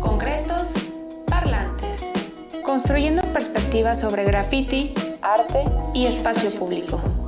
Concretos, parlantes. Construyendo perspectivas sobre graffiti, arte y espacio público.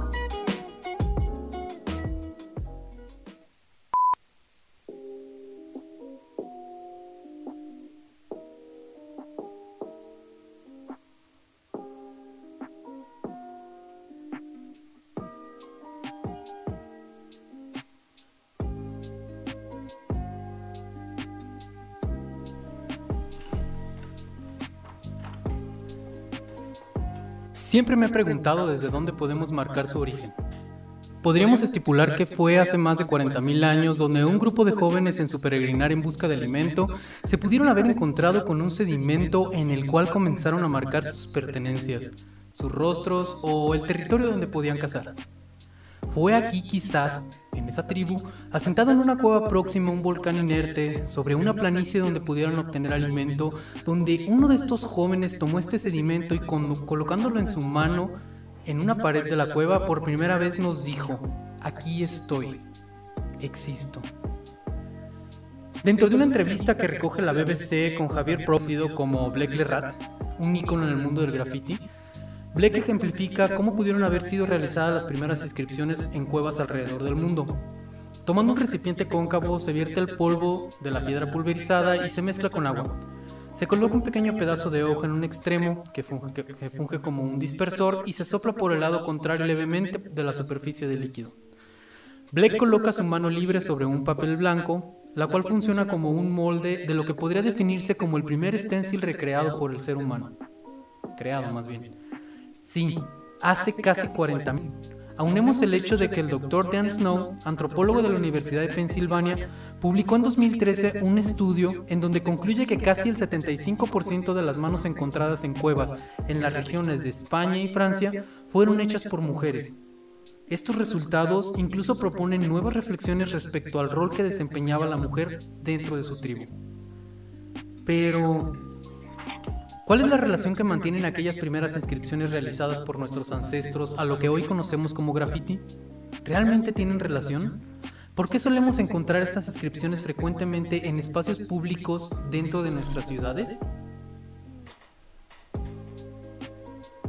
Siempre me he preguntado desde dónde podemos marcar su origen. Podríamos estipular que fue hace más de 40.000 años donde un grupo de jóvenes en su peregrinar en busca de alimento se pudieron haber encontrado con un sedimento en el cual comenzaron a marcar sus pertenencias, sus rostros o el territorio donde podían cazar. Fue aquí quizás, en esa tribu, asentado en una cueva próxima a un volcán inerte, sobre una planicie donde pudieron obtener alimento, donde uno de estos jóvenes tomó este sedimento y colocándolo en su mano en una pared de la cueva por primera vez nos dijo, aquí estoy, existo. Dentro de una entrevista que recoge la BBC con Javier Prócido como Blake Lerrat, un ícono en el mundo del graffiti, Blake ejemplifica cómo pudieron haber sido realizadas las primeras inscripciones en cuevas alrededor del mundo. Tomando un recipiente cóncavo, se vierte el polvo de la piedra pulverizada y se mezcla con agua. Se coloca un pequeño pedazo de hoja en un extremo que funge, como un dispersor y se sopla por el lado contrario levemente de la superficie del líquido. Blake coloca su mano libre sobre un papel blanco, la cual funciona como un molde de lo que podría definirse como el primer stencil recreado por el ser humano. Creado más bien. Sí, hace casi 40 Aunemos el hecho de que el doctor Dan Snow, antropólogo de la Universidad de Pensilvania, publicó en 2013 un estudio en donde concluye que casi el 75% de las manos encontradas en cuevas en las regiones de España y Francia fueron hechas por mujeres. Estos resultados incluso proponen nuevas reflexiones respecto al rol que desempeñaba la mujer dentro de su tribu. Pero, ¿Cuál es la relación que mantienen aquellas primeras inscripciones realizadas por nuestros ancestros a lo que hoy conocemos como graffiti? ¿Realmente tienen relación? ¿Por qué solemos encontrar estas inscripciones frecuentemente en espacios públicos dentro de nuestras ciudades?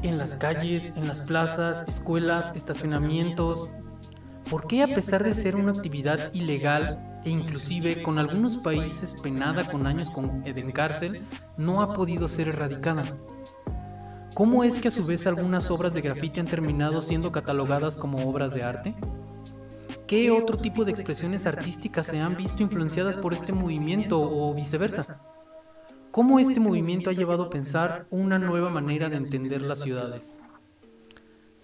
En las calles, en las plazas, escuelas, estacionamientos. ¿Por qué a pesar de ser una actividad ilegal e inclusive con algunos países penada con años en cárcel, no ha podido ser erradicada. ¿Cómo es que a su vez algunas obras de grafiti han terminado siendo catalogadas como obras de arte? ¿Qué otro tipo de expresiones artísticas se han visto influenciadas por este movimiento o viceversa? ¿Cómo este movimiento ha llevado a pensar una nueva manera de entender las ciudades?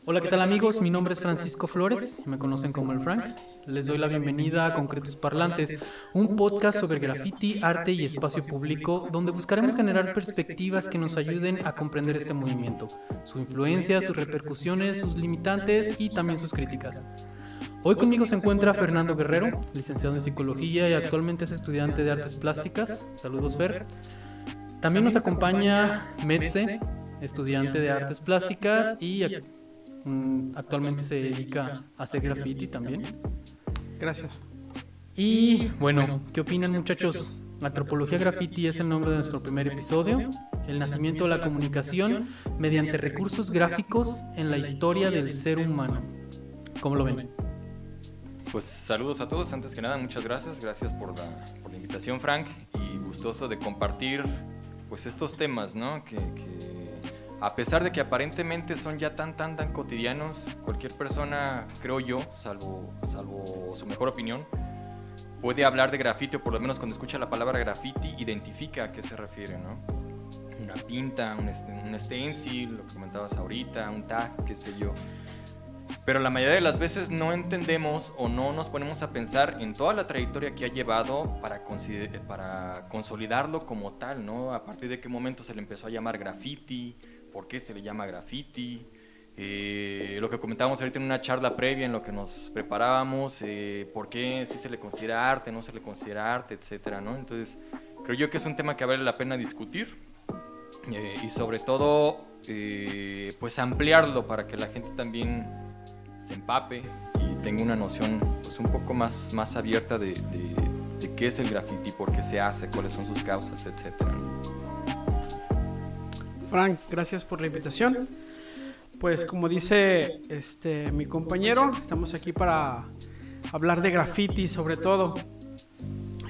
Hola, ¿qué tal amigos? Mi nombre es Francisco Flores, me conocen como el Frank. Les doy la bienvenida a Concretos Parlantes, un podcast sobre graffiti, arte y espacio público, donde buscaremos generar perspectivas que nos ayuden a comprender este movimiento, su influencia, sus repercusiones, sus limitantes y también sus críticas. Hoy conmigo se encuentra Fernando Guerrero, licenciado en psicología y actualmente es estudiante de artes plásticas. Saludos, Fer. También nos acompaña Metze, estudiante de artes plásticas y actualmente se dedica a hacer graffiti también. Gracias. Y bueno, ¿qué opinan muchachos? Antropología Graffiti es el nombre de nuestro primer episodio, el nacimiento de la comunicación mediante recursos gráficos en la historia del ser humano. ¿Cómo lo ven? Pues saludos a todos, antes que nada muchas gracias, gracias por la, por la invitación Frank y gustoso de compartir pues estos temas, ¿no? que a pesar de que aparentemente son ya tan, tan, tan cotidianos, cualquier persona, creo yo, salvo, salvo su mejor opinión, puede hablar de grafiti o por lo menos cuando escucha la palabra graffiti identifica a qué se refiere, ¿no? Una pinta, un, un stencil, lo que comentabas ahorita, un tag, qué sé yo. Pero la mayoría de las veces no entendemos o no nos ponemos a pensar en toda la trayectoria que ha llevado para, para consolidarlo como tal, ¿no? A partir de qué momento se le empezó a llamar graffiti, por qué se le llama graffiti, eh, lo que comentábamos ahorita en una charla previa en lo que nos preparábamos, eh, por qué si se le considera arte, no se le considera arte, etcétera, ¿no? Entonces, creo yo que es un tema que vale la pena discutir eh, y sobre todo, pues ampliarlo para que la gente también se empape y tenga una noción pues un poco más, más abierta de, de qué es el graffiti, por qué se hace, cuáles son sus causas, etcétera. Frank, gracias por la invitación. Pues como dice este mi compañero, estamos aquí para hablar de graffiti sobre todo,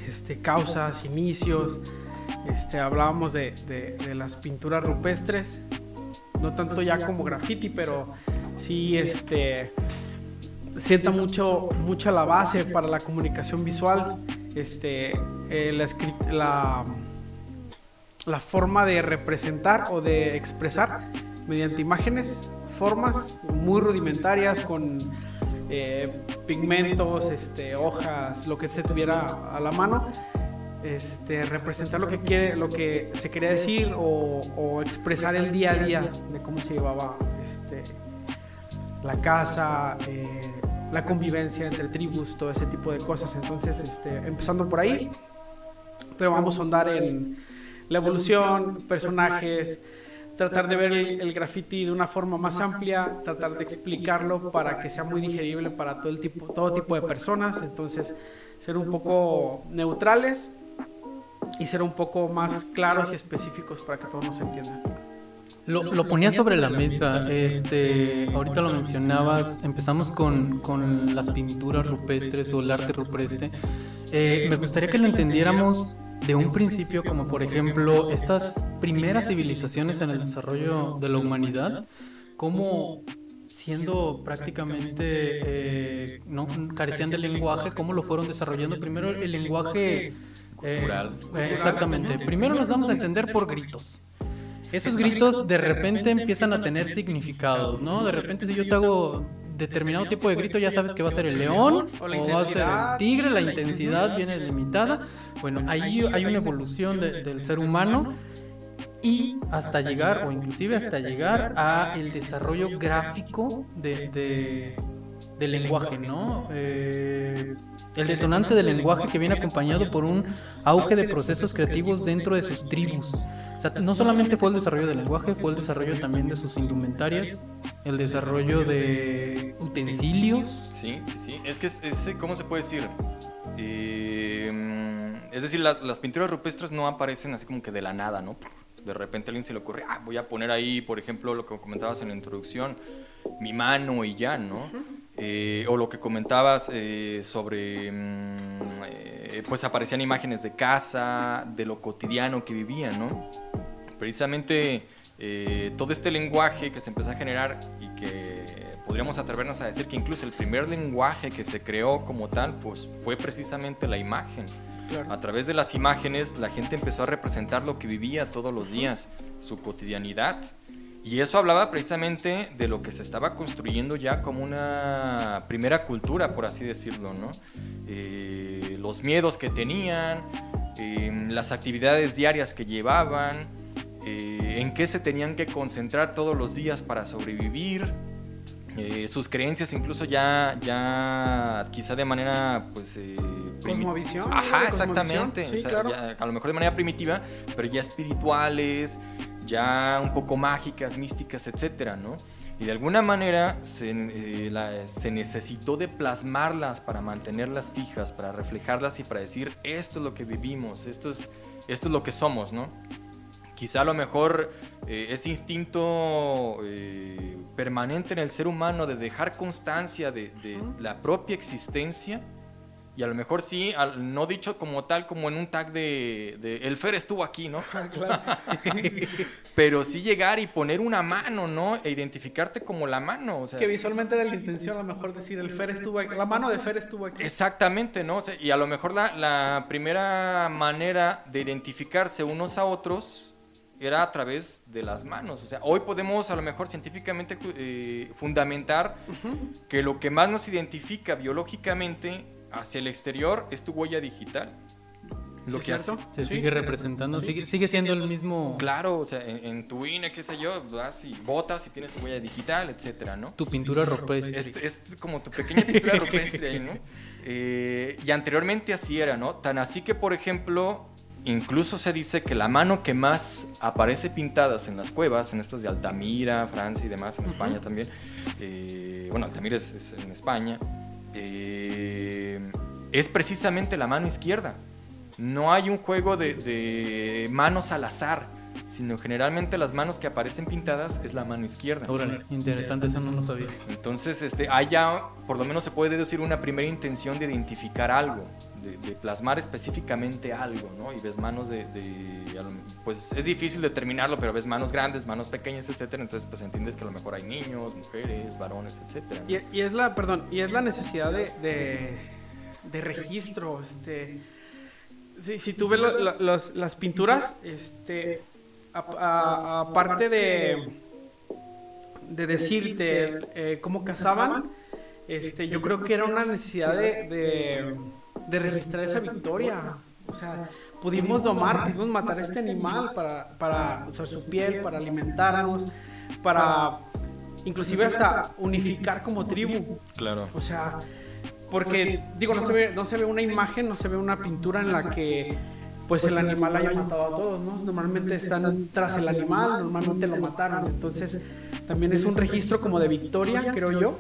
este, causas, inicios, este, hablábamos de, de, las pinturas rupestres, no tanto ya como graffiti, pero sí este, sienta mucho, mucha la base para la comunicación visual, este, eh, la, la forma de representar o de expresar mediante imágenes, formas muy rudimentarias con eh, pigmentos, este, hojas, lo que se tuviera a la mano este, representar lo que quiere, lo que se quería decir o, expresar el día a día de cómo se llevaba este, la casa, eh, la convivencia entre tribus, todo ese tipo de cosas. Entonces, este, empezando por ahí, pero vamos a andar en la evolución, personajes, tratar de ver el, el, graffiti de una forma más amplia, tratar de explicarlo para que sea muy digerible para todo, el tipo, todo tipo de personas. Entonces, ser un poco neutrales y ser un poco más claros y específicos para que todos nos entiendan. Lo, lo, ponía sobre la mesa, este, ahorita lo mencionabas, empezamos con, con las pinturas rupestres o el arte rupestre. Eh, me gustaría que lo entendiéramos de un principio, como por ejemplo estas primeras civilizaciones en el desarrollo de la humanidad, como siendo prácticamente, eh, no carecían de lenguaje, cómo lo fueron desarrollando. Primero el lenguaje eh, exactamente. Primero nos damos a entender por gritos. Esos gritos de repente empiezan a tener significados, ¿no? De repente si yo te hago determinado tipo de grito, ya sabes que va a ser el león o, va a ser el tigre, la intensidad viene limitada. Bueno, ahí hay una evolución del ser humano y hasta llegar, o inclusive hasta llegar a el desarrollo gráfico de, del lenguaje, ¿no? Eh, el detonante del lenguaje que viene acompañado por un auge de procesos creativos dentro de sus tribus. O sea, no solamente fue el desarrollo del lenguaje, fue el desarrollo también de sus indumentarias, el desarrollo de utensilios. Sí, sí, sí. Es que, es, ¿cómo se puede decir? Eh, es decir, las, las, pinturas rupestres no aparecen así como que de la nada, ¿no? De repente a alguien se le ocurre, ah, voy a poner ahí, por ejemplo, lo que comentabas en la introducción, mi mano y ya, ¿no? Eh, o lo que comentabas eh, sobre, mm, eh, pues aparecían imágenes de casa, de lo cotidiano que vivían, ¿no? Precisamente todo este lenguaje que se empezó a generar y que podríamos atrevernos a decir que incluso el primer lenguaje que se creó como tal, pues fue precisamente la imagen. A través de las imágenes la gente empezó a representar lo que vivía todos los días, su cotidianidad y eso hablaba precisamente de lo que se estaba construyendo ya como una primera cultura, por así decirlo, ¿no? Eh, los miedos que tenían, em, las actividades diarias que llevaban, eh, en qué se tenían que concentrar todos los días para sobrevivir, eh, sus creencias incluso ya, ya quizá de manera pues... Cosmovisión. Ajá, exactamente. a lo mejor de manera primitiva, pero ya espirituales, ya un poco mágicas, místicas, etcétera, ¿no? Y de alguna manera se, eh, se, necesitó de plasmarlas para mantenerlas fijas, para reflejarlas y para decir, esto es lo que vivimos, esto es, esto es lo que somos, ¿no? Quizá a lo mejor eh, ese instinto eh, permanente en el ser humano de dejar constancia de, de la propia existencia, y a lo mejor sí, no dicho como tal, como en un tag de, el Fer estuvo aquí, ¿no? Pero sí llegar y poner una mano, ¿no? E identificarte como la mano. O sea, que visualmente era la intención, a lo mejor decir el Fer estuvo aquí, la mano de Fer estuvo aquí. Exactamente, ¿no? y a lo mejor la, la primera manera de identificarse unos a otros era a través de las manos. O sea, hoy podemos a lo mejor científicamente eh, fundamentar que lo que más nos identifica biológicamente hacia el exterior es tu huella digital. Lo que cierto? se sigue representando, sigue, sigue siendo el mismo. Claro, o sea, en, tu INE, qué sé yo, vas y botas y tienes tu huella digital, etcétera, ¿no? Tu pintura rupestre. Es, como tu pequeña pintura rupestre ahí, ¿no? Eh, y anteriormente así era, ¿no? Tan así que, por ejemplo, incluso se dice que la mano que más aparece pintadas en las cuevas, en estas de Altamira, Francia y demás, en España también, eh, bueno, Altamira es, es en España, eh, es precisamente la mano izquierda. No hay un juego de, de manos al azar, sino generalmente las manos que aparecen pintadas es la mano izquierda. Órale, interesante, eso no lo sabía. Entonces, este, hay ya, por lo menos se puede deducir una primera intención de identificar algo, de, de plasmar específicamente algo, ¿no? Y ves manos de, pues es difícil determinarlo, pero ves manos grandes, manos pequeñas, etcétera. Entonces, pues entiendes que a lo mejor hay niños, mujeres, varones, etcétera. ¿no? Y, y es la, perdón, y es la necesidad de, de, de registro, este... Si, si tú ves la- la- los- las pinturas, este, aparte de, de decirte eh, cómo cazaban, este, yo creo que era una necesidad de, de, de registrar esa victoria. O sea, pudimos domar, pudimos matar a este animal para, para usar su piel, para alimentarnos, para inclusive hasta unificar como tribu. Claro. O sea, porque digo, no se ve, no se ve una imagen, no se ve una pintura en la que pues el animal haya matado a todos, ¿no? Normalmente están tras el animal, normalmente lo mataron, entonces también es un registro como de victoria, creo yo.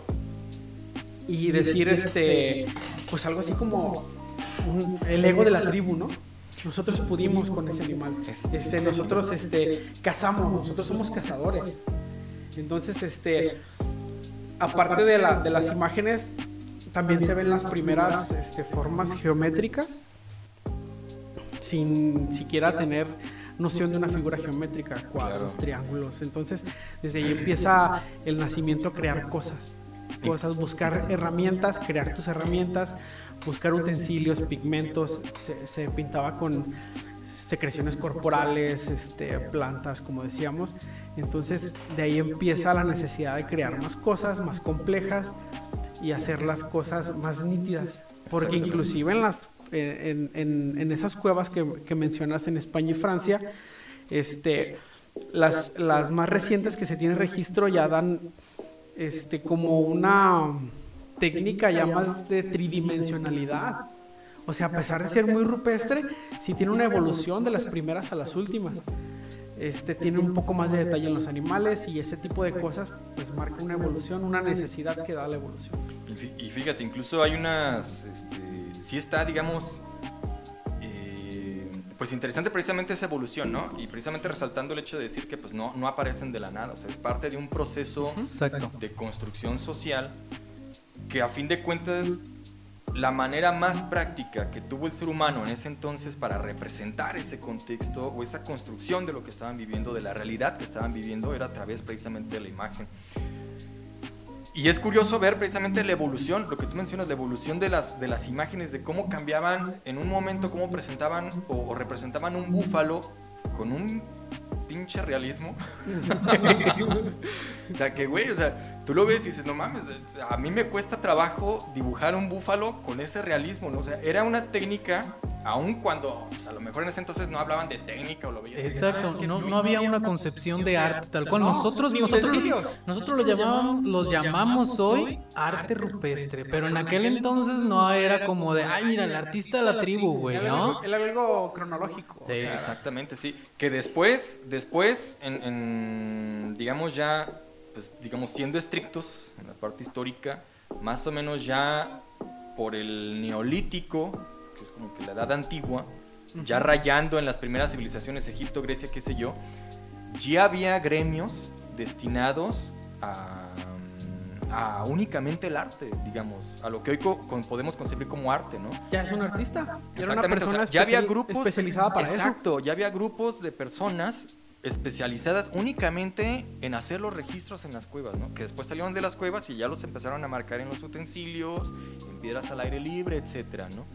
Y decir este pues algo así como un- el ego de la tribu, ¿no? Nosotros pudimos con ese animal. Este, nosotros este cazamos, nosotros somos cazadores. Entonces, este aparte de, la- de las imágenes, también se ven las primeras este, formas geométricas, sin siquiera tener noción de una figura geométrica, cuadros, Claro. triángulos. Entonces, desde ahí empieza el nacimiento a crear cosas, cosas, buscar herramientas, crear tus herramientas, buscar utensilios, pigmentos. Se, se pintaba con secreciones corporales, este, plantas, como decíamos. Entonces, de ahí empieza la necesidad de crear más cosas, más complejas y hacer las cosas más nítidas. Porque inclusive en, las, en, en- en esas cuevas que, que mencionas en España y Francia, este, las, las más recientes que se tiene registro ya dan este, como una técnica ya más de tridimensionalidad. O sea, a pesar de ser muy rupestre, sí tiene una evolución de las primeras a las últimas. Este, tiene un poco más de detalle en los animales y ese tipo de cosas pues marca una evolución, una necesidad que da la evolución. Y fí- Y fíjate, incluso hay unas, este, sí está, digamos, eh, pues interesante precisamente esa evolución, ¿no? Y precisamente resaltando el hecho de decir que pues no, no aparecen de la nada, o sea, es parte de un proceso Exacto. de construcción social que a fin de cuentas la manera más práctica que tuvo el ser humano en ese entonces para representar ese contexto o esa construcción de lo que estaban viviendo, de la realidad que estaban viviendo, era a través precisamente de la imagen. Y es curioso ver precisamente la evolución, lo que tú mencionas, la evolución de las, de las imágenes, de cómo cambiaban en un momento, cómo presentaban o, o representaban un búfalo con un pinche realismo. o sea, que güey, o sea, tú lo ves y dices, no mames, a mí me cuesta trabajo dibujar un búfalo con ese realismo, ¿no? O sea, era una técnica, aun cuando, pues, a lo mejor en ese entonces no hablaban de técnica o lo veían. Exacto, "Ah, es que no, no había una concepción de arte tal cual. No, Nosotros, nosotros, nosotros lo llamábamos, los llamamos hoy arte rupestre, pero en aquel entonces no era como de, ay, mira, el artista de la tribu, güey, ¿no? era algo cronológico. o Sí. sea, Exactamente, sí. Que después, después, en, en, digamos ya, pues digamos siendo estrictos en la parte histórica, más o menos ya por el neolítico, que es como que la edad antigua, ya rayando en las primeras civilizaciones, Egipto, Grecia, qué sé yo, ya había gremios destinados a, a únicamente el arte, digamos, a lo que hoy co- podemos concebir como arte, ¿no? ya es un artista. Ya era una Exactamente, o sea, persona ya había grupos especializada para eso. exacto, ya había grupos de personas especializadas únicamente en hacer los registros en las cuevas, ¿no? Que después salieron de las cuevas y ya los empezaron a marcar en los utensilios, en piedras al aire libre, etcétera, ¿no?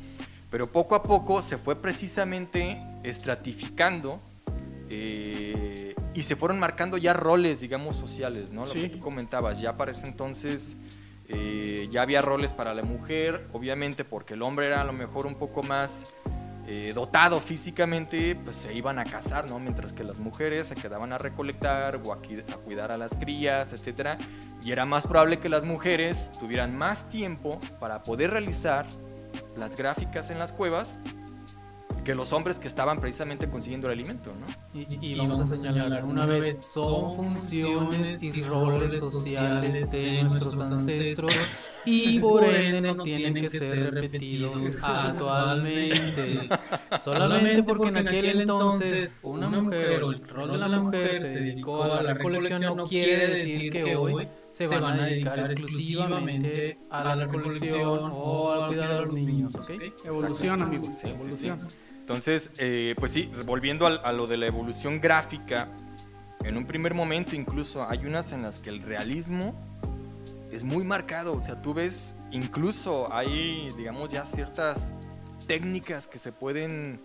Pero poco a poco se fue precisamente estratificando eh, y se fueron marcando ya roles, digamos, sociales, ¿no? Lo Sí. que tú comentabas, ya para ese entonces eh, ya había roles para la mujer, obviamente porque el hombre era a lo mejor un poco más eh, dotado físicamente, pues se iban a casar, ¿no? Mientras que las mujeres se quedaban a recolectar o a, a cuidar a las crías, etcétera. Y era más probable que las mujeres tuvieran más tiempo para poder realizar las gráficas en las cuevas que los hombres que estaban precisamente consiguiendo el alimento, ¿no? Y, y vamos a señalar una vez, son funciones y roles sociales de nuestros ancestros y por ende no tienen que ser repetidos actualmente. Solamente porque en aquel entonces una mujer o el rol de la mujer se dedicó a la recolección no quiere decir que hoy se van a dedicar exclusivamente a la recolección o al cuidado de los niños. ¿okay? Evolución, amigos. evolución. Entonces, eh, pues sí, volviendo a, lo de la evolución gráfica, en un primer momento incluso hay unas en las que el realismo es muy marcado. O sea, tú ves, incluso hay, digamos, ya ciertas técnicas que se pueden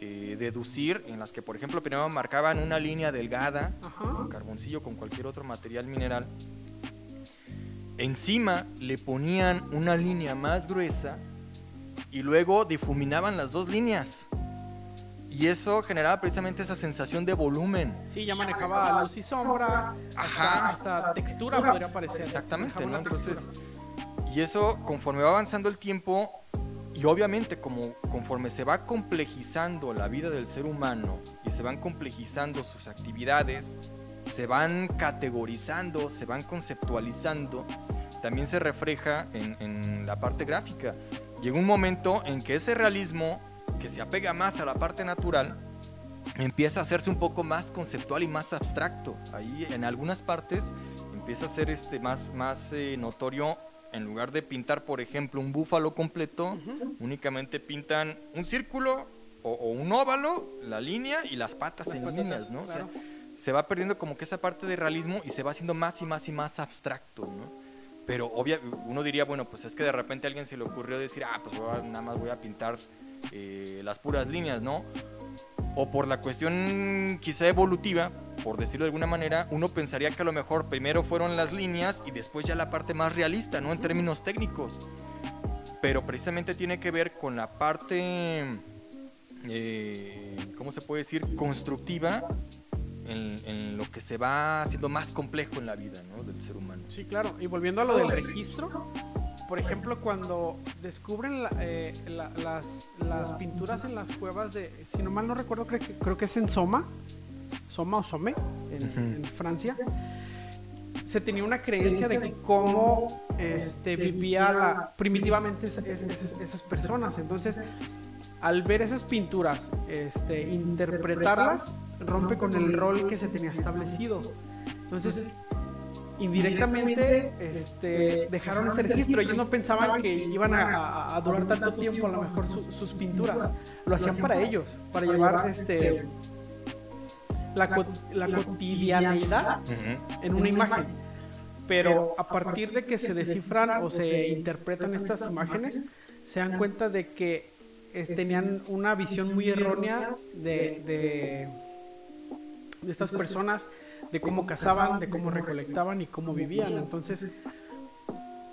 eh, deducir, en las que, por ejemplo, primero marcaban una línea delgada, con carboncillo, con cualquier otro material mineral. Encima le ponían una línea más gruesa y luego difuminaban las dos líneas. Y eso generaba precisamente esa sensación de volumen. Sí, ya manejaba luz y sombra, Ajá. Hasta, textura podría parecer. Exactamente, ¿no? Entonces, y eso conforme va avanzando el tiempo, y obviamente como conforme se va complejizando la vida del ser humano y se van complejizando sus actividades, se van categorizando, se van conceptualizando, también se refleja en, en la parte gráfica. Llega un momento en que ese realismo que se apega más a la parte natural, empieza a hacerse un poco más conceptual y más abstracto. Ahí en algunas partes empieza a ser este más, más eh, notorio. En lugar de pintar, por ejemplo, un búfalo completo, únicamente pintan un círculo o, un óvalo, la línea y las patas en líneas, ¿no? se va perdiendo como que esa parte de realismo y se va haciendo más y más y más abstracto, ¿no? Pero obvia, uno diría, bueno, pues es que de repente a alguien se le ocurrió decir, ah, pues nada más voy a pintar eh, las puras líneas, ¿no? O por la cuestión quizá evolutiva, por decirlo de alguna manera, uno pensaría que a lo mejor primero fueron las líneas y después ya la parte más realista, ¿no? En términos técnicos. Pero precisamente tiene que ver con la parte, eh, ¿cómo se puede decir? Constructiva en, en, lo que se va haciendo más complejo en la vida ¿no? del ser humano. Sí, claro. Y volviendo a lo del registro, por ejemplo, cuando descubren eh, las, pinturas en las cuevas de, si no mal no recuerdo, creo que, creo que es en Soma, Soma o Somme, en, Francia, se tenía una creencia de cómo este, vivía primitivamente esas, personas. Entonces, al ver esas pinturas, este, interpretarlas, rompe con el rol que se tenía establecido. Entonces, indirectamente este, dejaron ese registro. Ellos no pensaban que iban a, durar tanto tiempo, a lo mejor sus pinturas. Lo hacían para ellos, para llevar este, la, la cotidianidad en una imagen. Pero a partir de que se descifran o se interpretan estas imágenes, se dan cuenta de que tenían una visión muy errónea de, de, de estas personas de cómo cazaban, de cómo recolectaban y cómo vivían. Entonces,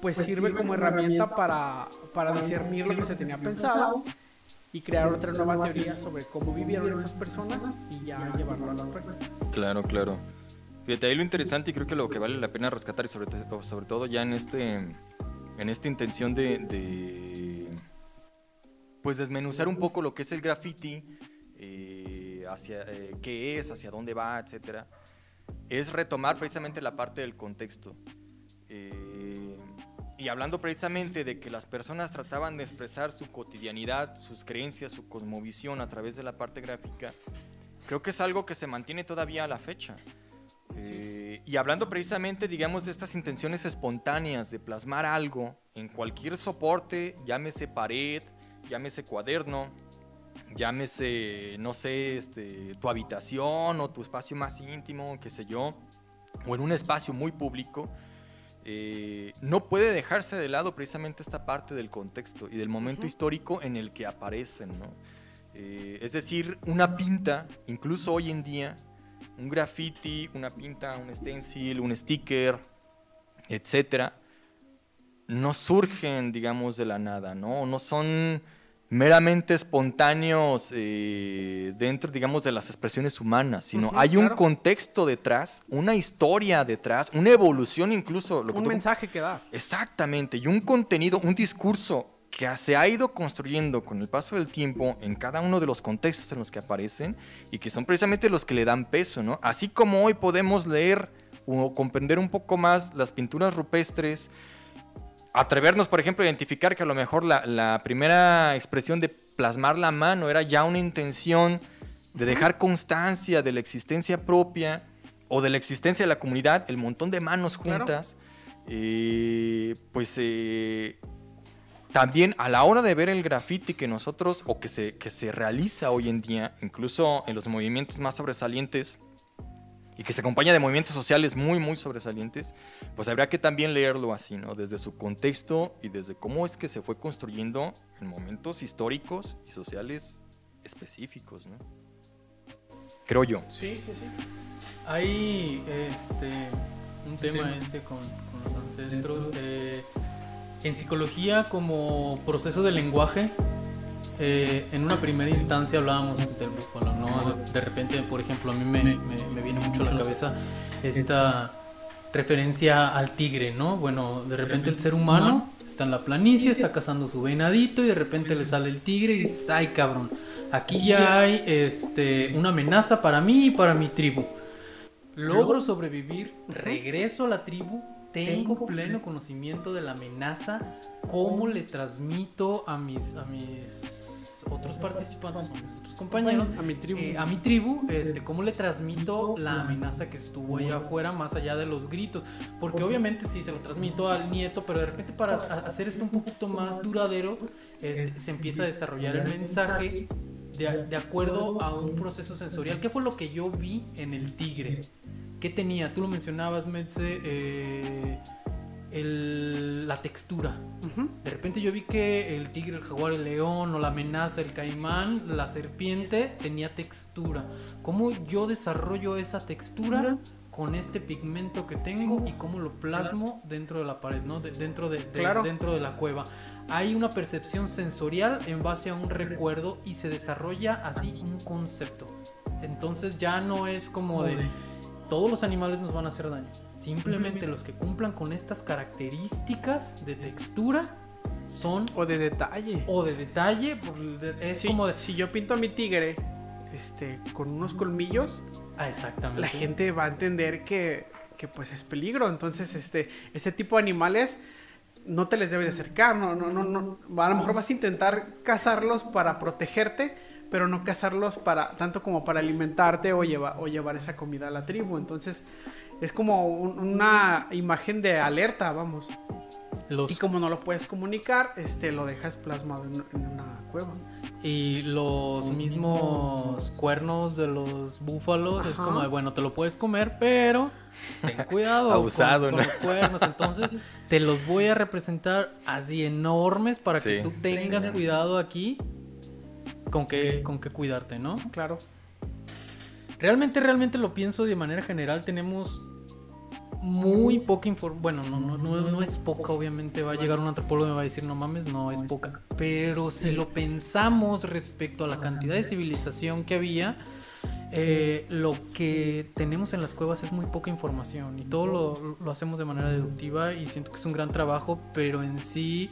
pues sirve como herramienta para, para discernir lo que se tenía pensado y crear otra nueva teoría sobre cómo vivieron esas personas y ya llevarlo a la práctica. Claro, claro. Fíjate, ahí lo interesante y creo que lo que vale la pena rescatar y sobre, sobre todo ya en este en esta intención de, pues desmenuzar un poco lo que es el graffiti, eh, hacia eh, qué es, hacia dónde va, etcétera es retomar precisamente la parte del contexto. Eh, y hablando precisamente de que las personas trataban de expresar su cotidianidad, sus creencias, su cosmovisión a través de la parte gráfica, creo que es algo que se mantiene todavía a la fecha. Y hablando precisamente, digamos, de estas intenciones espontáneas de plasmar algo en cualquier soporte, llámese pared, llámese cuaderno, llámese, no sé, este, tu habitación o tu espacio más íntimo, qué sé yo, o en un espacio muy público, eh, no puede dejarse de lado precisamente esta parte del contexto y del momento histórico en el que aparecen. Eh, es decir, una pinta, incluso hoy en día, un graffiti, una pinta, un stencil, un sticker, etcétera, no surgen, digamos, de la nada, ¿no? No son meramente espontáneos eh, dentro, digamos, de las expresiones humanas, sino hay un contexto detrás, una historia detrás, una evolución incluso. un mensaje que da. Exactamente, y un contenido, un discurso que se ha ido construyendo con el paso del tiempo en cada uno de los contextos en los que aparecen y que son precisamente los que le dan peso, ¿no? Así como hoy podemos leer o comprender un poco más las pinturas rupestres, atrevernos, por ejemplo, a identificar que a lo mejor la, la primera expresión de plasmar la mano era ya una intención de dejar constancia de la existencia propia o de la existencia de la comunidad, el montón de manos juntas, eh, pues eh, también a la hora de ver el graffiti que nosotros, o que se, que se realiza hoy en día, incluso en los movimientos más sobresalientes, y que se acompaña de movimientos sociales muy, muy sobresalientes, pues habría que también leerlo así, ¿no? Desde su contexto y desde cómo es que se fue construyendo en momentos históricos y sociales específicos, ¿no? Creo yo. Sí, sí, sí. Hay este, un tema este con, con los ancestros. eh, en psicología como proceso de lenguaje, eh, en una primera instancia hablábamos del búfalo, ¿no? De, de repente, por ejemplo, a mí me, me- me viene mucho a la cabeza esta referencia al tigre, ¿no? Bueno, de repente el ser humano está en la planicie, está cazando su venadito y de repente le sale el tigre y dices, ay cabrón, aquí ya hay este, una amenaza para mí y para mi tribu. Logro sobrevivir, regreso a la tribu, tengo pleno conocimiento de la amenaza, cómo le transmito a mis, a mis otros participantes, a mis otros compañeros, A mi tribu. eh, a mi tribu, este, cómo le transmito la amenaza que estuvo allá afuera, más allá de los gritos. Porque obviamente sí se lo transmito al nieto, pero de repente para ha- hacer esto un poquito más duradero, este, se empieza a desarrollar el mensaje de, de acuerdo a un proceso sensorial. ¿Qué fue lo que yo vi en el tigre? ¿Qué tenía? Tú lo mencionabas, Metze, eh, el- la textura. De repente yo vi que el tigre, el jaguar, el león o la amenaza, el caimán, la serpiente tenía textura. ¿Cómo yo desarrollo esa textura con este pigmento que tengo y cómo lo plasmo dentro de la pared, ¿no? De- dentro, de, de- Claro. dentro de la cueva. Hay una percepción sensorial en base a un recuerdo y se desarrolla así un concepto. Entonces ya no es como de todos los animales nos van a hacer daño. Simplemente los que cumplan con estas características de textura son O de detalle. o de detalle, es Sí, como de si yo pinto a mi tigre este, con unos colmillos, Ah, exactamente. la gente va a entender que, que, pues es peligro. Entonces, este, ese tipo de animales no te les debes de acercar. No, no, no, no. A lo mejor vas a intentar cazarlos para protegerte, pero no cazarlos para tanto como para alimentarte o, lleva- o llevar esa comida a la tribu. Entonces, es como un- una imagen de alerta, vamos. los Y como no lo puedes comunicar, este, lo dejas plasmado en, en una cueva. y los mismos cuernos de los búfalos es Ajá. como de bueno, te lo puedes comer, pero ten cuidado Abusado, con, con ¿no? los cuernos, entonces te los voy a representar así enormes para que Sí. tú tengas cuidado aquí con qué con qué cuidarte, ¿no? Claro. Realmente, realmente lo pienso de manera general. Tenemos muy poca información. Bueno, no, no, no, no es poca, obviamente. Va a llegar un antropólogo y me va a decir, no mames, no es poca. Pero si lo pensamos respecto a la cantidad de civilización que había, eh, lo que tenemos en las cuevas es muy poca información. Y todo lo, lo hacemos de manera deductiva y siento que es un gran trabajo, pero en sí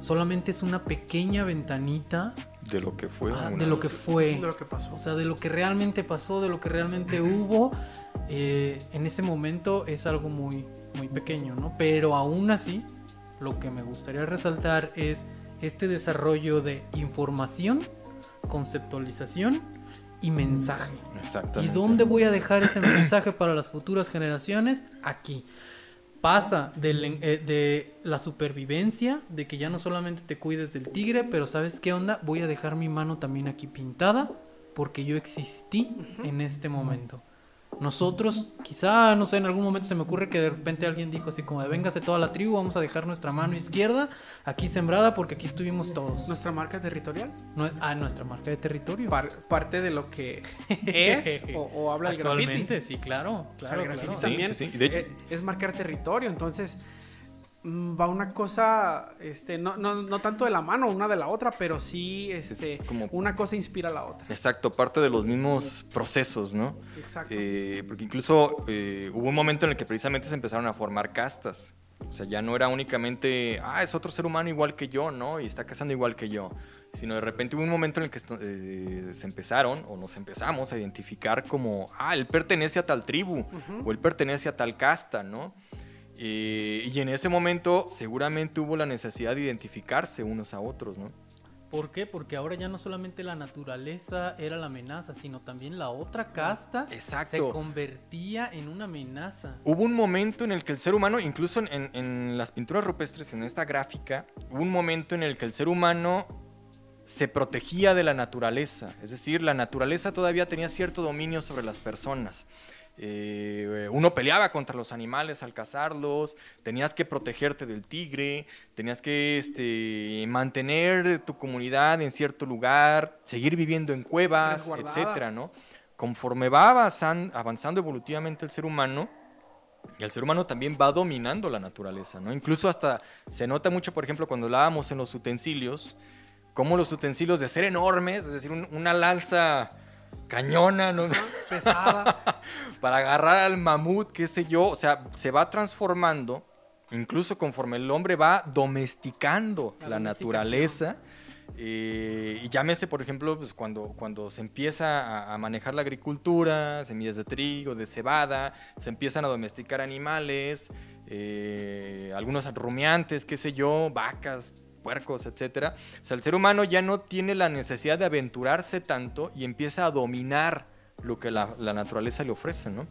solamente es una pequeña ventanita De lo que fue. ah, de lo que fue. De lo que pasó. O sea, de lo que realmente pasó, de lo que realmente hubo, eh, en ese momento es algo muy, muy pequeño, ¿no? Pero aún así, lo que me gustaría resaltar es este desarrollo de información, conceptualización y mensaje. ¿Y Exactamente. dónde voy a dejar ese mensaje para las futuras generaciones? Aquí. Pasa del eh, de la supervivencia, de que ya no solamente te cuides del tigre, pero ¿sabes qué onda? Voy a dejar mi mano también aquí pintada porque yo existí en este momento. Nosotros, quizá, no sé, en algún momento se me ocurre que de repente alguien dijo así como de véngase toda la tribu, vamos a dejar nuestra mano izquierda aquí sembrada porque aquí estuvimos todos. Nuestra marca territorial. Nue- ah, nuestra marca de territorio. par- parte de lo que es o, o habla el graffiti. Actualmente, sí, claro, O sea, claro, el graffiti claro. Sí, también sí, sí. Y de hecho- eh, es marcar territorio. Entonces, va una cosa, este, no, no, no tanto de la mano una de la otra, pero sí, este, Es como- una cosa inspira a la otra. Exacto, parte de los mismos procesos, ¿no? Exacto. Eh, porque incluso eh, hubo un momento en el que precisamente se empezaron a formar castas. O sea, ya no era únicamente, ah, es otro ser humano igual que yo, ¿no? Y está casando igual que yo. Sino de repente hubo un momento en el que eh, se empezaron, o nos empezamos a identificar como, ah, él pertenece a tal tribu, o él pertenece a tal casta, ¿no? Eh, y en ese momento seguramente hubo la necesidad de identificarse unos a otros, ¿no? ¿Por qué? Porque ahora ya no solamente la naturaleza era la amenaza, sino también la otra casta Exacto. se convertía en una amenaza. Hubo un momento en el que el ser humano, incluso en, en las pinturas rupestres, en esta gráfica, hubo un momento en el que el ser humano se protegía de la naturaleza. Es decir, la naturaleza todavía tenía cierto dominio sobre las personas. Eh, uno peleaba contra los animales al cazarlos, tenías que protegerte del tigre, tenías que este, mantener tu comunidad en cierto lugar, seguir viviendo en cuevas, etcétera, ¿no? Conforme va avanzan- avanzando evolutivamente el ser humano, y el ser humano también va dominando la naturaleza, ¿no? Incluso hasta se nota mucho, por ejemplo, cuando hablábamos en los utensilios, como los utensilios de ser enormes, es decir, un- una lanza cañona, ¿no? Pesada. para agarrar al mamut, qué sé yo, o sea, se va transformando, incluso conforme el hombre va domesticando La naturaleza. eh, y llámese, por ejemplo, pues cuando, cuando se empieza a, a manejar la agricultura, semillas de trigo, de cebada, se empiezan a domesticar animales, eh, algunos rumiantes, qué sé yo, vacas, puercos, etcétera. O sea, el ser humano ya no tiene la necesidad de aventurarse tanto y empieza a dominar lo que la, naturaleza le ofrece, ¿no?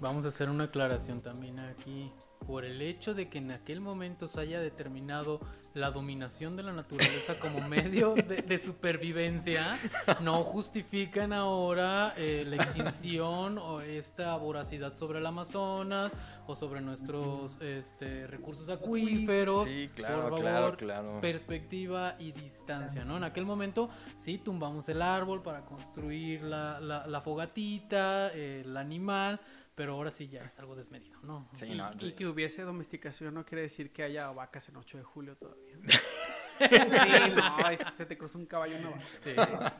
Vamos a hacer una aclaración también aquí. Por el hecho de que en aquel momento se haya determinado la dominación de la naturaleza como medio de, de supervivencia, no justifican ahora eh, la extinción o esta voracidad sobre el Amazonas o sobre nuestros este, recursos acuíferos. Sí, claro, Por claro, favor, claro. perspectiva y distancia, ¿no? En aquel momento sí tumbamos el árbol para construir la, la- la fogatita, eh, el animal, pero ahora sí ya es algo desmedido, ¿no? Sí, Y, no, y sí. que hubiese domesticación no quiere decir que haya vacas en 8 de julio todavía. sí, no, se te cruzó un caballo una vaca.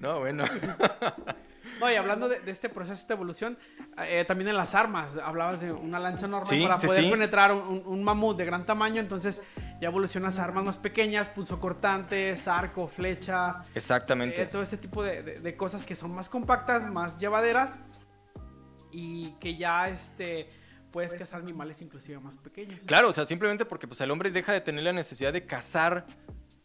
No, bueno. No, y hablando de, de este proceso, esta evolución, eh, también en las armas, hablabas de una lanza enorme Sí, para sí, poder sí. penetrar un, mamut de gran tamaño, entonces ya evolucionas a armas más pequeñas, pulso cortantes, arco, flecha, Exactamente. eh, todo este tipo de, de- de cosas que son más compactas, más llevaderas y que ya este puedes cazar animales inclusive más pequeños. Claro, o sea, simplemente porque pues, el hombre deja de tener la necesidad de cazar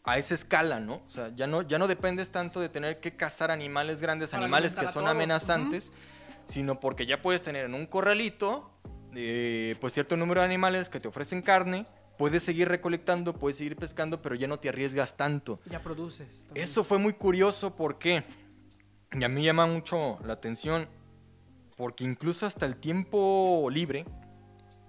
a esa escala, ¿no? O sea, ya no, ya no dependes tanto de tener que cazar animales grandes, Para animales que son amenazantes, sino porque ya puedes tener en un corralito, eh, pues cierto número de animales que te ofrecen carne, puedes seguir recolectando, puedes seguir pescando, pero ya no te arriesgas tanto. Ya produces. también. Eso fue muy curioso porque, y a mí llama mucho la atención, porque incluso hasta el tiempo libre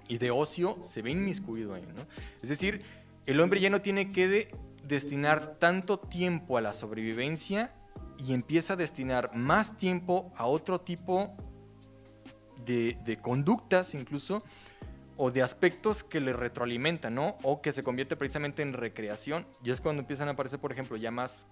y de ocio se ve inmiscuido ahí, ¿no? Es decir, el hombre ya no tiene que de- destinar tanto tiempo a la sobrevivencia y empieza a destinar más tiempo a otro tipo de, conductas incluso o de aspectos que le retroalimentan, ¿no? O que se convierte precisamente en recreación. Y es cuando empiezan a aparecer, por ejemplo, ya más,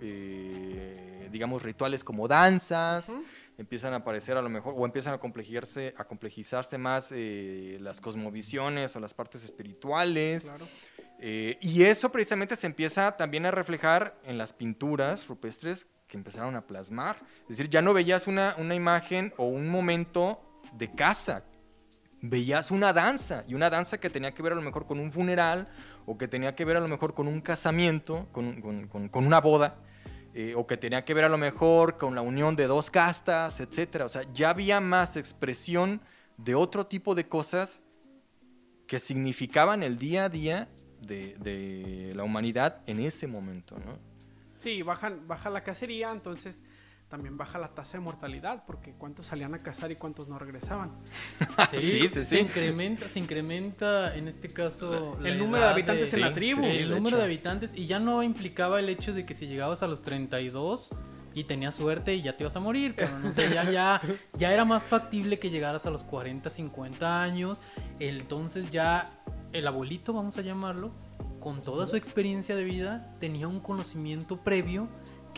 eh, digamos, rituales como danzas. Empiezan a aparecer a lo mejor, o empiezan a complejizarse, a complejizarse más eh, las cosmovisiones o las partes espirituales. Claro. Eh, y eso precisamente se empieza también a reflejar en las pinturas rupestres que empezaron a plasmar. Es decir, ya no veías una, una imagen o un momento de casa, veías una danza, y una danza que tenía que ver a lo mejor con un funeral, o que tenía que ver a lo mejor con un casamiento, con, con- con- con una boda, eh, o que tenía que ver a lo mejor con la unión de dos castas, etc. O sea, ya había más expresión de otro tipo de cosas que significaban el día a día de, la humanidad en ese momento, ¿no? Sí, bajan, baja la cacería, entonces también baja la tasa de mortalidad, porque cuántos salían a cazar y cuántos no regresaban. Sí, sí, Se sí. incrementa, se incrementa en este caso El la número de habitantes en la tribu. sí, Sí, el número hecho. de habitantes y ya no implicaba el hecho de que si llegabas a los 32 y tenías suerte y ya te ibas a morir, pero no sé, ya, ya, ya era más factible que llegaras a los 40, 50 años, entonces ya el abuelito, vamos a llamarlo, con toda su experiencia de vida, tenía un conocimiento previo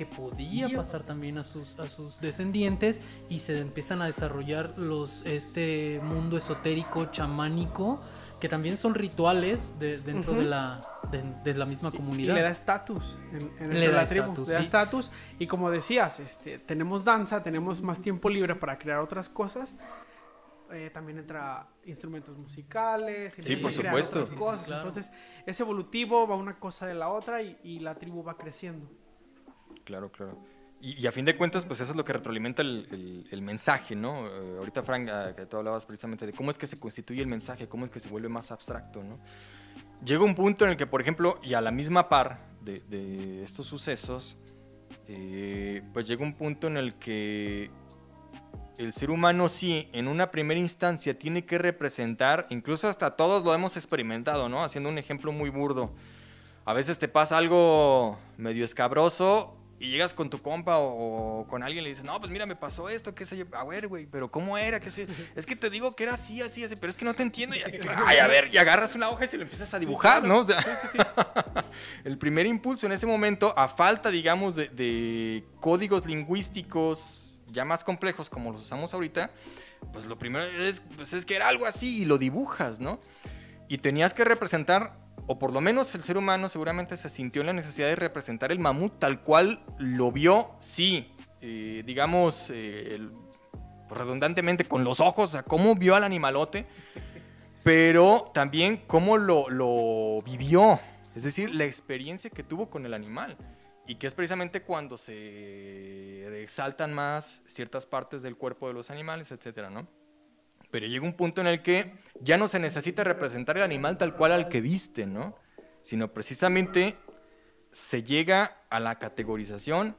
que podía pasar también a sus, a sus descendientes y se empiezan a desarrollar los este mundo esotérico chamánico que también son rituales de- dentro de Ujú. la de, de la misma Y comunidad. le da estatus en, en Le de da la tribu. estatus, le da sí. estatus. Y como decías, este, tenemos danza, tenemos más tiempo libre para crear otras cosas. eh, también entra instrumentos musicales, Sí, empieza por supuesto. otras cosas. Claro. Entonces, es evolutivo, va una cosa de la otra y, y la tribu va creciendo. Claro, claro. Y, a fin de cuentas, pues eso es lo que retroalimenta el, el- el mensaje, ¿no? Eh, ahorita, Frank, ah, que tú hablabas precisamente de cómo es que se constituye el mensaje, cómo es que se vuelve más abstracto, ¿no? Llega un punto en el que, por ejemplo, y a la misma par de, de estos sucesos, eh, pues llega un punto en el que el ser humano sí, en una primera instancia, tiene que representar, incluso hasta todos lo hemos experimentado, ¿no? Haciendo un ejemplo muy burdo. A veces te pasa algo medio escabroso y llegas con tu compa o, o con alguien y le dices, no, pues mira, me pasó esto, qué sé yo. A ver, güey, pero ¿cómo era? ¿Qué sé? Es que te digo que era así, así, así, pero es que no te entiendo. Y, ay, a ver, y agarras una hoja y se lo empiezas a dibujar, ¿no? O sea, el primer impulso en ese momento, a falta, digamos, de, de códigos lingüísticos ya más complejos como los usamos ahorita, pues lo primero es, pues es que era algo así y lo dibujas, ¿no? Y tenías que representar, o por lo menos el ser humano seguramente se sintió en la necesidad de representar el mamut tal cual lo vio, sí, eh, digamos, eh, redundantemente con los ojos, o sea, cómo vio al animalote, pero también cómo lo, lo vivió, es decir, la experiencia que tuvo con el animal. Y que es precisamente cuando se exaltan más ciertas partes del cuerpo de los animales, etcétera, ¿no? Pero llega un punto en el que ya no se necesita representar el animal tal cual al que viste, ¿no? Sino precisamente se llega a la categorización,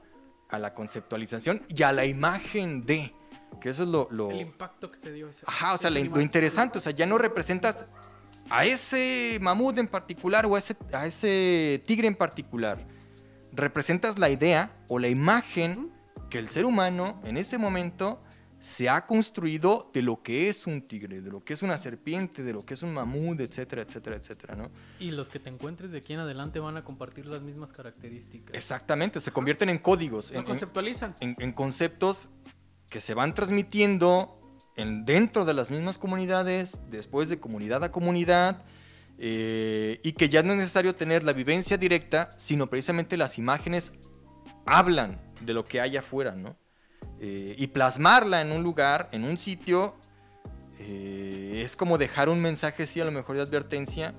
a la conceptualización y a la imagen de. Que eso es lo. lo- El impacto que te dio ese. Ajá, o sea, lo, interesante, o sea, ya no representas a ese mamut en particular o a ese, a ese tigre en particular. Representas la idea o la imagen que el ser humano en ese momento se ha construido de lo que es un tigre, de lo que es una serpiente, de lo que es un mamut, etcétera, etcétera, etcétera, ¿no? Y los que te encuentres de aquí en adelante van a compartir las mismas características. Exactamente, se convierten en códigos, Lo en- conceptualizan. en- en conceptos que se van transmitiendo en, dentro de las mismas comunidades, después de comunidad a comunidad, eh, y que ya no es necesario tener la vivencia directa, sino precisamente las imágenes hablan de lo que hay afuera, ¿no? Eh, y plasmarla en un lugar, en un sitio, eh, es como dejar un mensaje, sí, a lo mejor de advertencia,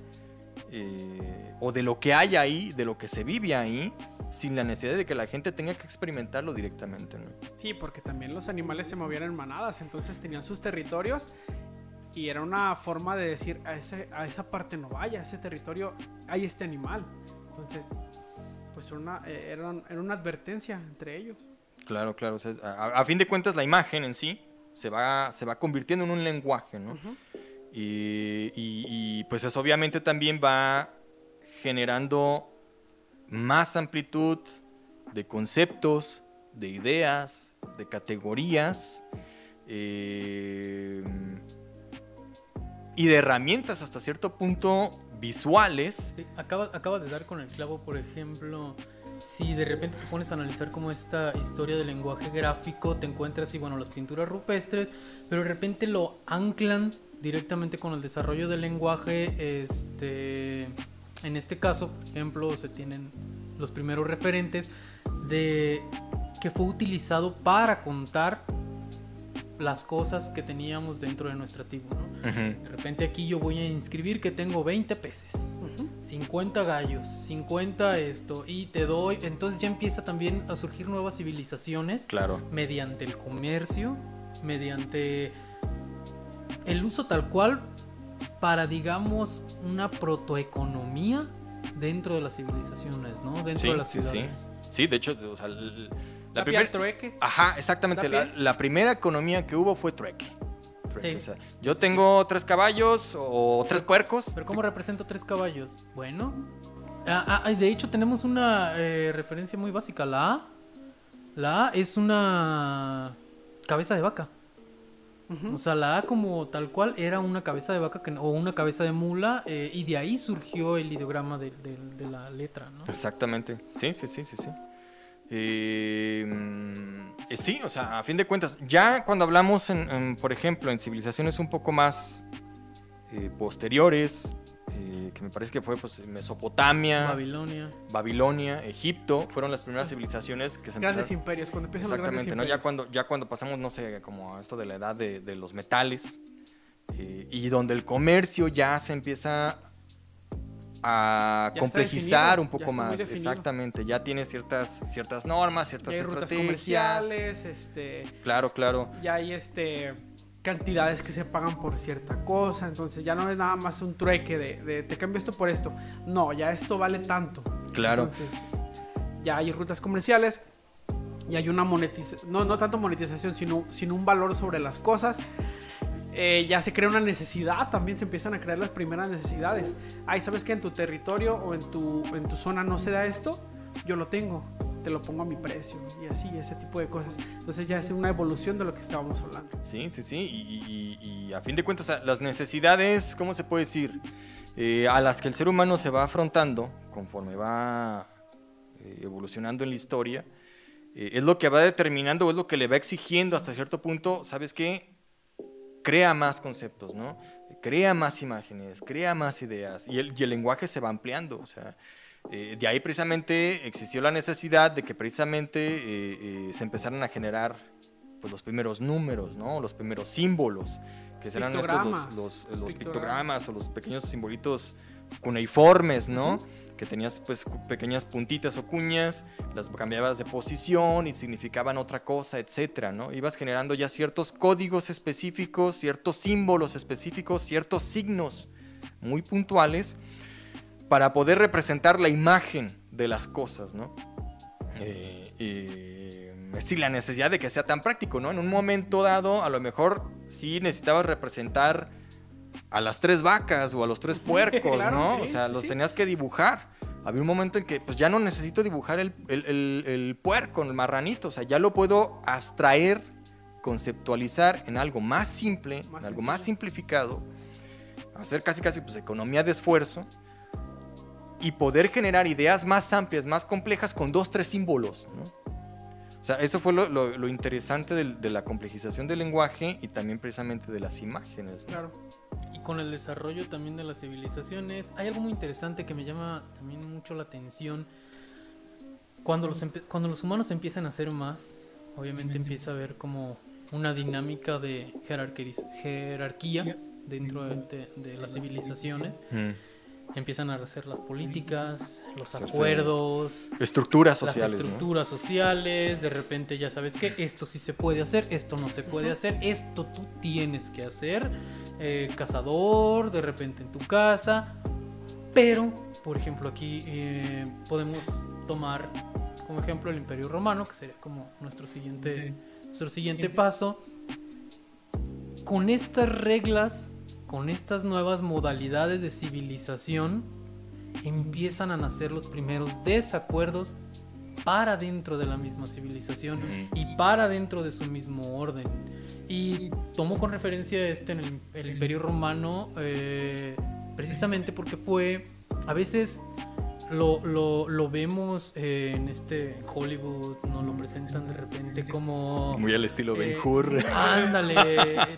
eh, o de lo que hay ahí, de lo que se vive ahí, sin la necesidad de que la gente tenga que experimentarlo directamente, ¿no? Sí, porque también los animales se movían en manadas, entonces tenían sus territorios y era una forma de decir a, ese, a esa parte no vaya, a ese territorio hay este animal. Entonces, pues era una, eh, era, era una advertencia entre ellos. Claro, claro. o sea, a, a fin de cuentas, la imagen en sí se va, se va convirtiendo en un lenguaje, ¿no? y, y- y, pues eso obviamente también va generando más amplitud de conceptos, de ideas, de categorías eh, y de herramientas hasta cierto punto visuales. Sí, acabas, acabas de dar con el clavo, por ejemplo, si de repente te pones a analizar como esta historia del lenguaje gráfico, te encuentras y bueno, las pinturas rupestres, pero de repente lo anclan directamente con el desarrollo del lenguaje, este, en este caso, por ejemplo, se tienen los primeros referentes de que fue utilizado para contar las cosas que teníamos dentro de nuestra tribu, ¿no? De repente aquí yo voy a inscribir que tengo 20 peces, 50 gallos, 50 esto, y te doy, entonces ya empieza también a surgir nuevas civilizaciones Claro. mediante el comercio, mediante el uso tal cual para, digamos, una protoeconomía dentro de las civilizaciones, ¿no? Dentro Sí, de las sí, sí. ciudades. Sí, de hecho, o sea, l- la primera... trueque. Ajá, exactamente. ¿Da La, primera economía que hubo fue trueque. Trueque, Sí. o sea, yo tengo tres caballos o tres puercos. Pero ¿cómo represento tres caballos? Bueno. ah, ah, de hecho tenemos una eh, referencia muy básica. La A. La A es una cabeza de vaca. O sea, la A como tal cual era una cabeza de vaca que, o una cabeza de mula eh, y de ahí surgió el ideograma de, de- de la letra, ¿no? Exactamente. Sí, sí, sí, sí, sí. Eh, mm, eh, sí, o sea, a fin de cuentas, ya cuando hablamos, en, en, por ejemplo, en civilizaciones un poco más eh, posteriores, eh, que me parece que fue pues, Mesopotamia, Babilonia. Babilonia, Egipto, fueron las primeras civilizaciones que se Grandes empezaron- imperios, cuando empiezan los grandes Exactamente, ¿no? imperios. Ya cuando, ya cuando pasamos, no sé, como a esto de la edad de, de los metales, eh, y donde el comercio ya se empieza a Ya complejizar definido, un ya poco más, exactamente, ya tiene ciertas, ciertas normas, Ya ciertas hay rutas estrategias. comerciales, este, Claro, claro. ya hay este cantidades que se pagan por cierta cosa, entonces ya no es nada más un trueque de, de, te cambio esto por esto. No, ya esto vale tanto. Claro. Entonces, ya hay rutas comerciales y hay una monetización, no, no tanto monetización, sino, sino un valor sobre las cosas. Eh, ya se crea una necesidad, también se empiezan a crear las primeras necesidades. Ay, ¿sabes que en tu territorio o en tu, en tu zona no se da esto? Yo lo tengo, te lo pongo a mi precio y así, ese tipo de cosas. Entonces ya es una evolución de lo que estábamos hablando. Sí, sí, sí. Y, a fin de cuentas, las necesidades, ¿cómo se puede decir? Eh, a las que el ser humano se va afrontando conforme va eh, evolucionando en la historia, es lo que va determinando, es lo que le va exigiendo hasta cierto punto, ¿sabes qué? Crea más conceptos, ¿no? Crea más imágenes, crea más ideas y el, y el lenguaje se va ampliando, o sea, eh, de ahí precisamente existió la necesidad de que precisamente eh, eh, se empezaran a generar pues, los primeros números, ¿no? Los primeros símbolos, que serán estos los, Pictogramas. los, los Pictogramas. pictogramas o los pequeños simbolitos cuneiformes, ¿no? Que tenías pues pequeñas puntitas o cuñas, las cambiabas de posición y significaban otra cosa, etcétera, ¿no? Ibas generando ya ciertos códigos específicos, ciertos símbolos específicos, ciertos signos muy puntuales para poder representar la imagen de las cosas, ¿no? Eh, eh, sin la necesidad de que sea tan práctico, ¿no? En un momento dado, a lo mejor sí necesitabas representar a las tres vacas o a los tres puercos, Claro, ¿no? sí, o sea, sí, los sí. tenías que dibujar. Había un momento en que, pues ya no necesito dibujar el, el- el- el puerco, el marranito, o sea, ya lo puedo abstraer, conceptualizar en algo más simple, Más en algo más simplificado, hacer casi casi pues economía de esfuerzo y poder generar ideas más amplias, más complejas con dos, tres símbolos. ¿no? O sea, eso fue lo, lo- lo interesante del- de la complejización del lenguaje y también precisamente de las imágenes. ¿no? Claro. Y con el desarrollo también de las civilizaciones, hay algo muy interesante que me llama también mucho la atención. Cuando los, cuando los humanos empiezan a hacer más, obviamente empieza a haber como una dinámica de jerarquía dentro de, de- de las civilizaciones. Mm. Empiezan a hacer las políticas, los Hacerse acuerdos, Estructuras las sociales. ¿no? estructuras sociales, de repente ya sabes que esto sí se puede hacer, esto no se puede hacer, esto tú tienes que hacer, eh, cazador, de repente en tu casa, pero, por ejemplo, aquí eh, podemos tomar como ejemplo el Imperio Romano, que sería como nuestro siguiente, nuestro siguiente paso, con estas reglas, con estas nuevas modalidades de civilización, empiezan a nacer los primeros desacuerdos para dentro de la misma civilización y para dentro de su mismo orden. Y tomo con referencia este en el, el Imperio Romano, eh, precisamente porque fue, a veces lo, lo- lo vemos eh, en este Hollywood, nos lo presentan de repente como... Muy al estilo Ben Eh, Hur. Ándale,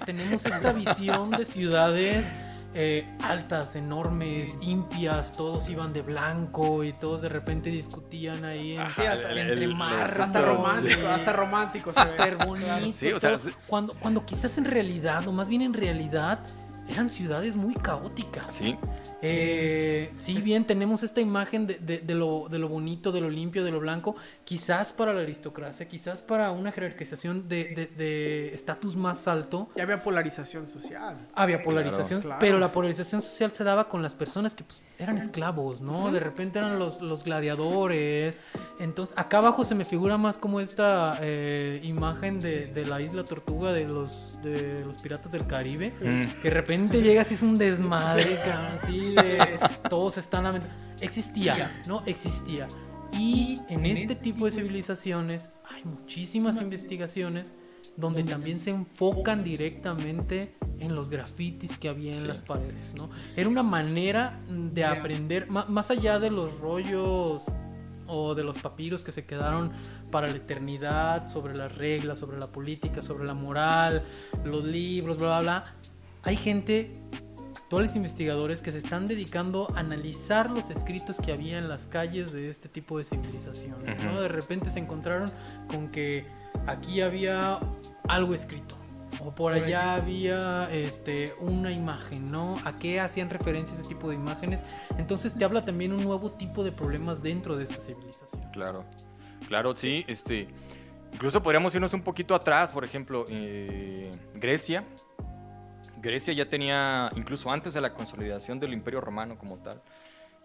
tenemos esta visión de ciudades eh, altas, enormes, impias, todos iban de blanco y todos de repente discutían ahí en- Ajá, hasta- entre el- los- Hasta romántico, sí. hasta romántico. se ve. Súper bonito. Sí, o sea, todo. sí. cuando, cuando quizás en realidad, o más bien en realidad, eran ciudades muy caóticas. Sí, Eh, sí, bien, tenemos esta imagen de, de- de lo, de lo bonito, de lo limpio, de lo blanco, quizás para la aristocracia, quizás para una jerarquización de- estatus más alto, Ya había polarización social. había polarización, Claro. pero la polarización social se daba con las personas que pues, eran esclavos, ¿no? De repente eran los, los gladiadores. Entonces, acá abajo se me figura más como esta eh, imagen de, de la isla Tortuga de los, de los piratas del Caribe. Que de repente llegas y es un desmadre, cabrón, así de todos están lamentando. Existía, ¿no? Existía. Y en este tipo de civilizaciones hay muchísimas investigaciones donde también se enfocan directamente en los grafitis que había en Sí, las paredes, ¿no? Era una manera de aprender, más allá de los rollos o de los papiros que se quedaron para la eternidad, sobre las reglas, sobre la política, sobre la moral, los libros, bla, bla, bla. Hay gente, actuales investigadores, que se están dedicando a analizar los escritos que había en las calles de este tipo de. Ujú. De repente se encontraron con que aquí había algo escrito. O por allá había este, una imagen, ¿no? ¿A qué hacían referencia ese tipo de imágenes? Entonces te habla también un nuevo tipo de problemas dentro de esta civilización. Claro, claro, sí. Este, incluso podríamos irnos un poquito atrás, por ejemplo, eh, Grecia. Grecia ya tenía, incluso antes de la consolidación del Imperio Romano como tal,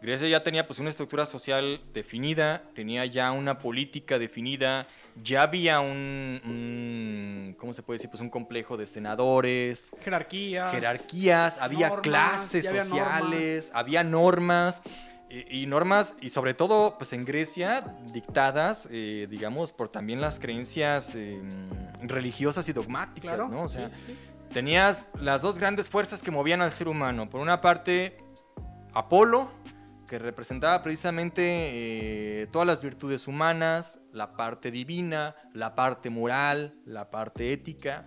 Grecia ya tenía pues una estructura social definida, tenía ya una política definida, ya había un, ¿cómo se puede decir? Pues un complejo de senadores, jerarquías, jerarquías, había clases sociales, había normas. y, normas, y sobre todo, pues en Grecia, dictadas, eh, digamos, por también las creencias em, religiosas y dogmáticas, ¿no? O sea, tenías las dos grandes fuerzas que movían al ser humano. Por una parte, Apolo, que representaba precisamente eh, todas las virtudes humanas, la parte divina, la parte moral, la parte ética,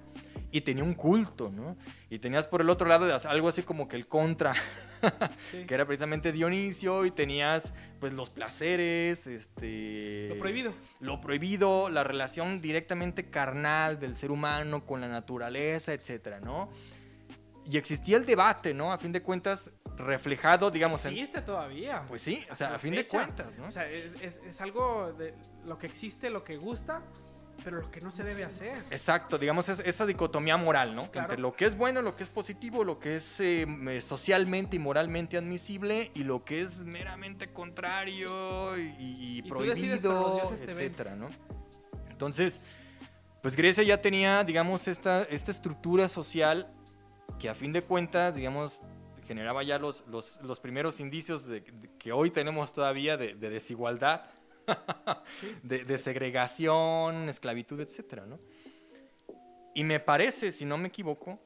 y tenía un culto, ¿no? Y tenías por el otro lado algo así como que el contra, que era precisamente Dionisio, y tenías pues los placeres, este... Lo prohibido. Lo prohibido, la relación directamente carnal del ser humano con la naturaleza, etcétera, ¿no? Y existía el debate, ¿no? A fin de cuentas, reflejado, digamos. Existe todavía. Pues sí, o sea, a fin de cuentas, ¿no? O sea, es, algo de lo que existe, lo que gusta, pero lo que no se debe hacer. Exacto, digamos, es esa dicotomía moral, ¿no? Entre lo que es bueno, lo que es positivo, lo que es eh, socialmente y moralmente admisible y lo que es meramente contrario y, prohibido, etcétera, ¿no? Entonces, pues Grecia ya tenía, digamos, esta, esta estructura social que a fin de cuentas, digamos, generaba ya los, los, primeros indicios de, que hoy tenemos todavía de, desigualdad, de, segregación, esclavitud, etc. ¿no? Y me parece, si no me equivoco,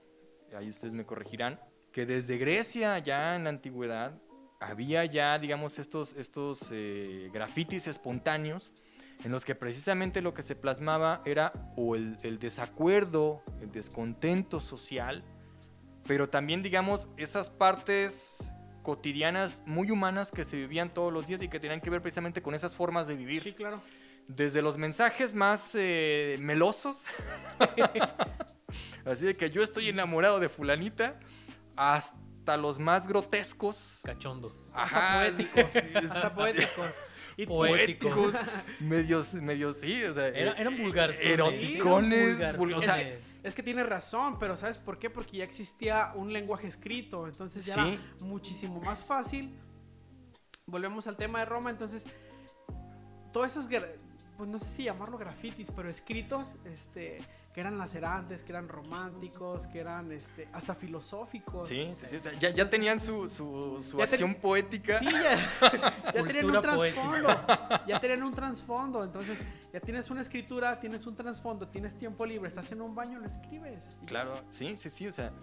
ahí ustedes me corregirán, que desde Grecia ya en la antigüedad había ya, digamos, estos, estos eh, grafitis espontáneos en los que precisamente lo que se plasmaba era o el, el desacuerdo, el descontento social, pero también, digamos, esas partes cotidianas muy humanas que se vivían todos los días y que tenían que ver precisamente con esas formas de vivir. Sí, claro. Desde los mensajes más eh, melosos, así de que yo estoy enamorado de fulanita, hasta los más grotescos. Cachondos. Ajá, poéticos. hasta poéticos. Y poéticos. medios, medios, sí, o sea. eran vulgares. Eroticones. o sea, es que tiene razón, pero ¿sabes por qué? Porque ya existía un lenguaje escrito, entonces ya era muchísimo más fácil. Volvemos al tema de Roma, entonces todos esos, pues no sé si llamarlo grafitis, pero escritos, este, que eran lacerantes, que eran románticos, que eran este, hasta filosóficos. Sí, sí, sí. ya, ya, tenían su, su, su acción poética. Sí, ya, ya tenían un trasfondo. Ya tenían un trasfondo. Entonces, ya tienes una escritura, tienes un trasfondo, tienes tiempo libre, estás en un baño, lo escribes. Claro, sí, sí, sí. O sea,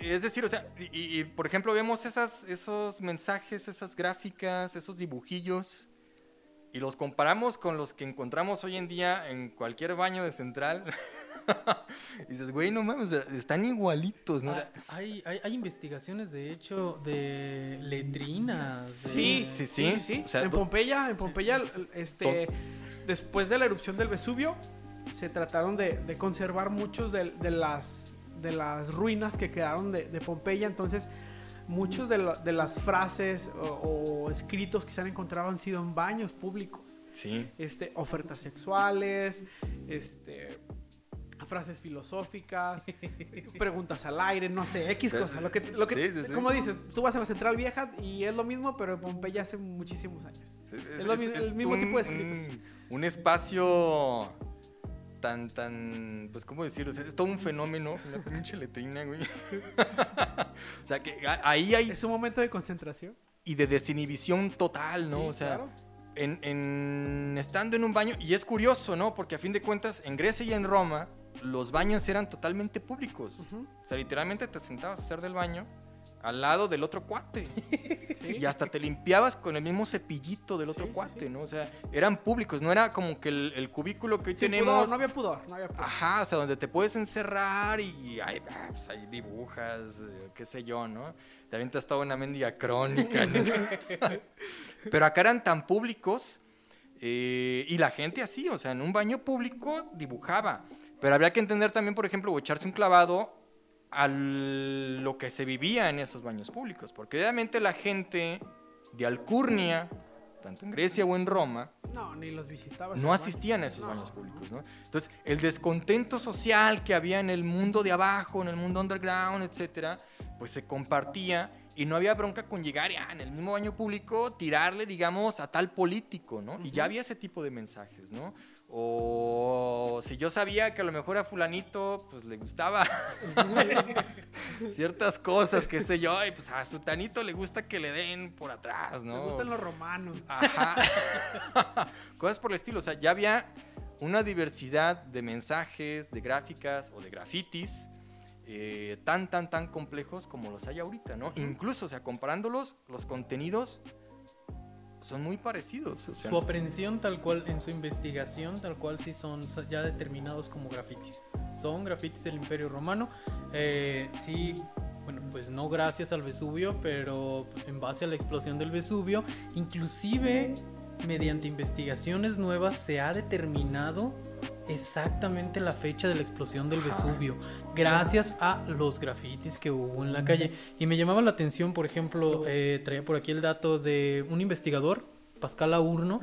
es decir, o sea, y, por ejemplo, vemos esas, esos mensajes, esas gráficas, esos dibujillos y los comparamos con los que encontramos hoy en día en cualquier baño de central. y dices, güey, no mames, están igualitos, ¿no? Ah, hay, hay, investigaciones, de hecho, de letrinas. Sí, sí, sí, sí. en Pompeya, en Pompeya, este, después de la erupción del Vesubio, se trataron de, conservar muchos de, las, de las ruinas que quedaron de, Pompeya, entonces muchos de, las frases o, escritos que se han encontrado han sido en baños públicos. Sí. Este, ofertas sexuales, este, frases filosóficas, preguntas al aire, no sé, X cosas. Lo que, lo que, como dices, tú vas a la Central Vieja y es lo mismo, pero en Pompeya hace muchísimos años. es, el mismo tipo de escritos. Un espacio tan, tan, pues, ¿cómo decirlo? es todo un fenómeno, una pinche letrina, güey. o sea, que ahí hay... Es un momento de concentración. Y de desinhibición total, ¿no? o sea, en, estando en un baño, y es curioso, ¿no? Porque a fin de cuentas, en Grecia y en Roma, los baños eran totalmente públicos. O sea, literalmente te sentabas a hacer del baño al lado del otro cuate. Y hasta te limpiabas con el mismo cepillito del otro cuate, ¿no? O sea, eran públicos, no era como que el, cubículo que hoy tenemos. no había pudor, no había pudor. Ajá, o sea, donde te puedes encerrar y hay, ah, pues, hay dibujas, eh, qué sé yo, ¿no? También te has estado en una mendiga crónica. Pero acá eran tan públicos eh, y la gente así, o sea, en un baño público dibujaba. Pero habría que entender también, por ejemplo, o echarse un clavado a lo que se vivía en esos baños públicos, porque obviamente la gente de Alcurnia, tanto en Grecia o en Roma, No, ni los visitaba. no asistían a esos baños públicos, ¿no? Entonces, el descontento social que había en el mundo de abajo, en el mundo underground, etcétera, pues se compartía y no había bronca con llegar ah, en el mismo baño público tirarle, digamos, a tal político, ¿no? Y ya había ese tipo de mensajes, ¿no? O si yo sabía que a lo mejor a fulanito pues le gustaba ciertas cosas, qué sé yo, y pues a sutanito le gusta que le den por atrás, ¿no? Me gustan los romanos. Ajá. Cosas por el estilo. O sea, ya había una diversidad de mensajes, de gráficas o de grafitis eh, tan, tan, tan complejos como los hay ahorita, ¿no? Incluso, o sea, comparándolos, los contenidos son muy parecidos. o sea, Su aprehensión tal cual, en su investigación tal cual sí son ya determinados como grafitis. Son grafitis del Imperio Romano. Eh, sí, bueno, pues no gracias al Vesubio, pero en base a la explosión del Vesubio, inclusive mediante investigaciones nuevas se ha determinado exactamente la fecha de la explosión del Vesubio, gracias a los grafitis que hubo en la calle. Y me llamaba la atención, por ejemplo, eh, traía por aquí el dato de un investigador, Pascal Aurno,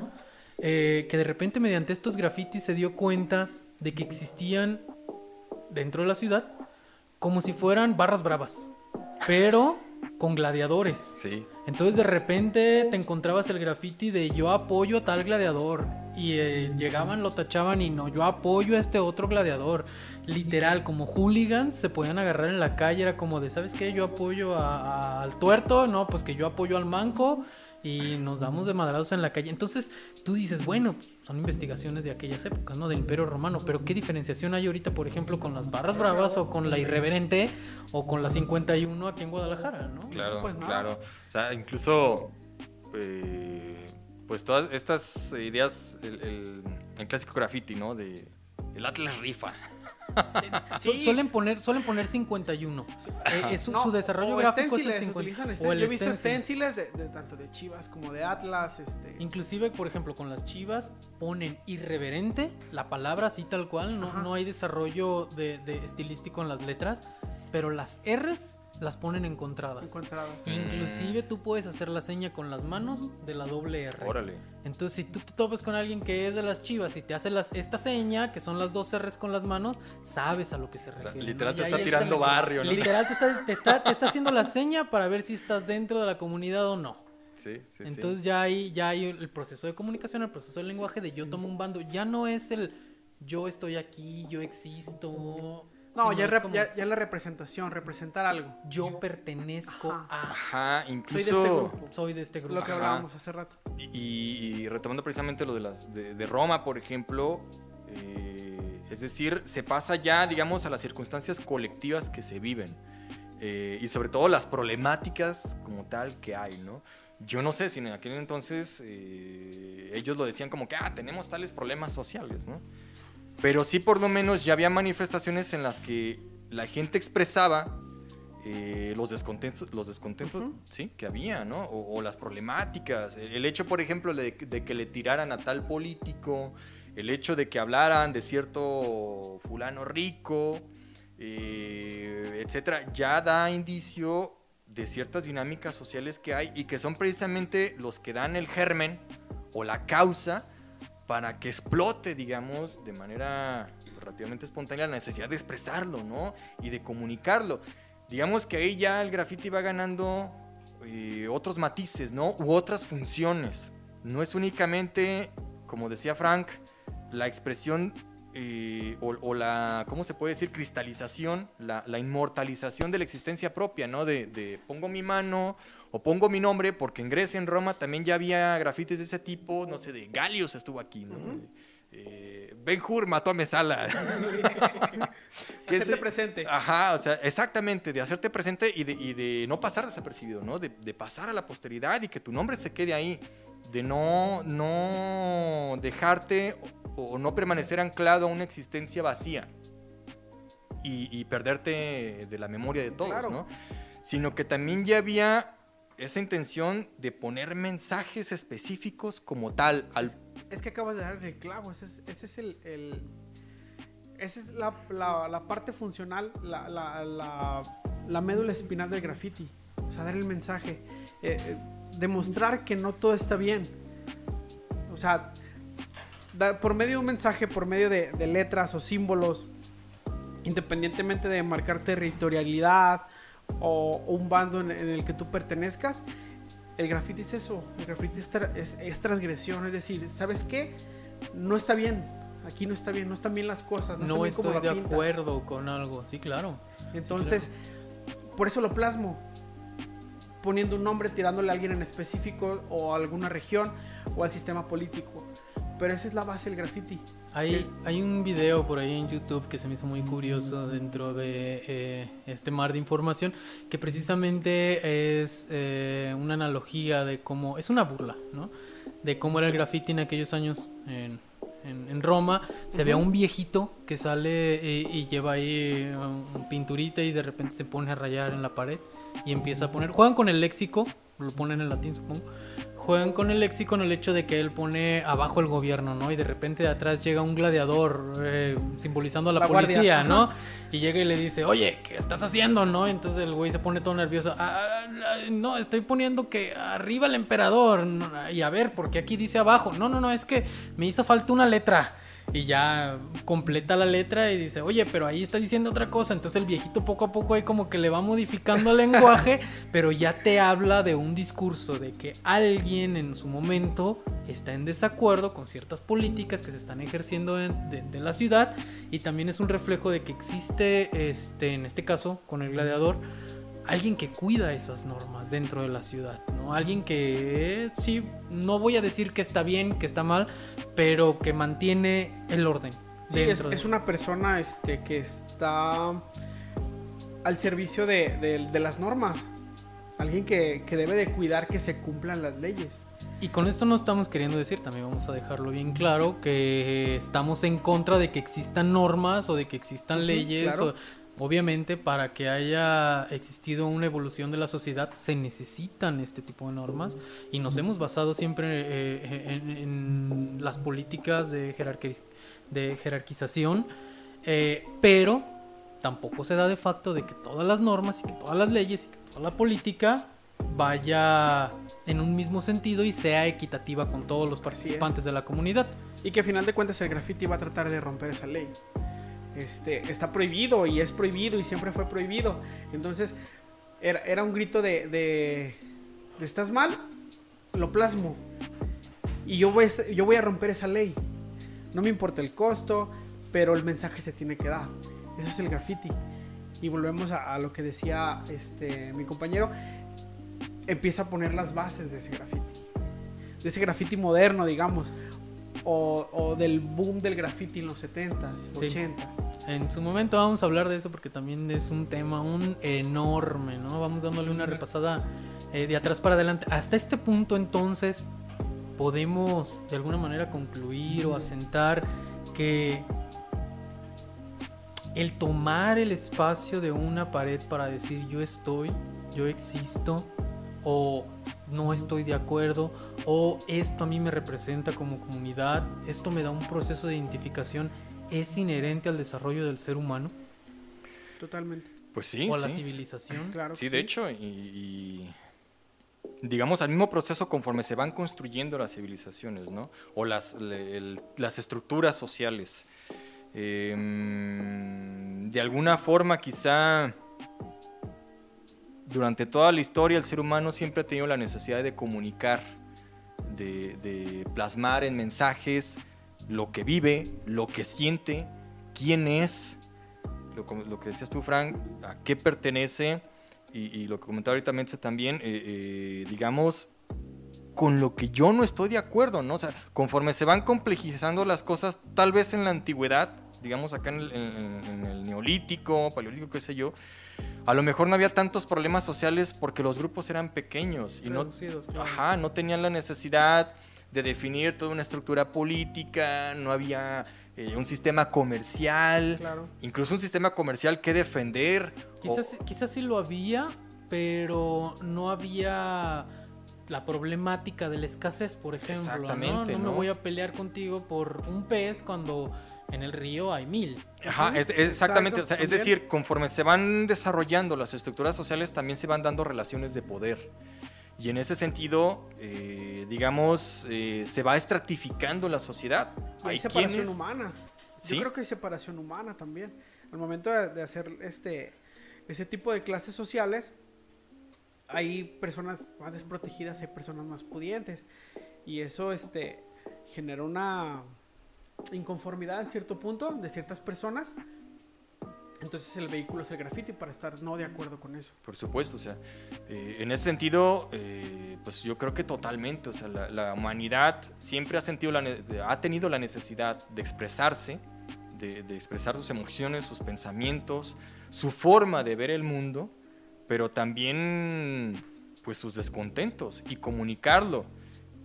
eh, que de repente mediante estos grafitis se dio cuenta de que existían dentro de la ciudad como si fueran barras bravas, pero con gladiadores. Sí. Entonces de repente te encontrabas el graffiti de yo apoyo a tal gladiador. Y eh, llegaban, lo tachaban y no, yo apoyo a este otro gladiador. Literal, como hooligans se podían agarrar en la calle. Era como de, ¿sabes qué? Yo apoyo a- a- al tuerto, no, pues que yo apoyo al manco. Y nos damos de madrazos en la calle. Entonces tú dices, bueno, son investigaciones de aquellas épocas, ¿no? Del Imperio Romano. Pero ¿qué diferenciación hay ahorita, por ejemplo, con las barras bravas o con la irreverente o con la 51 aquí en Guadalajara, ¿no? Claro, Pues claro. O sea, incluso, eh, pues todas estas ideas, el, el- el clásico graffiti, ¿no? De el Atlas rifa. Su- Suelen poner, suelen poner 51. Eh, es su, No, su desarrollo o gráfico es el stenciles, 50. utilizan o el Yo he visto stenciles de, de tanto de Chivas como de Atlas. Este, Inclusive, por ejemplo, con las chivas ponen irreverente, la palabra así tal cual, no, Ajá. no hay desarrollo de, de estilístico en las letras, pero las R's las ponen encontradas. encontradas. Inclusive tú puedes hacer la seña con las manos de la doble R. Órale. Entonces, si tú te topas con alguien que es de las chivas y te hace las, esta seña, que son las dos R's con las manos, sabes a lo que se sea, refiere. literal ¿no? te está tirando barrio, ¿no? Literal te está, te, está, te está haciendo la seña para ver si estás dentro de la comunidad o no. Sí, sí, Entonces ya hay, ya hay el proceso de comunicación, el proceso del lenguaje de yo tomo un bando. Ya no es el yo estoy aquí, yo existo. No, ya, es rep- como, ya, ya la representación, representar algo. yo pertenezco Ajá. a. Ajá, Soy de este incluso... grupo. Soy de este grupo. Lo que Ajá. hablábamos hace rato. Y, y retomando precisamente lo de, las, de, de Roma, por ejemplo, eh, es decir, se pasa ya, digamos, a las circunstancias colectivas que se viven. eh, y sobre todo las problemáticas como tal que hay, ¿no? Yo no sé si en aquel entonces eh, ellos lo decían como que, ah, tenemos tales problemas sociales, ¿no? Pero sí por lo menos ya había manifestaciones en las que la gente expresaba eh, los descontentos, los descontentos sí, que había, ¿no? O, o las problemáticas. El, el hecho, por ejemplo, de, de que le tiraran a tal político, el hecho de que hablaran de cierto fulano rico, eh, etcétera, ya da indicio de ciertas dinámicas sociales que hay y que son precisamente los que dan el germen o la causa para que explote, digamos, de manera relativamente espontánea la necesidad de expresarlo, ¿no? Y de comunicarlo. Digamos que ahí ya el graffiti va ganando eh, otros matices, ¿no? U otras funciones. No es únicamente, como decía Frank, la expresión eh, o, la, ¿cómo se puede decir? Cristalización, la, la inmortalización de la existencia propia, ¿no? De, de pongo mi mano o pongo mi nombre, porque en Grecia, en Roma, también ya había grafitis de ese tipo, no sé, de Galios estuvo aquí, ¿no? Eh, Ben Hur mató a Mesala. Que Hacerte ese- presente. Ajá, o sea, exactamente, de hacerte presente y de, y de no pasar desapercibido, ¿no? De, de pasar a la posteridad y que tu nombre se quede ahí. De no, no dejarte o, o no permanecer anclado a una existencia vacía. Y, y perderte de la memoria de todos, Claro. ¿no? Sino que también ya había esa intención de poner mensajes específicos como tal al Es que acabas de dar el clavo. Ese es, el, el, esa es la, la- parte funcional, la- la médula espinal del graffiti. O sea, dar el mensaje. eh, eh, demostrar que no todo está bien. O sea, dar- por medio de un mensaje, por medio de, de letras o símbolos, independientemente de marcar territorialidad o, o un bando en, en el que tú pertenezcas, el graffiti es eso. El graffiti es, tra- es- es transgresión. Es decir, ¿sabes qué? No está bien. Aquí no está bien. No están bien las cosas. No, No, estoy de pintas. acuerdo con algo, sí, claro. Entonces, por eso lo plasmo. Poniendo un nombre, tirándole a alguien en específico o a alguna región o al sistema político. Pero esa es la base del graffiti. Hay, hay un video por ahí en YouTube que se me hizo muy curioso dentro de eh, este mar de información que precisamente es eh, una analogía de cómo, es una burla, ¿no? De cómo era el graffiti en aquellos años en, en- en Roma. Se ve a un viejito que sale y, y lleva ahí um, pinturita y de repente se pone a rayar en la pared y empieza a poner, juegan con el léxico, lo ponen en latín supongo, juegan con el léxico en el hecho de que él pone abajo el gobierno, ¿no? Y de repente de atrás llega un gladiador eh, simbolizando a la, La guardia, policía, ajá. ¿no? Y llega y le dice, oye, ¿qué estás haciendo, no? Entonces el güey se pone todo nervioso. "Ah, no, estoy poniendo que arriba el emperador. Y a ver, porque aquí dice abajo. No, no, no, es que me hizo falta una letra. Y ya completa la letra y dice, oye, pero ahí está diciendo otra cosa. Entonces el viejito poco a poco ahí como que le va modificando el lenguaje, pero ya te habla de un discurso de que alguien en su momento está en desacuerdo con ciertas políticas que se están ejerciendo en, de, de la ciudad y también es un reflejo de que existe, este, en este caso, con el gladiador, alguien que cuida esas normas dentro de la ciudad, ¿no? Alguien que, eh, sí, no voy a decir que está bien, que está mal, pero que mantiene el orden. Sí, es, dentro de- es una persona este, que está al servicio de, de- de las normas. Alguien que, que debe de cuidar que se cumplan las leyes. Y con esto no estamos queriendo decir, también vamos a dejarlo bien claro, que estamos en contra de que existan normas o de que existan leyes. claro. o- obviamente, para que haya existido una evolución de la sociedad, se necesitan este tipo de normas. Y nos hemos basado siempre eh, en, en las políticas de, jerarqui- de jerarquización, eh, pero tampoco se da de facto de que todas las normas y que todas las leyes y que toda la política vaya en un mismo sentido y sea equitativa con todos los participantes de la comunidad. Y que a final de cuentas el graffiti va a tratar de romper esa ley. Este, está prohibido y es prohibido y siempre fue prohibido. Entonces, era, un grito de, de, ¿estás mal? Lo plasmo. Y yo voy, a, romper esa ley. No me importa el costo, pero el mensaje se tiene que dar. Eso es el graffiti. Y volvemos a, a lo que decía este, mi compañero. Empieza a poner las bases de ese graffiti. De ese graffiti moderno, digamos. O, o del boom del graffiti en los 70s, Sí. 80s. En su momento vamos a hablar de eso porque también es un tema un enorme, ¿no? Vamos dándole una repasada eh, de atrás para adelante. Hasta este punto entonces podemos de alguna manera concluir o asentar que el tomar el espacio de una pared para decir yo estoy, yo existo o no estoy de acuerdo o esto a mí me representa como comunidad, esto me da un proceso de identificación, es inherente al desarrollo del ser humano Totalmente. Pues sí, o a la sí. civilización. Claro. Sí, que de hecho, y, y, digamos al mismo proceso conforme se van construyendo las civilizaciones, ¿no? O las, le- el- las estructuras sociales. Em, de alguna forma, quizá durante toda la historia el ser humano siempre ha tenido la necesidad de comunicar, de, plasmar en mensajes lo que vive, lo que siente, quién es, lo, que decías tú, Frank, a qué pertenece, y, lo que comentaba ahorita también, eh, eh, digamos, con lo que yo no estoy de acuerdo, ¿no? O sea, conforme se van complejizando las cosas, tal vez en la antigüedad, digamos acá en el, en el neolítico, paleolítico, qué sé yo, a lo mejor no había tantos problemas sociales porque los grupos eran pequeños y no, claro. Ajá, no tenían la necesidad de definir toda una estructura política, no había eh, un sistema comercial, Claro. incluso un sistema comercial que defender. o- Quizás, quizás sí lo había, pero no había la problemática de la escasez, por ejemplo. ¿no? Exactamente, No, me ¿no? voy a pelear contigo por un pez cuando En el río hay mil. Ajá, es, es exactamente. Exacto, o sea, es decir, conforme se van desarrollando las estructuras sociales, también se van dando relaciones de poder. Y en ese sentido, eh, digamos, eh, se va estratificando la sociedad. Y hay Hay separación quienes- humana. Sí. Yo creo que hay separación humana también. Al momento de, de hacer este ese tipo de clases sociales, hay personas más desprotegidas, hay personas más pudientes. Y eso este, genera una inconformidad en cierto punto de ciertas personas. Entonces el vehículo es el graffiti para estar no de acuerdo con eso. Por supuesto, o sea, eh, en ese sentido, eh, pues yo creo que totalmente, o sea, la, humanidad siempre ha, sentido la ha tenido la necesidad de expresarse, de, de expresar sus emociones, sus pensamientos, su forma de ver el mundo, pero también pues sus descontentos y comunicarlo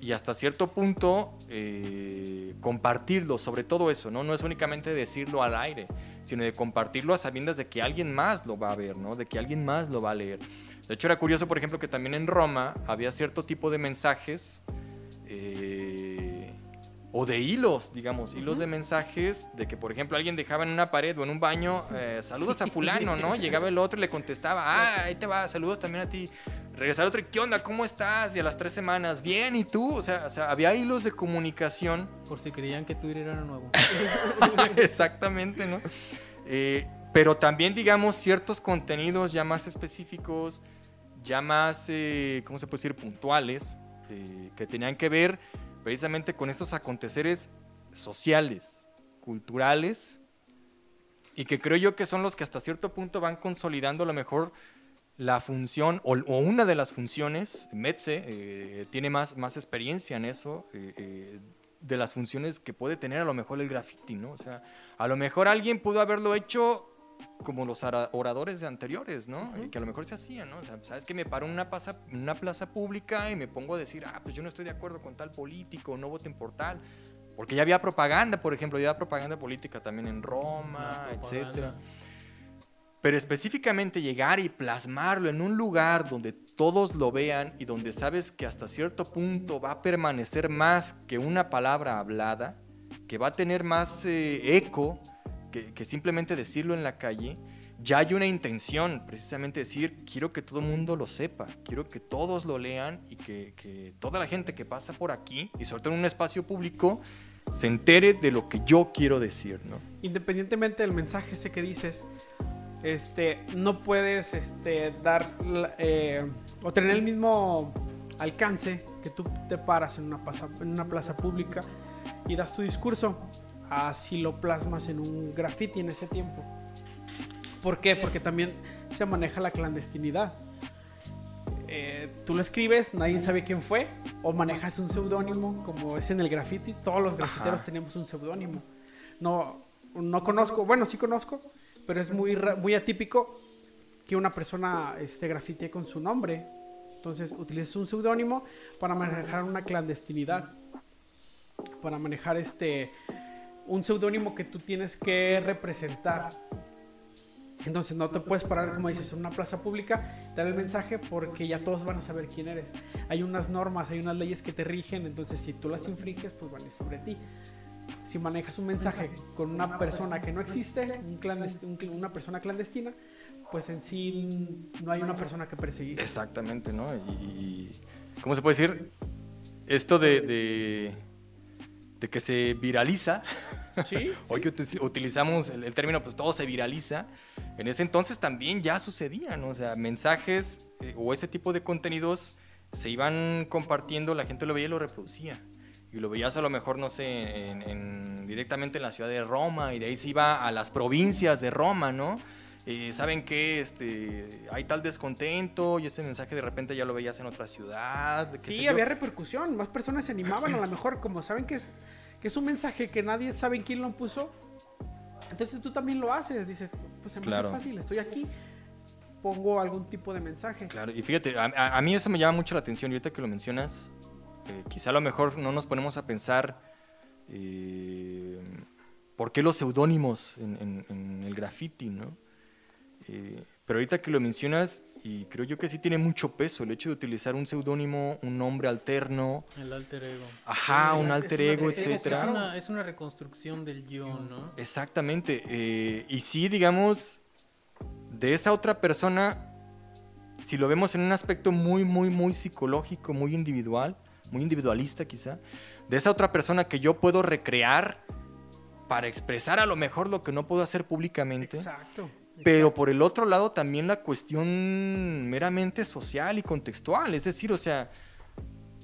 y hasta cierto punto eh, compartirlo, sobre todo eso, ¿no? No es únicamente decirlo al aire, sino de compartirlo a sabiendas de que alguien más lo va a ver, ¿no? De que alguien más lo va a leer. De hecho, era curioso, por ejemplo, que también en Roma había cierto tipo de mensajes eh, o de hilos, digamos, hilos de mensajes de que, por ejemplo, alguien dejaba en una pared o en un baño, eh, saludos a fulano, ¿no? Llegaba el otro y le contestaba, ah, ahí te va, saludos también a ti. Regresar otro, ¿qué onda? ¿Cómo estás? Y a las tres semanas, bien, ¿y tú? O sea, o sea había hilos de comunicación Por si creían que Twitter era nuevo. Exactamente, ¿no? Eh, pero también, digamos, ciertos contenidos ya más específicos, ya más, eh, ¿cómo se puede decir?, puntuales, eh, que tenían que ver precisamente con estos aconteceres sociales, culturales, y que creo yo que son los que hasta cierto punto van consolidando a lo mejor la función o, o una de las funciones, Metze eh, tiene más, más experiencia en eso, eh, eh, de las funciones que puede tener a lo mejor el graffiti, ¿no? O sea, a lo mejor alguien pudo haberlo hecho como los oradores de anteriores, ¿no? Y que a lo mejor se hacían, ¿no? O sea, sabes que me paro en una, plaza, una plaza pública y me pongo a decir, ah, pues yo no estoy de acuerdo con tal político, no voten por tal. Porque ya había propaganda, por ejemplo, ya había propaganda política también en Roma, La etcétera. Pero específicamente llegar y plasmarlo en un lugar donde todos lo vean y donde sabes que hasta cierto punto va a permanecer más que una palabra hablada, que va a tener más eh, eco que, simplemente decirlo en la calle, ya hay una intención, precisamente decir, quiero que todo el mundo lo sepa, quiero que todos lo lean y que, toda la gente que pasa por aquí, y sobre todo en un espacio público, se entere de lo que yo quiero decir, ¿no? independientemente del mensaje que dices, este, no puedes este, dar eh, o tener el mismo alcance que tú te paras en una, plaza, en una plaza pública y das tu discurso, así lo plasmas en un graffiti en ese tiempo. ¿Por qué? Porque también se maneja la clandestinidad. Eh, tú lo escribes, nadie sabe quién fue, o manejas un seudónimo, como es en el graffiti. Todos los grafiteros Ajá. tenemos un seudónimo. No, no conozco, bueno, sí conozco, pero es muy, muy atípico que una persona este, grafitee con su nombre. Entonces utilizas un seudónimo para manejar una clandestinidad, para manejar este un seudónimo que tú tienes que representar. Entonces no te puedes parar, como dices, en una plaza pública, dar el mensaje porque ya todos van a saber quién eres. Hay unas normas, hay unas leyes que te rigen, entonces si tú las infringes, pues van a ir sobre ti. Si manejas un mensaje con una persona que no existe, un un una persona clandestina, pues en sí no hay una persona que perseguir. Exactamente, ¿no? Y, y- ¿cómo se puede decir? Esto de, de, de que se viraliza, Sí, hoy que uti- utilizamos el, el término, pues todo se viraliza, en ese entonces también ya sucedía, ¿no? O sea, mensajes eh, o ese tipo de contenidos se iban compartiendo, la gente lo veía y lo reproducía. Y lo veías a lo mejor, no sé, en- en- directamente en la ciudad de Roma y de ahí se iba a las provincias de Roma, ¿no? Eh, ¿Saben qué? Este, hay tal descontento y ese mensaje de repente ya lo veías en otra ciudad. qué sé Sí, yo. había repercusión, más personas se animaban, a lo mejor como saben que es, que es un mensaje que nadie sabe quién lo puso, entonces tú también lo haces, dices, pues se me Claro. hace fácil, estoy aquí, pongo algún tipo de mensaje. Claro, y fíjate, a- a mí eso me llama mucho la atención y ahorita que lo mencionas, eh, quizá a lo mejor no nos ponemos a pensar eh, por qué los seudónimos en, en- en el graffiti, ¿no? Eh, pero ahorita que lo mencionas y creo yo que sí tiene mucho peso el hecho de utilizar un seudónimo, un nombre alterno. El alter ego. Ajá, un es alter una- ego, etcétera. es una, es una reconstrucción del yo, ¿no? Exactamente. eh, y sí, digamos, de esa otra persona, si lo vemos en un aspecto muy, muy, muy psicológico, muy individual, muy individualista quizá, de esa otra persona que yo puedo recrear para expresar a lo mejor lo que no puedo hacer públicamente. Exacto. Pero por el otro lado también la cuestión meramente social y contextual. Es decir, o sea,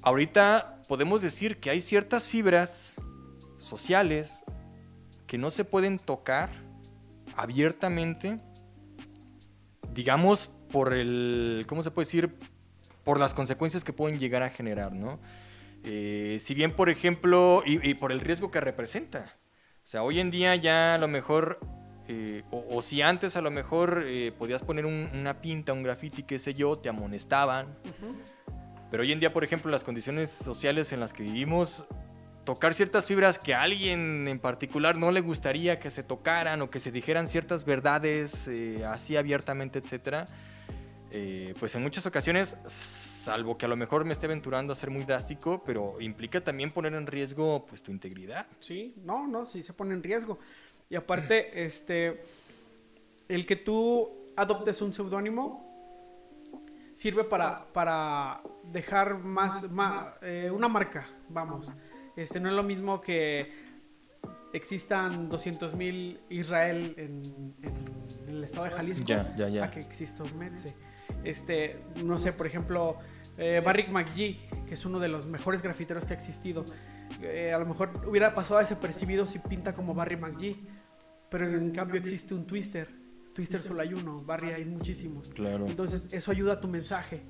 ahorita podemos decir que hay ciertas fibras sociales que no se pueden tocar abiertamente, digamos, por el, ¿cómo se puede decir? Por las consecuencias que pueden llegar a generar, ¿no? Eh, si bien, por ejemplo, y, y por el riesgo que representa. O sea, hoy en día ya a lo mejor, eh, o, o si antes a lo mejor eh, podías poner un- una pinta, un graffiti, qué sé yo, te amonestaban. Pero hoy en día, por ejemplo, las condiciones sociales en las que vivimos, tocar ciertas fibras que a alguien en particular no le gustaría que se tocaran o que se dijeran ciertas verdades eh, así abiertamente, etcétera, eh, pues en muchas ocasiones, salvo que a lo mejor me esté aventurando a ser muy drástico, pero implica también poner en riesgo pues tu integridad. Sí, no, no, sí se pone en riesgo. Y aparte, este, el que tú adoptes un seudónimo sirve para, para dejar más, ma- eh, una marca, vamos. Este, no es lo mismo que existan 200.000 Israel en, en el estado de Jalisco Ya, ya, ya. a que exista un Metze. Este, no sé, por ejemplo, eh, Barrick McGee, que es uno de los mejores grafiteros que ha existido. Eh, a lo mejor hubiera pasado desapercibido si pinta como Barry McGee, pero en cambio existe un Twister. Twister solo hay uno, Barry hay muchísimos. Claro. Entonces, eso ayuda a tu mensaje.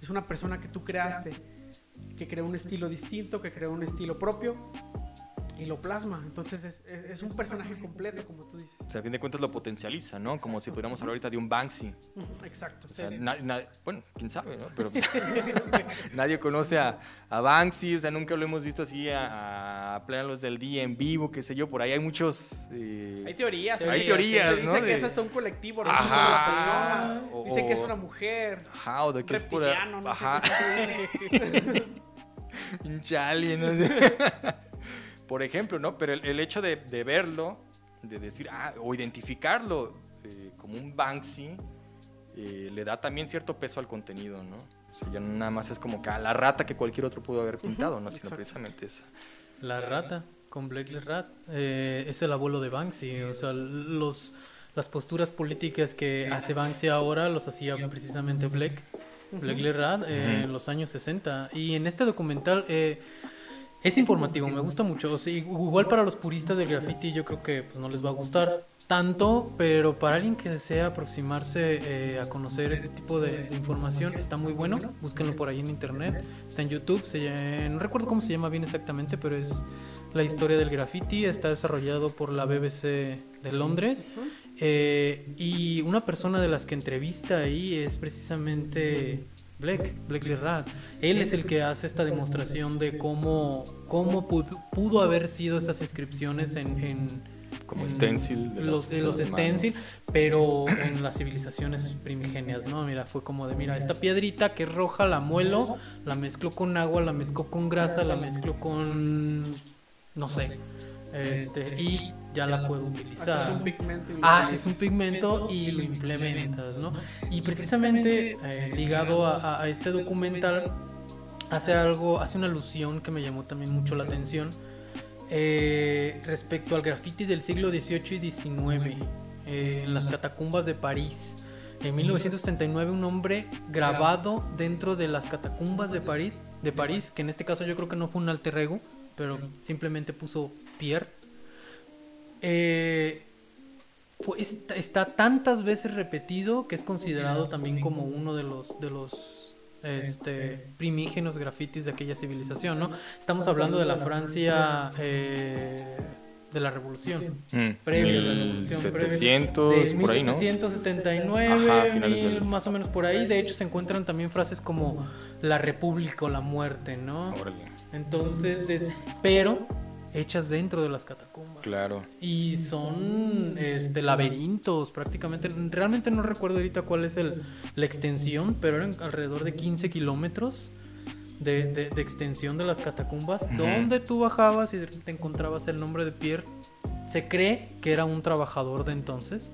Es una persona que tú creaste, que creó un estilo distinto, que creó un estilo propio y lo plasma. Entonces, es, es- es un personaje completo, como tú dices. O sea, a fin de cuentas lo potencializa, ¿no? Como si pudiéramos hablar ahorita de un Banksy. Exacto. O sea, na- na- bueno, quién sabe, ¿no? Pero pues, nadie conoce a, a Banksy, o sea, nunca lo hemos visto así a, a plenos del día en vivo, qué sé yo, por ahí hay muchos... eh, Hay teorías. Hay sí. teorías, Se ¿no? dice que De- es hasta un colectivo, no es Ajá. una persona. O- Dice que es una mujer. Ajá, o de que es pura... no Ajá, pinche alien, no sé. Por ejemplo, ¿no? Pero el, el hecho de, de verlo, de decir, ah, o identificarlo eh, como un Banksy, eh, le da también cierto peso al contenido, ¿no? O sea, ya no nada más es como que a la rata que cualquier otro pudo haber pintado, ¿no? Sino exacto. precisamente esa. La rata, con Blake the Rat, eh, es el abuelo de Banksy. O sea, los, las posturas políticas que hace Banksy ahora los hacía precisamente Blake, Blake the Rat, eh, en los años 60. Y en este documental eh, es informativo, me gusta mucho. O sea, igual para los puristas del graffiti yo creo que pues, no les va a gustar tanto, pero para alguien que desea aproximarse eh, a conocer este tipo de, de información está muy bueno. Búsquenlo por ahí en internet, está en YouTube. Se no recuerdo cómo se llama bien exactamente, pero es la historia del graffiti. Está desarrollado por la BBC de Londres. Eh, y una persona de las que entrevista ahí es precisamente Black, Black Lee Rat. Él es el que hace esta demostración de cómo, cómo pudo, pudo haber sido esas inscripciones en, en- Como en stencil de los, las- de los stencil, manos. pero en las civilizaciones primigenias, ¿no? Mira, fue como de, mira, esta piedrita que es roja la muelo, la mezclo con agua, la mezclo con grasa, la mezclo con, no sé, este, y ya la puedo utilizar. Haces un pigmento. y lo Haces un pigmento y lo implementas, ¿no? Y precisamente eh, ligado a, a- a este documental hace algo, hace una alusión que me llamó también mucho la atención eh, respecto al graffiti del siglo XVIII y XIX eh, en las catacumbas de París. En 1939 un hombre grabado dentro de las catacumbas de París, de París, que en este caso yo creo que no fue un alter ego, pero simplemente puso Pierre. Eh, fue- está, está tantas veces repetido que es considerado también como uno de los de los este, primígenos grafitis de aquella civilización, ¿no? Estamos hablando de la Francia eh, de la Revolución. Mm, Previo a la Revolución, previo- 1700, de por ahí, ¿no? 1779, Ajá, finales mil, del- más o menos por ahí. De hecho, se encuentran también frases como la república o la muerte, ¿no? Órale. Entonces, des- pero hechas dentro de las catacumbas. Claro. Y son este, laberintos prácticamente. Realmente no recuerdo ahorita cuál es el, la extensión, pero eran alrededor de 15 kilómetros de, de- de extensión de las catacumbas, Ujú. donde tú bajabas y repente encontrabas el nombre de Pierre. Se cree que era un trabajador de entonces.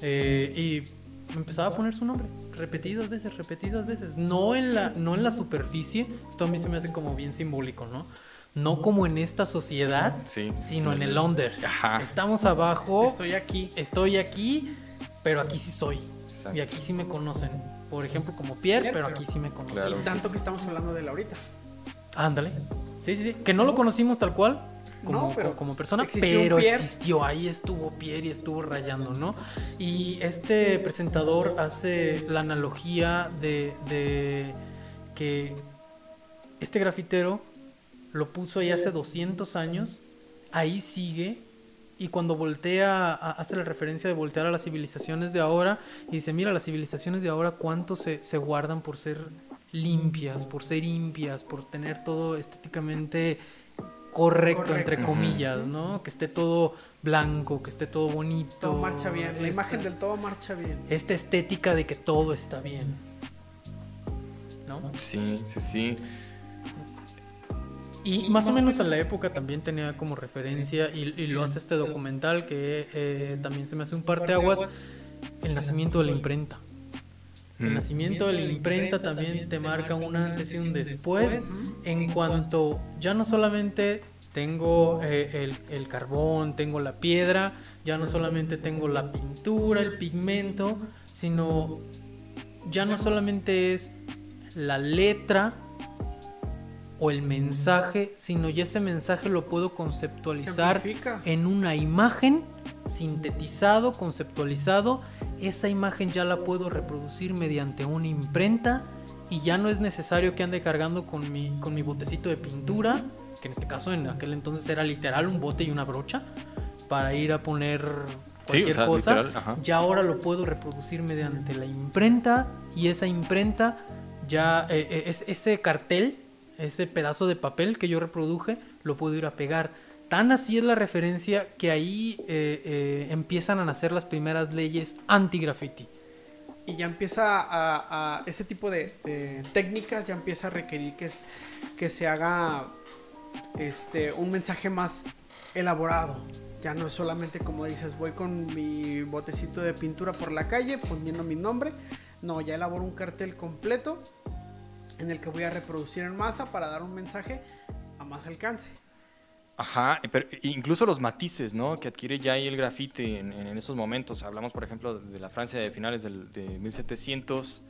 eh, y empezaba a poner su nombre. Repetidas veces, repetidas veces. No en, la, no en la superficie. Esto a mí se me hace como bien simbólico, ¿no? No como en esta sociedad, Sí. sino sí. en el under. Ajá. Estamos abajo, Estoy aquí. estoy aquí, pero aquí sí soy. Exacto. Y aquí sí me conocen. Por ejemplo, como Pierre, pero aquí sí me conocen. Claro. Y tanto que estamos hablando de él ahorita. Ándale. Sí, sí, sí. Que no lo conocimos tal cual. Como, No, pero co- como persona, existió pero existió, ahí estuvo Pierre y estuvo rayando, ¿no? Y este presentador hace la analogía de, de que este grafitero lo puso ahí hace 200 años, ahí sigue, y cuando voltea, hace la referencia de voltear a las civilizaciones de ahora, y dice, mira, las civilizaciones de ahora, ¿cuánto se, se guardan por ser limpias, por ser impias, por tener todo estéticamente correcto, entre comillas, ¿no? Que esté todo blanco, que esté todo bonito. Todo marcha bien. La esta- imagen del todo marcha bien. Esta estética de que todo está bien. ¿No? Sí, sí, sí. Y más o menos a la época también tenía como referencia, y, y lo hace este documental que eh, también se me hace un parteaguas, el nacimiento de la imprenta. El Mm. nacimiento de la imprenta también te marca un antes y un después en cuanto ya no solamente tengo eh, el, el carbón, tengo la piedra, ya no solamente tengo la pintura, el pigmento, sino ya no solamente es la letra o el mensaje, sino ya ese mensaje lo puedo conceptualizar en una imagen sintetizado, conceptualizado, esa imagen ya la puedo reproducir mediante una imprenta y ya no es necesario que ande cargando con mi, con mi botecito de pintura, que en este caso en aquel entonces era literal un bote y una brocha, para ir a poner Sí, o cualquier sea, cosa. literal. Ya ahora lo puedo reproducir mediante la imprenta y esa imprenta ya, eh, eh, es, ese cartel, ese pedazo de papel que yo reproduje, lo puedo ir a pegar. Tan así es la referencia que ahí eh, eh, empiezan a nacer las primeras leyes anti-graffiti. Y ya empieza a, ese tipo de, técnicas ya empieza a requerir que, que se haga este un mensaje más elaborado. Ya no es solamente como dices, voy con mi botecito de pintura por la calle poniendo mi nombre. No, ya elaboro un cartel completo en el que voy a reproducir en masa para dar un mensaje a más alcance. Ajá, pero incluso los matices, ¿no? Que adquiere ya ahí el grafiti en, en esos momentos. Hablamos, por ejemplo, de la Francia de finales del, de 1700,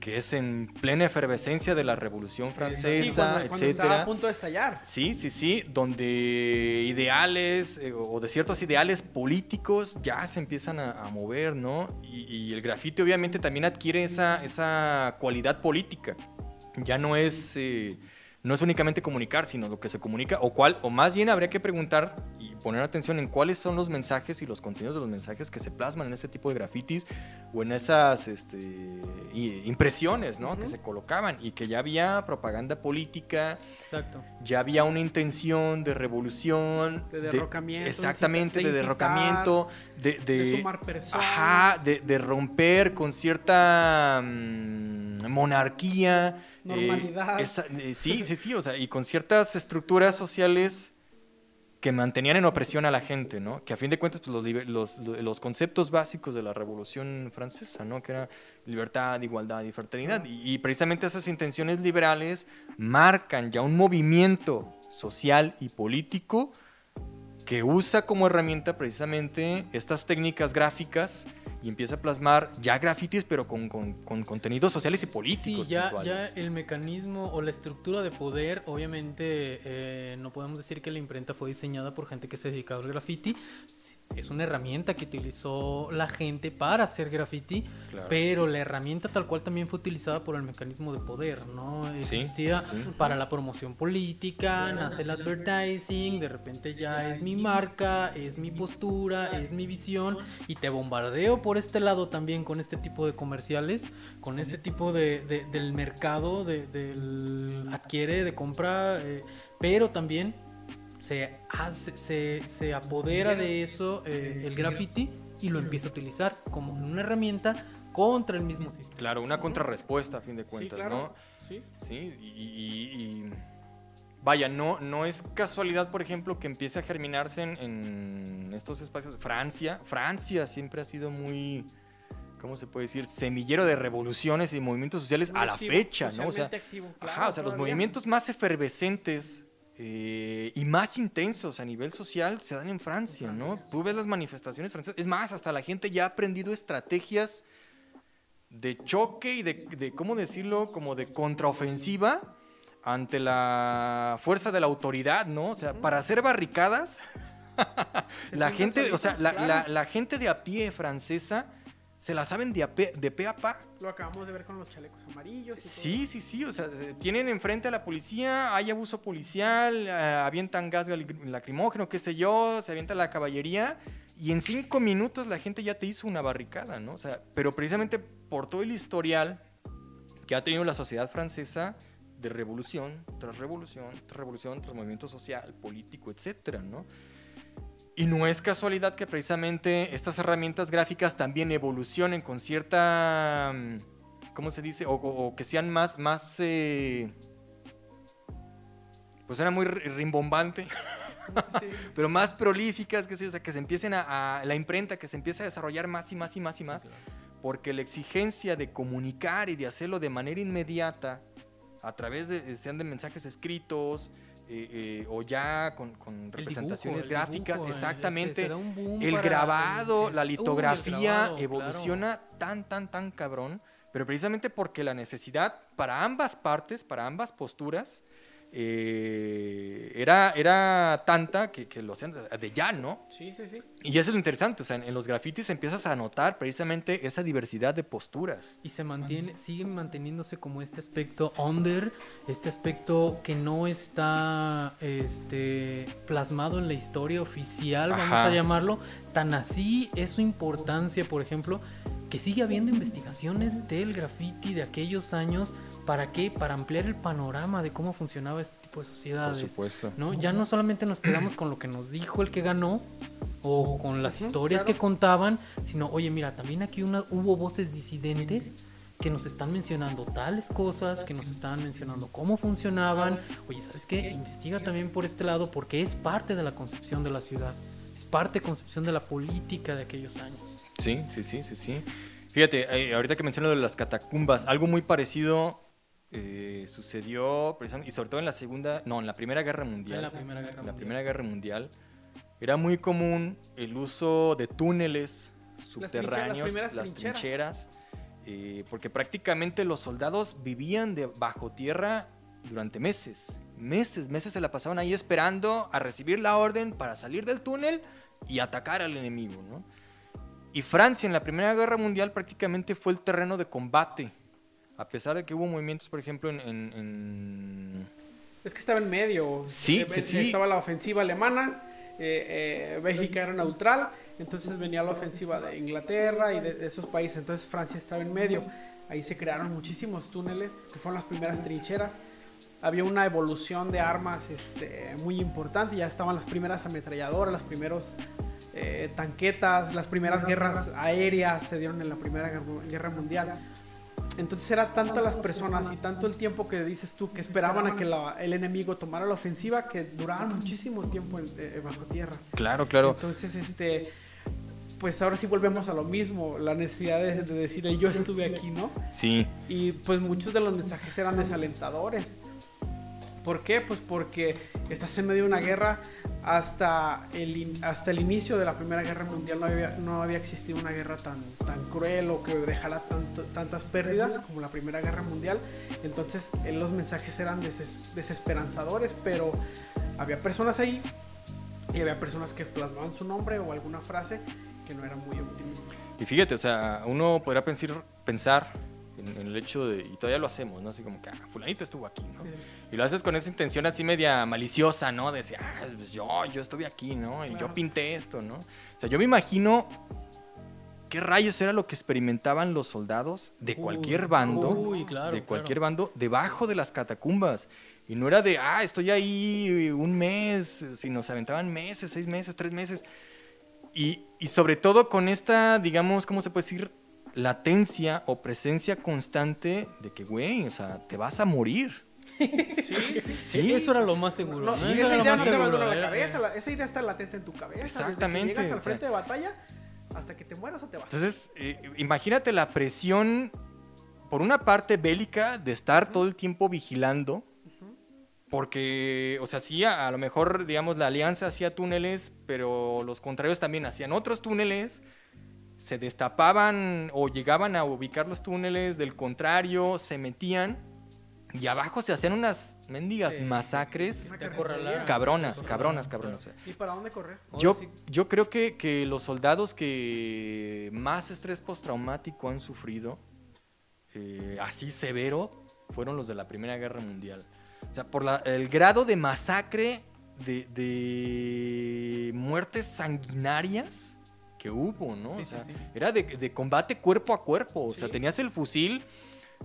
que es en plena efervescencia de la Revolución Sí, Francesa, cuando, cuando estaba etcétera. a punto de estallar. Sí, sí, sí, donde ideales eh, o de ciertos ideales políticos ya se empiezan a, a mover, ¿no? Y, y el grafiti obviamente también adquiere esa, esa cualidad política. Ya no es, eh, no es únicamente comunicar, sino lo que se comunica, o cuál, o más bien habría que preguntar y poner atención en cuáles son los mensajes y los contenidos de los mensajes que se plasman en este tipo de grafitis o en esas este, impresiones, ¿no? Que se colocaban y que ya había propaganda política Exacto. ya había una intención de revolución. De derrocamiento, exactamente, de de incitar, derrocamiento, de, de, de sumar personas. Ajá, de, de romper con cierta mm, monarquía. eh, Normalidad. esa- eh, sí, sí, sí, o sea, y con ciertas estructuras sociales que mantenían en opresión a la gente, ¿no? Que a fin de cuentas, pues, los, los, lo- los conceptos básicos de la Revolución Francesa, ¿no? Que era libertad, igualdad y fraternidad. Y, y precisamente esas intenciones liberales marcan ya un movimiento social y político que usa como herramienta precisamente estas técnicas gráficas y empieza a plasmar ya grafitis, pero con, con- con contenidos sociales y políticos. Sí, ya, ya el mecanismo o la estructura de poder, obviamente eh, no podemos decir que la imprenta fue diseñada por gente que se dedicaba al graffiti. Sí, Es una herramienta que utilizó la gente para hacer graffiti, Claro. pero la herramienta tal cual también fue utilizada por el mecanismo de poder, ¿no? Sí, Existía sí. para la promoción política, nace el advertising, de repente ya es mi marca, es mi postura, es mi visión y te bombardeo por este lado también con este tipo de comerciales, con este tipo de, de- del mercado, de, del adquiere, de compra, eh, pero también se, hace, se, se apodera de eso eh, el graffiti y lo empieza a utilizar como una herramienta contra el mismo sistema. Claro, una contrarrespuesta a fin de cuentas, claro. ¿no? Sí. Sí, y, y- y- vaya, no, no es casualidad, por ejemplo, que empiece a germinarse en, en estos espacios. Francia, Francia siempre ha sido muy, ¿cómo se puede decir? Semillero de revoluciones y movimientos sociales Muy a la activo, fecha, ¿no? O sea, socialmente activo, claro, ajá, o sea, los movimientos más efervescentes eh, y más intensos a nivel social se dan en Francia, ¿no? Tú ves las manifestaciones francesas, es más, hasta la gente ya ha aprendido estrategias de choque y de, de, ¿cómo decirlo? Como de contraofensiva ante la fuerza de la autoridad, ¿no? O sea, para hacer barricadas, la gente, o sea, la, la- la gente de a pie francesa se la saben de, a pe, de pe a pa. Lo acabamos de ver con los chalecos amarillos. Y todo. Sí, sí, sí, o sea, eh, tienen enfrente a la policía, hay abuso policial, eh, avientan gas lacrimógeno, qué sé yo, se avienta la caballería y en cinco minutos la gente ya te hizo una barricada, ¿no? O sea, pero precisamente por todo el historial que ha tenido la sociedad francesa de revolución tras revolución, tras revolución, tras movimiento social, político, etcétera, ¿no? Y no es casualidad que precisamente estas herramientas gráficas también evolucionen con cierta, mm, ¿cómo se dice? O, o- o que sean más, más, eh, pues era muy ri- rimbombante, Sí. pero más prolíficas, que sé, o sea, que se empiecen a, a- la imprenta, que se empiece a desarrollar más y más y más y más, porque la exigencia de comunicar y de hacerlo de manera inmediata, a través de, sean de mensajes escritos, eh, eh, o ya con, representaciones dibujo, gráficas, dibujo, eh, exactamente. se- se El grabado, el- la litografía grabado, evoluciona tan, tan, tan cabrón, pero precisamente porque la necesidad para ambas partes, para ambas posturas, eh, era, era tanta que, que lo hacían de- ya, ¿no? Sí, sí, sí. Y eso es lo interesante, o sea, en, en los grafitis empiezas a notar precisamente esa diversidad de posturas. Y se mantiene, sigue manteniéndose como este aspecto under, este aspecto que no está este, plasmado en la historia oficial, vamos Ajá. a llamarlo. Tan así es su importancia, por ejemplo, que sigue habiendo investigaciones del graffiti de aquellos años. ¿Para qué? Para ampliar el panorama de cómo funcionaba este tipo de sociedades. supuesto. ¿no? Ya no solamente nos quedamos con lo que nos dijo el que ganó o con las historias claro. que contaban, sino, oye, mira, también aquí una, hubo voces disidentes que nos están mencionando tales cosas, que nos están mencionando cómo funcionaban. Oye, ¿sabes qué? Investiga también por este lado porque es parte de la concepción de la ciudad, es parte de concepción de la política de aquellos años. Sí, sí, sí, sí, sí. Fíjate, eh, ahorita que menciono lo de las catacumbas, algo muy parecido eh, sucedió, y sobre todo en la segunda, no, en la Primera Guerra Mundial. En la Primera Guerra En la. Primera Guerra Mundial era muy común el uso de túneles subterráneos, las trincheras. trincheras, eh, porque prácticamente los soldados vivían de bajo tierra durante meses, meses, meses se la pasaban ahí esperando a recibir la orden para salir del túnel y atacar al enemigo, ¿no? Y Francia en la Primera Guerra Mundial prácticamente fue el terreno de combate, a pesar de que hubo movimientos, por ejemplo, en- en- en Es que estaba en medio. Sí, Eh, sí, sí. Estaba la ofensiva alemana, eh, eh, Bélgica era neutral, entonces venía la ofensiva de Inglaterra y de, de esos países, entonces Francia estaba en medio. Ahí se crearon muchísimos túneles, que fueron las primeras trincheras. Había una evolución de armas este, muy importante, ya estaban las primeras ametralladoras, las primeros eh, tanquetas, las primeras guerras aéreas se dieron en la Primera Guerra Mundial. Entonces era tantas las personas y tanto el tiempo que dices tú que esperaban a que la- el enemigo tomara la ofensiva que duraban muchísimo tiempo en- eh, bajo tierra. Claro, claro. Entonces, este, pues ahora sí volvemos a lo mismo, la necesidad de, de decir el yo estuve aquí, ¿no? Sí, Y pues muchos de los mensajes eran desalentadores. ¿Por qué? Pues porque estás en medio de una guerra. Hasta el, hasta el inicio de la Primera Guerra Mundial no había, no había existido una guerra tan, tan cruel o que dejara tanto- tantas pérdidas como la Primera Guerra Mundial. Entonces eh, los mensajes eran deses- desesperanzadores, pero había personas ahí y había personas que plasmaban su nombre o alguna frase que no era muy optimista. y fíjate, o sea, uno podrá pensar, pensar en, en el hecho de, y todavía lo hacemos, ¿no? Así como que, ah, fulanito estuvo aquí, ¿no? Y lo haces con esa intención así media maliciosa, ¿no? De decir, ah, pues yo, yo estuve aquí, ¿no? Y yo Claro. pinté esto, ¿no? O sea, yo me imagino qué rayos era lo que experimentaban los soldados de Uy, cualquier bando, uy, claro, de cualquier claro. bando, debajo de las catacumbas. Y no era de, ah, estoy ahí un mes, sino se aventaban meses, seis meses, tres meses. Y, y sobre todo con esta, digamos, ¿cómo se puede decir? Latencia o presencia constante de que, güey, o sea, te vas a morir. Sí, sí. Sí, eso era lo más seguro. No, esa idea no te seguro, abandona la era- cabeza, la- esa idea está latente en tu cabeza. Exactamente, Desde que llegas o al sea. frente de batalla hasta que te mueras o te vas. Entonces, eh, imagínate la presión, por una parte bélica, de estar todo el tiempo vigilando, porque, o sea, sí, a, a lo mejor, digamos, la alianza hacía túneles, pero los contrarios también hacían otros túneles, se destapaban o llegaban a ubicar los túneles del contrario, se metían, y abajo se hacían unas mendigas Sí. masacres Una cabronas, cabronas, cabronas. ¿Y para dónde correr? Yo, sí. yo creo que, que los soldados que más estrés postraumático han sufrido, eh, así severo, fueron los de la Primera Guerra Mundial. O sea, por la- el grado de masacre, de, de muertes sanguinarias que hubo, ¿no? Sí, o sea, sí. era de, de combate cuerpo a cuerpo. O sea, tenías el fusil,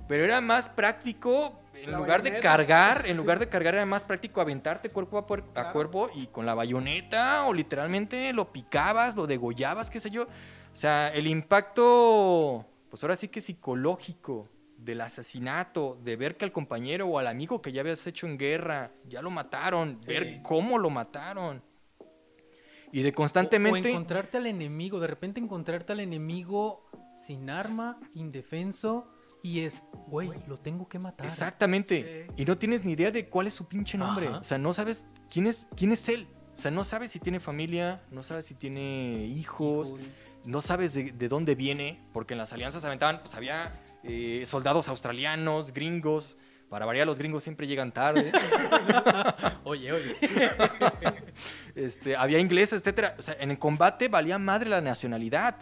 pero era más práctico, en La lugar de cargar, en lugar de cargar era más práctico aventarte cuerpo a, puer- a Claro. cuerpo y con la bayoneta o literalmente lo picabas, lo degollabas, qué sé yo. O sea, el impacto, pues ahora sí que psicológico del asesinato, de ver que al compañero o al amigo que ya habías hecho en guerra, ya lo mataron, Sí. ver cómo lo mataron. Y de O- constantemente... O encontrarte al enemigo, de repente encontrarte al enemigo sin arma, indefenso, y es, güey, lo tengo que matar. Exactamente. Y no tienes ni idea de cuál es su pinche nombre. Ajá. O sea, no sabes quién es, quién es él. O sea, no sabes si tiene familia, no sabes si tiene hijos, Hijos. no sabes de, de dónde viene, porque en las alianzas aventaban, pues había eh, soldados australianos, gringos. Para variar, los gringos siempre llegan tarde. Oye, oye. este, había ingleses, etcétera. O sea, en el combate valía madre la nacionalidad.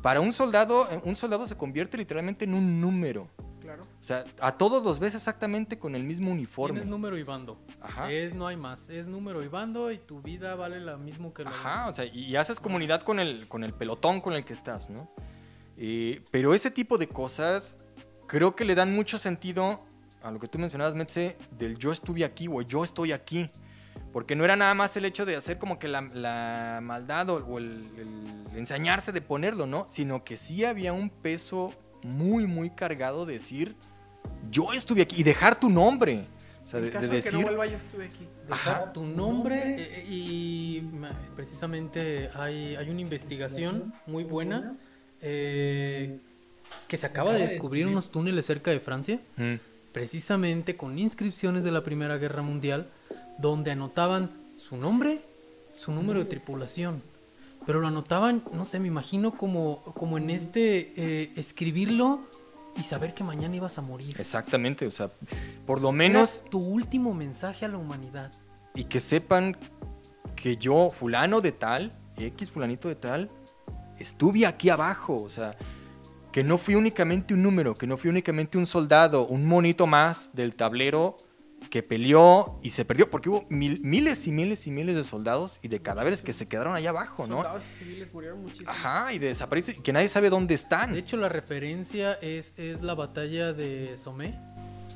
Para un soldado, un soldado se convierte literalmente en un número. Claro. O sea, a todos los ves exactamente con el mismo uniforme. Tienes número y bando. Ajá. Es, no hay más. Es número y bando y tu vida vale lo mismo que la Ajá, o sea, y, y haces comunidad con el, con el pelotón con el que estás, ¿no? Eh, pero ese tipo de cosas creo que le dan mucho sentido a lo que tú mencionabas, Metze, del yo estuve aquí o yo estoy aquí. Porque no era nada más el hecho de hacer como que la, la maldad o, o el, el ensañarse de ponerlo, ¿no? Sino que sí había un peso muy, muy cargado de decir, yo estuve aquí y dejar tu nombre. O sea, en de, caso de de, que no decir, vuelva, yo estuve aquí. Dejar Ajá. tu nombre eh, y precisamente hay, hay una investigación muy buena eh, que se acaba de descubrir unos túneles cerca de Francia, "Mm, precisamente con inscripciones de la Primera Guerra Mundial, donde anotaban su nombre, su número de tripulación. Pero lo anotaban, no sé, me imagino como, como en este eh, escribirlo y saber que mañana ibas a morir. exactamente, o sea, por lo Era menos tu último mensaje a la humanidad. y que sepan que yo, fulano de tal, X fulanito de tal, estuve aquí abajo, o sea, que no fui únicamente un número, que no fui únicamente un soldado, un monito más del tablero que peleó y se perdió, porque hubo mil- miles y miles y miles de soldados y de cadáveres que se quedaron allá abajo, ¿no? Soldados y civiles murieron muchísimo. Ajá, y de desaparecidos, y que nadie sabe dónde están. De hecho, la referencia es, es la batalla de Somé.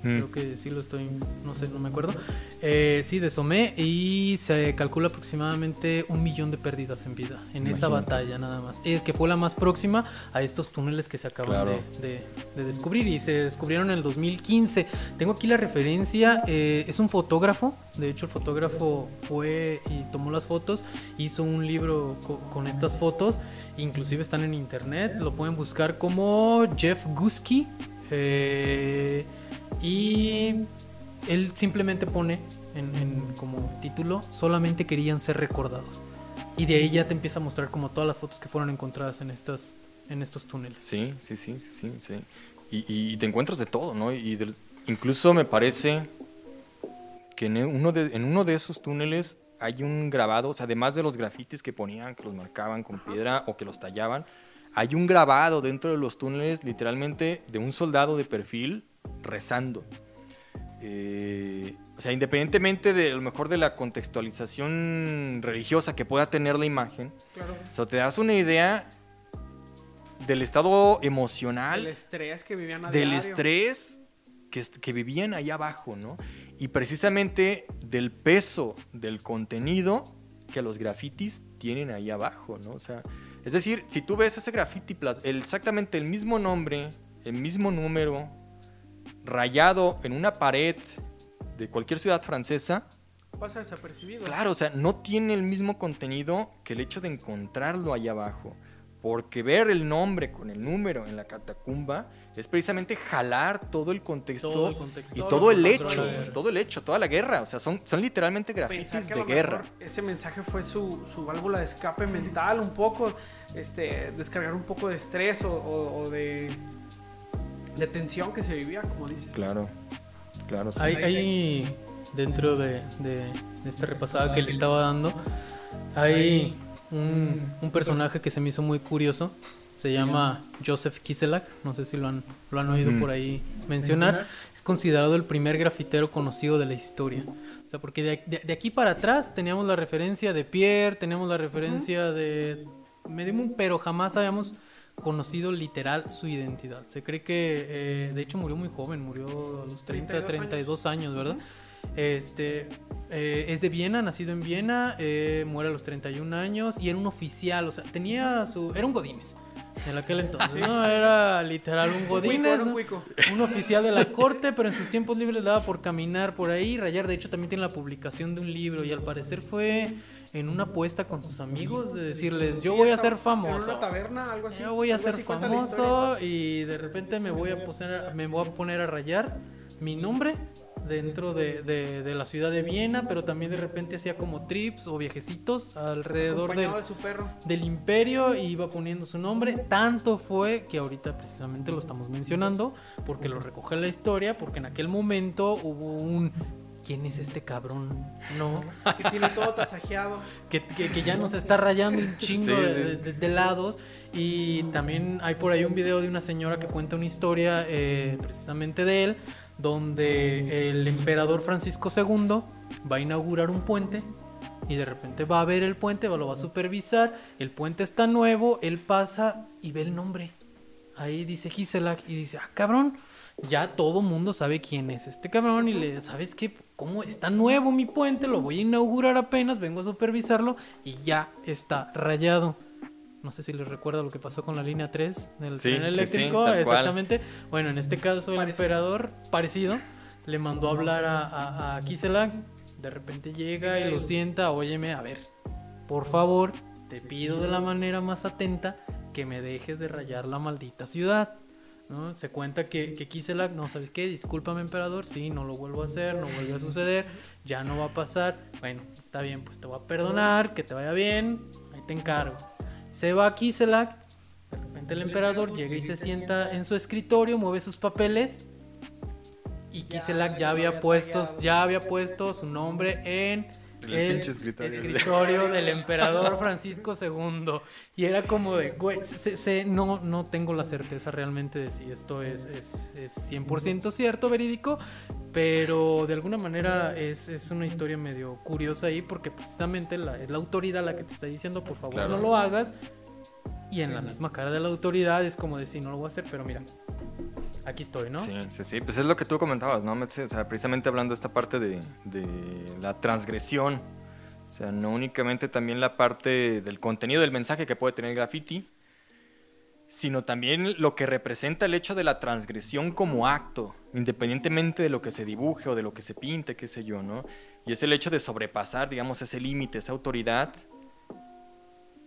Mm. Creo que sí lo estoy, no sé, no me acuerdo. Eh, sí, de Somé. Y se calcula aproximadamente un millón de pérdidas en vida en esa Imagínate. batalla nada más. Es que fue la más próxima a estos túneles que se acaban Claro. de, de- de descubrir y se descubrieron en el 2015. Tengo aquí la referencia, eh, es un fotógrafo. De hecho, el fotógrafo fue y tomó las fotos, hizo un libro co- con estas fotos. Inclusive están en internet, lo pueden buscar como Jeff Guski. eh, y él simplemente pone en, en como título, solamente querían ser recordados. Y de ahí ya te empieza a mostrar como todas las fotos que fueron encontradas en estas en estos túneles. Sí, sí, sí, sí, sí. sí. Y, y te encuentras de todo, ¿no? Y del- incluso me parece que en uno, de, en uno de esos túneles hay un grabado, o sea, además de los grafitis que ponían, que los marcaban con piedra o que los tallaban, hay un grabado dentro de los túneles, literalmente, de un soldado de perfil rezando. Eh, o sea, independientemente de a lo mejor de la contextualización religiosa que pueda tener la imagen, Claro. o sea, te das una idea del estado emocional, estrés que vivían del diario. estrés que, que vivían ahí abajo, ¿no? y precisamente del peso del contenido que los grafitis tienen ahí abajo, ¿no? O sea, es decir, si tú ves ese graffiti, exactamente el mismo nombre, el mismo número, rayado en una pared de cualquier ciudad francesa, pasa desapercibido. Claro, o sea, no tiene el mismo contenido que el hecho de encontrarlo ahí abajo. Porque ver el nombre con el número en la catacumba es precisamente jalar todo el contexto, y todo, el hecho, todo el hecho, toda la guerra. O sea, son, son literalmente grafitis de guerra. Ese mensaje fue su, su, válvula de escape mental, un poco, este, descargar un poco de estrés o, de, de tensión que se vivía, como dices. Claro, claro. Sí. Hay, dentro de, de, esta repasada que le estaba dando, hay un, personaje que se me hizo muy curioso. Se llama Joseph Kiselak, no sé si lo han, lo han oído por ahí mencionar. Es considerado el primer grafitero conocido de la historia. O sea, porque de, aquí para atrás teníamos la referencia de Pierre, teníamos la referencia de Medium, pero jamás habíamos conocido literal su identidad. Se cree que, eh, de hecho, murió muy joven, murió a los 30, 32 años, ¿verdad? Este, eh, es de Viena, nacido en Viena, eh, muere a los 31 años y era un oficial, o sea, tenía su... Era un Godínez en aquel entonces, ¿no? Era literal un Godínez, un, oficial de la corte, pero en sus tiempos libres le daba por caminar por ahí, rayar. De hecho, también tiene la publicación de un libro y al parecer fue en una apuesta con sus amigos de decirles, yo voy a ser famoso. En una taberna, algo así. Yo voy a ser famoso y de repente me voy a poner, me voy a poner a rayar mi nombre dentro de, de, la ciudad de Viena, pero también de repente hacía como trips o viajecitos alrededor del, del imperio y iba poniendo su nombre. Tanto fue que ahorita precisamente lo estamos mencionando, porque lo recoge la historia, porque en aquel momento hubo un ¿quién es este cabrón? No. que tiene todo tasajeado. Que, que, ya nos está rayando un chingo de, de, lados. Y también hay por ahí un video de una señora que cuenta una historia eh, precisamente de él, donde el emperador Francisco II va a inaugurar un puente y de repente va a ver el puente, lo va a supervisar, el puente está nuevo, él pasa y ve el nombre. Ahí dice Gisela y dice, ah, cabrón, ya todo mundo sabe quién es este cabrón y le, ¿sabes qué? ¿Cómo está nuevo mi puente? Lo voy a inaugurar apenas, vengo a supervisarlo y ya está rayado. No sé si les recuerda lo que pasó con la línea 3 del tren eléctrico. exactamente. Bueno, en este caso el emperador, parecido, le mandó a hablar a, a, De repente llega y lo sienta, óyeme, a ver, por favor, te pido de la manera más atenta que me dejes de rayar la maldita ciudad. ¿No? Se cuenta que, que no, ¿sabes qué? Discúlpame, emperador, sí, no lo vuelvo a hacer, no vuelve a suceder, ya no va a pasar. Bueno, está bien, pues te voy a perdonar, que te vaya bien, ahí te encargo. Se va a Kiselak, de repente el emperador llega y se sienta en su escritorio, mueve sus papeles y Kiselak ya había puesto, ya había puesto su nombre en el, escritorio. del emperador Francisco II. Y era como de, güey, no, no tengo la certeza realmente de si esto es, es, es 100% cierto, verídico, pero de alguna manera es, es, una historia medio curiosa ahí porque precisamente la, es la autoridad la que te está diciendo, por favor, no lo hagas. Y en la misma cara de la autoridad es como decir, no lo voy a hacer, pero mira, aquí estoy, ¿no? Sí, sí, sí. Pues es lo que tú comentabas, ¿no? O sea, precisamente hablando de esta parte de, la transgresión. O sea, no únicamente también la parte del contenido del mensaje que puede tener el graffiti, sino también lo que representa el hecho de la transgresión como acto, independientemente de lo que se dibuje o de lo que se pinte, qué sé yo, ¿no? Y es el hecho de sobrepasar, digamos, ese límite, esa autoridad,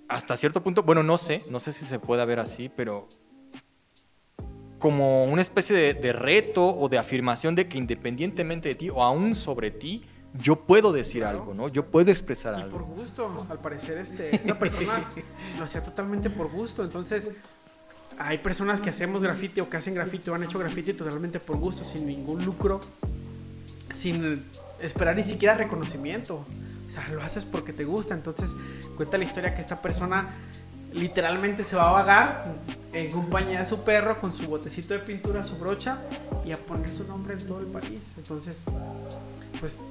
hasta cierto punto, bueno, no sé, no sé si se puede ver así, pero como una especie de, reto o de afirmación de que independientemente de ti o aún sobre ti, yo puedo decir algo, ¿no? Yo puedo expresar y algo. Por gusto, al parecer este, esta persona lo hacía totalmente por gusto, entonces hay personas que hacemos grafiti o que hacen grafiti o han hecho grafiti totalmente por gusto, sin ningún lucro, sin esperar ni siquiera reconocimiento. O sea, lo haces porque te gusta. Entonces, cuenta la historia que esta persona literalmente se va a vagar en compañía de su perro con su botecito de pintura, su brocha y a poner su nombre en todo el país. Entonces, pues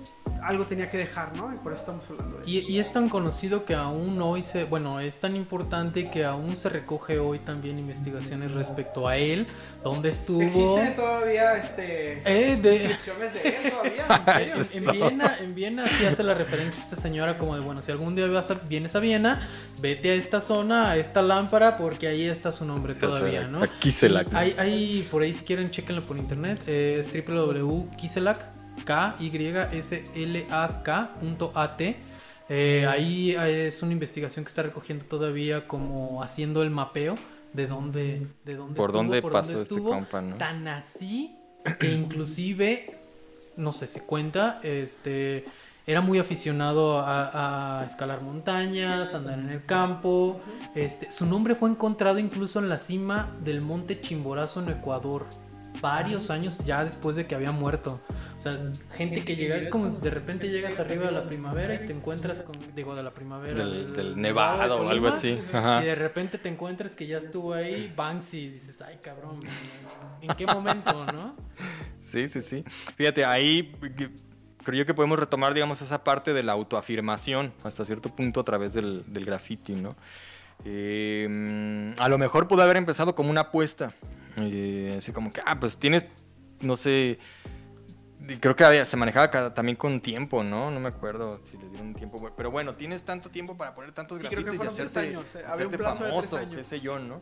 algo tenía que dejar, ¿no? Y por eso estamos hablando de Y, y es tan conocido que aún hoy se, bueno, es tan importante que aún se recoge hoy también investigaciones respecto a él, dónde estuvo. Existen todavía este Eh, de- descripciones de él todavía. ¿En Viena, en Viena sí hace la referencia esta señora como de, bueno, si algún día vas a- vienes a Viena, vete a esta zona, a esta lámpara, porque ahí está su nombre todavía, ¿no? Y Hay, hay, por ahí si quieren, chequenlo por internet, eh, es www.kiselak, K-Y-S-L-A-K.at. Eh, ahí es una investigación que está recogiendo todavía como haciendo el mapeo de dónde, de dónde Por estuvo, dónde por pasó dónde este estuvo. compa, ¿no? Tan así que inclusive, no sé si cuenta, este era muy aficionado a, a escalar montañas, andar en el campo. Este, su nombre fue encontrado incluso en la cima del monte Chimborazo en Ecuador. Varios años ya después de que había muerto. O sea, gente que llega, es como de repente llegas arriba de la primavera y te encuentras con, digo, de la primavera. Del, del de nevado o algo así. Ajá. y de repente te encuentras que ya estuvo ahí Banksy y dices, ay cabrón, ¿en qué momento, no? Sí, sí, sí. Fíjate, ahí creo yo que podemos retomar, digamos, esa parte de la autoafirmación hasta cierto punto a través del, del graffiti, ¿no? Eh, mm, a lo mejor pudo haber empezado como una apuesta. Eh, así como que, ah, pues tienes, no sé, y creo que había- se manejaba cada- también con tiempo, ¿no? No me acuerdo si le dieron tiempo. Pero bueno, tienes tanto tiempo para poner tantos Sí, grafitis y hacerte, años, eh, hacerte famoso, qué sé yo, ¿no?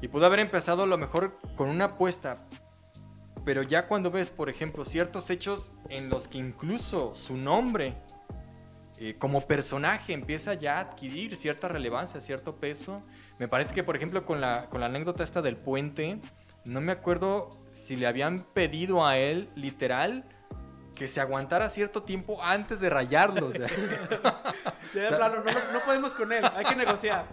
Y pudo haber empezado a lo mejor con una apuesta, pero ya cuando ves, por ejemplo, ciertos hechos en los que incluso su nombre eh, como personaje empieza ya a adquirir cierta relevancia, cierto peso. Me parece que, por ejemplo, con la, con la anécdota esta del puente, no me acuerdo si le habían pedido a él, literal, que se aguantara cierto tiempo antes de rayarlos. De O sea- plano, no, no podemos con él, hay que negociar.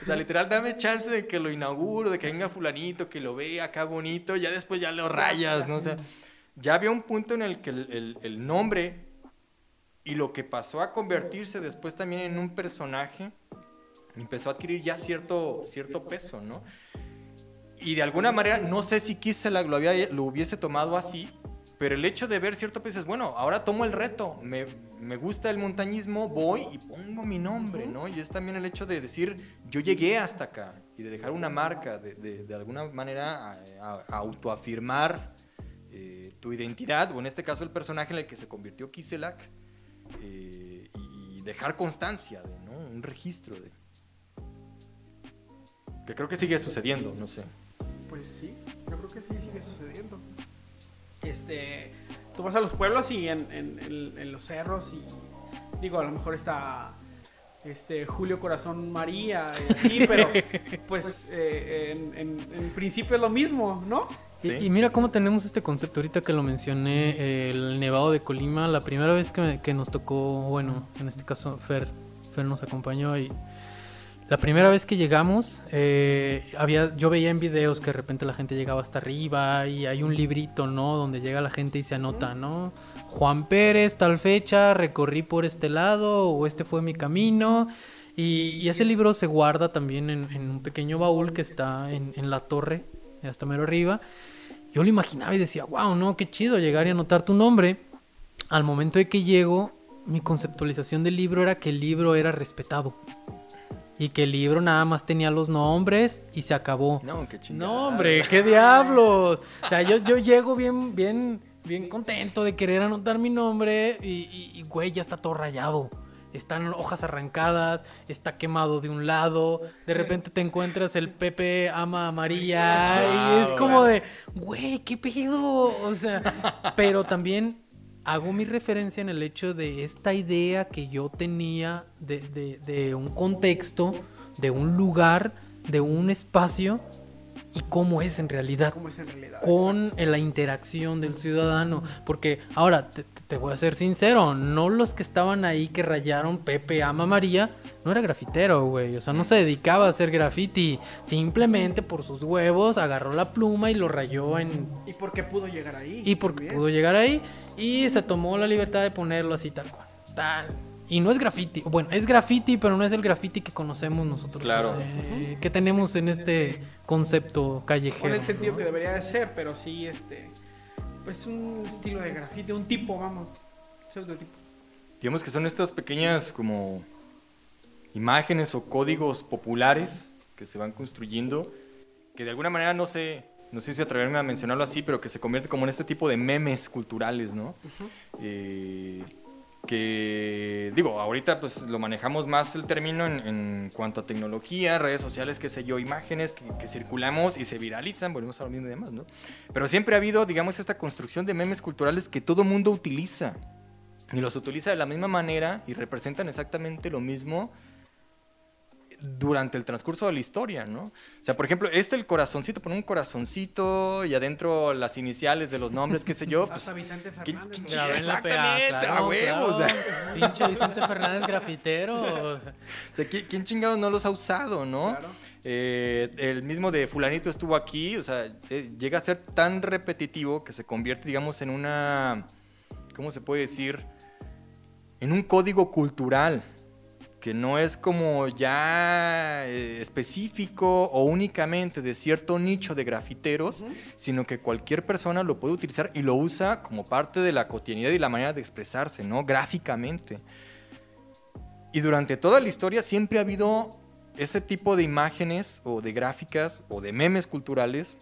O sea, literal, dame chance de que lo inauguro, de que venga fulanito, que lo vea acá bonito, ya después ya lo rayas, ¿no? O sea, ya había un punto en el que el, el- el nombre y lo que pasó a convertirse después también en un personaje empezó a adquirir ya cierto, cierto peso, ¿no? Y de alguna manera, no sé si Kiselak lo, había, lo hubiese tomado así, pero el hecho de ver cierto peso es, bueno, ahora tomo el reto, me, me gusta el montañismo, voy y pongo mi nombre, ¿no? Y es también el hecho de decir, yo llegué hasta acá y de dejar una marca, de, de- de alguna manera autoafirmar eh, tu identidad, o en este caso el personaje en el que se convirtió Kiselak, eh, y dejar constancia de, ¿no? Un registro de... Que creo que sigue sucediendo, no sé. Pues sí, yo creo que sí sigue sucediendo. Este, tú vas a los pueblos y en, en- en- en los cerros y digo, a lo mejor está este Julio Corazón María y así, pero pues eh, en, en- en principio es lo mismo, ¿no? Sí, y, mira cómo tenemos este concepto ahorita que lo mencioné, eh, el Nevado de Colima, la primera vez que, me- que nos tocó, bueno, en este caso Fer, Fer nos acompañó y la primera vez que llegamos, eh, había, yo veía en videos que de repente la gente llegaba hasta arriba y hay un librito, ¿no? Donde llega la gente y se anota, ¿no? Juan Pérez, tal fecha, recorrí por este lado o este fue mi camino. Y, y ese libro se guarda también en, en un pequeño baúl que está en, en la torre, hasta mero arriba. Yo lo imaginaba y decía, wow, no, qué chido llegar y anotar tu nombre. Al momento de que llego, mi conceptualización del libro era que el libro era respetado. Y que el libro nada más tenía los nombres y se acabó. No, qué chingada. No, hombre, qué diablos. O sea, yo, yo llego bien, bien, bien contento de querer anotar mi nombre y, y- y, güey, ya está todo rayado. Están hojas arrancadas, está quemado de un lado, de repente te encuentras el Pepe ama a María y es como de, güey, qué pedo. O sea, pero también hago mi referencia en el hecho de esta idea que yo tenía de, de- de un contexto, de un lugar, de un espacio y cómo es en realidad ¿Cómo es en realidad? con la interacción del ciudadano. Porque ahora, te, te voy a ser sincero, no los que estaban ahí que rayaron Pepe ama María, no era grafitero, güey. O sea, no se dedicaba a hacer graffiti. Simplemente por sus huevos agarró la pluma y lo rayó en... ¿Y por qué pudo llegar ahí? Y porque También. pudo llegar ahí y se tomó la libertad de ponerlo así tal cual. Tal. Y no es graffiti. Bueno, es graffiti, pero no es el graffiti que conocemos nosotros. Claro. eh, que tenemos en este concepto callejero. Con el sentido ¿no? que debería de ser, pero sí, este, pues un estilo de grafiti, un tipo, vamos, pseudotipo. digamos que son estas pequeñas como imágenes o códigos populares que se van construyendo, que de alguna manera no sé, no sé si atreverme a mencionarlo así, pero que se convierte como en este tipo de memes culturales, ¿no? Eh, que digo, ahorita pues lo manejamos más el término en, en cuanto a tecnología, redes sociales, qué sé yo, imágenes que, que, circulamos y se viralizan, volvemos a lo mismo y demás, ¿no? Pero siempre ha habido, digamos, esta construcción de memes culturales que todo mundo utiliza y los utiliza de la misma manera y representan exactamente lo mismo durante el transcurso de la historia, ¿no? O sea, por ejemplo, este el corazoncito, pone un corazoncito y adentro las iniciales de los nombres, qué sé yo. Pues, Hasta Vicente Fernández. ¿qué, qué, exactamente, a huevos. Claro. Pinche Vicente Fernández grafitero. O sea, ¿quién chingados no los ha usado, no? Claro. Eh, el mismo de fulanito estuvo aquí, o sea, eh, llega a ser tan repetitivo que se convierte, digamos, en una, ¿cómo se puede decir? En un código cultural que no es como ya eh, específico o únicamente de cierto nicho de grafiteros, uh -huh. sino que cualquier persona lo puede utilizar y lo usa como parte de la cotidianidad y la manera de expresarse, ¿no? Gráficamente. Y durante toda la historia siempre ha habido ese tipo de imágenes o de gráficas o de memes culturales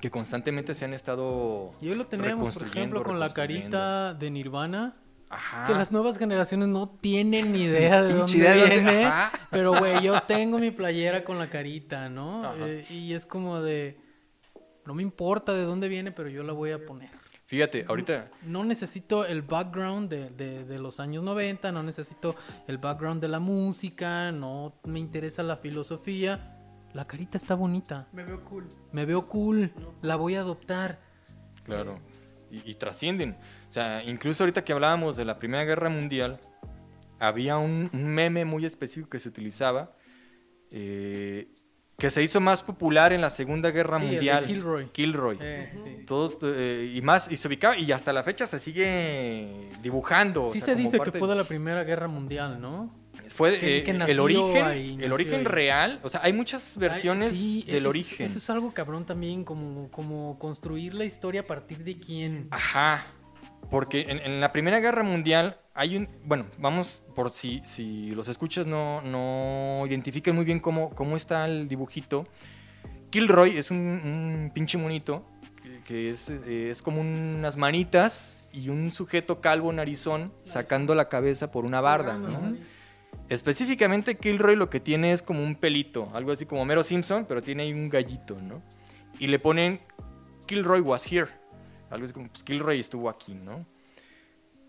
que constantemente se han estado Y hoy lo tenemos, por ejemplo, con la carita de Nirvana. Ajá. Que las nuevas generaciones no tienen ni idea de dónde viene. Pero, güey, yo tengo mi playera con la carita, ¿no? Eh, y es como de. No me importa de dónde viene, pero yo la voy a poner. Fíjate, ahorita. No, no necesito el background de, de, de, los años 90, no necesito el background de la música, no me interesa la filosofía. La carita está bonita. Me veo cool. Me veo cool. No. La voy a adoptar. Claro. Y, y trascienden. O sea, incluso ahorita que hablábamos de la Primera Guerra Mundial, había un, un meme muy específico que se utilizaba, eh, que se hizo más popular en la Segunda Guerra sí, Mundial. Kilroy. Kilroy. Eh, sí. Todos, eh, y más, y se ubicaba, y hasta la fecha se sigue dibujando. Sí o sea, se dice que fue de la Primera Guerra Mundial, ¿no? Fue que, eh, que el origen, ahí, el origen ahí. real, o sea, hay muchas versiones Ay, sí, del es, origen. Eso es algo cabrón también, como, como construir la historia a partir de quién. Ajá. Porque en, en, la Primera Guerra Mundial hay un... Bueno, vamos por si, si los escuchas no, no identifiquen muy bien cómo, cómo está el dibujito. Kilroy es un, un pinche monito que, que es, es, como unas manitas y un sujeto calvo narizón sacando la cabeza por una barda, ¿no? Específicamente Kilroy lo que tiene es como un pelito, algo así como Mero Simpson, pero tiene ahí un gallito, ¿no? Y le ponen Kilroy was here. Algo así como, pues Kilroy estuvo aquí, ¿no?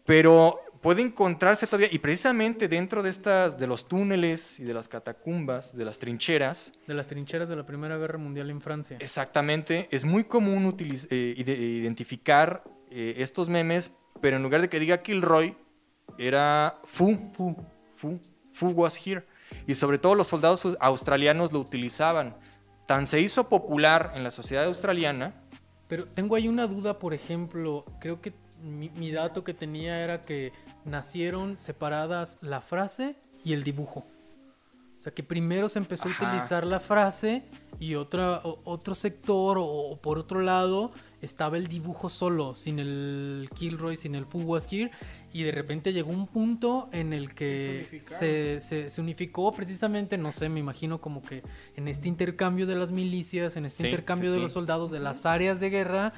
Pero puede encontrarse todavía, y precisamente dentro de estas, de los túneles y de las catacumbas, de las trincheras. De las trincheras de la Primera Guerra Mundial en Francia. Exactamente, es muy común eh, identificar eh, estos memes, pero en lugar de que diga Kilroy, era Fu. Fu. Fu. Fu was here. Y sobre todo los soldados australianos lo utilizaban. Tan se hizo popular en la sociedad australiana. Pero tengo ahí una duda, por ejemplo, creo que mi, mi dato que tenía era que nacieron separadas la frase y el dibujo. O sea, que primero se empezó Ajá. a utilizar la frase y otra, o, otro sector o, o, por otro lado estaba el dibujo solo, sin el Kilroy, sin el Fuwaskir, y de repente llegó un punto en el que se, se, se, unificó precisamente, no sé, me imagino como que en este intercambio de las milicias, en este sí, intercambio sí, de sí. los soldados, de las áreas de guerra,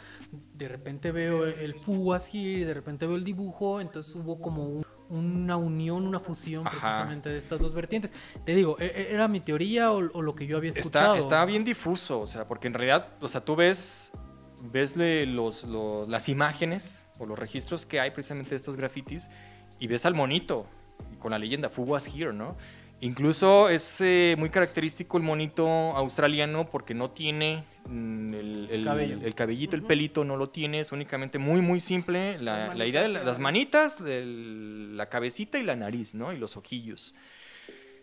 de repente veo el Fuwaskir y de repente veo el dibujo, entonces hubo como un, una unión, una fusión Ajá. precisamente de estas dos vertientes. Te digo, ¿e-, e-, ¿era mi teoría o, o lo que yo había escuchado? Está, está, bien difuso, o sea, porque en realidad, o sea, tú ves, ves los, los, las imágenes o los registros que hay precisamente de estos grafitis y ves al monito con la leyenda Fu was here, ¿no? Incluso es eh, muy característico el monito australiano porque no tiene mm, el, el, Cabello. el, cabellito, uh -huh. el pelito, no lo tiene, es únicamente muy, muy simple. La, la idea de la, las manitas, el, la cabecita y la nariz, ¿no? Y los ojillos.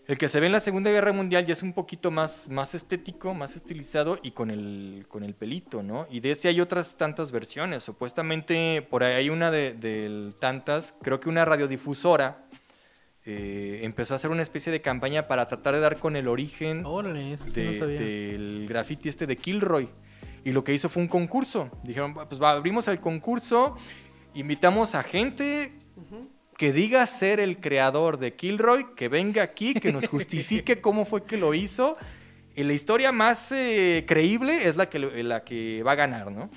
El que se ve en la Segunda Guerra Mundial ya es un poquito más, más estético, más estilizado y con el, con el pelito, ¿no? Y de ese hay otras tantas versiones. Supuestamente por ahí hay una de, de tantas, creo que una radiodifusora eh, empezó a hacer una especie de campaña para tratar de dar con el origen Órale, eso sí de, no sabía. del graffiti este de Kilroy. Y lo que hizo fue un concurso. Dijeron, pues va, abrimos el concurso, invitamos a gente... Uh -huh que diga ser el creador de Kilroy, que venga aquí, que nos justifique cómo fue que lo hizo. Y la historia más eh, creíble es la que, la que va a ganar, ¿no?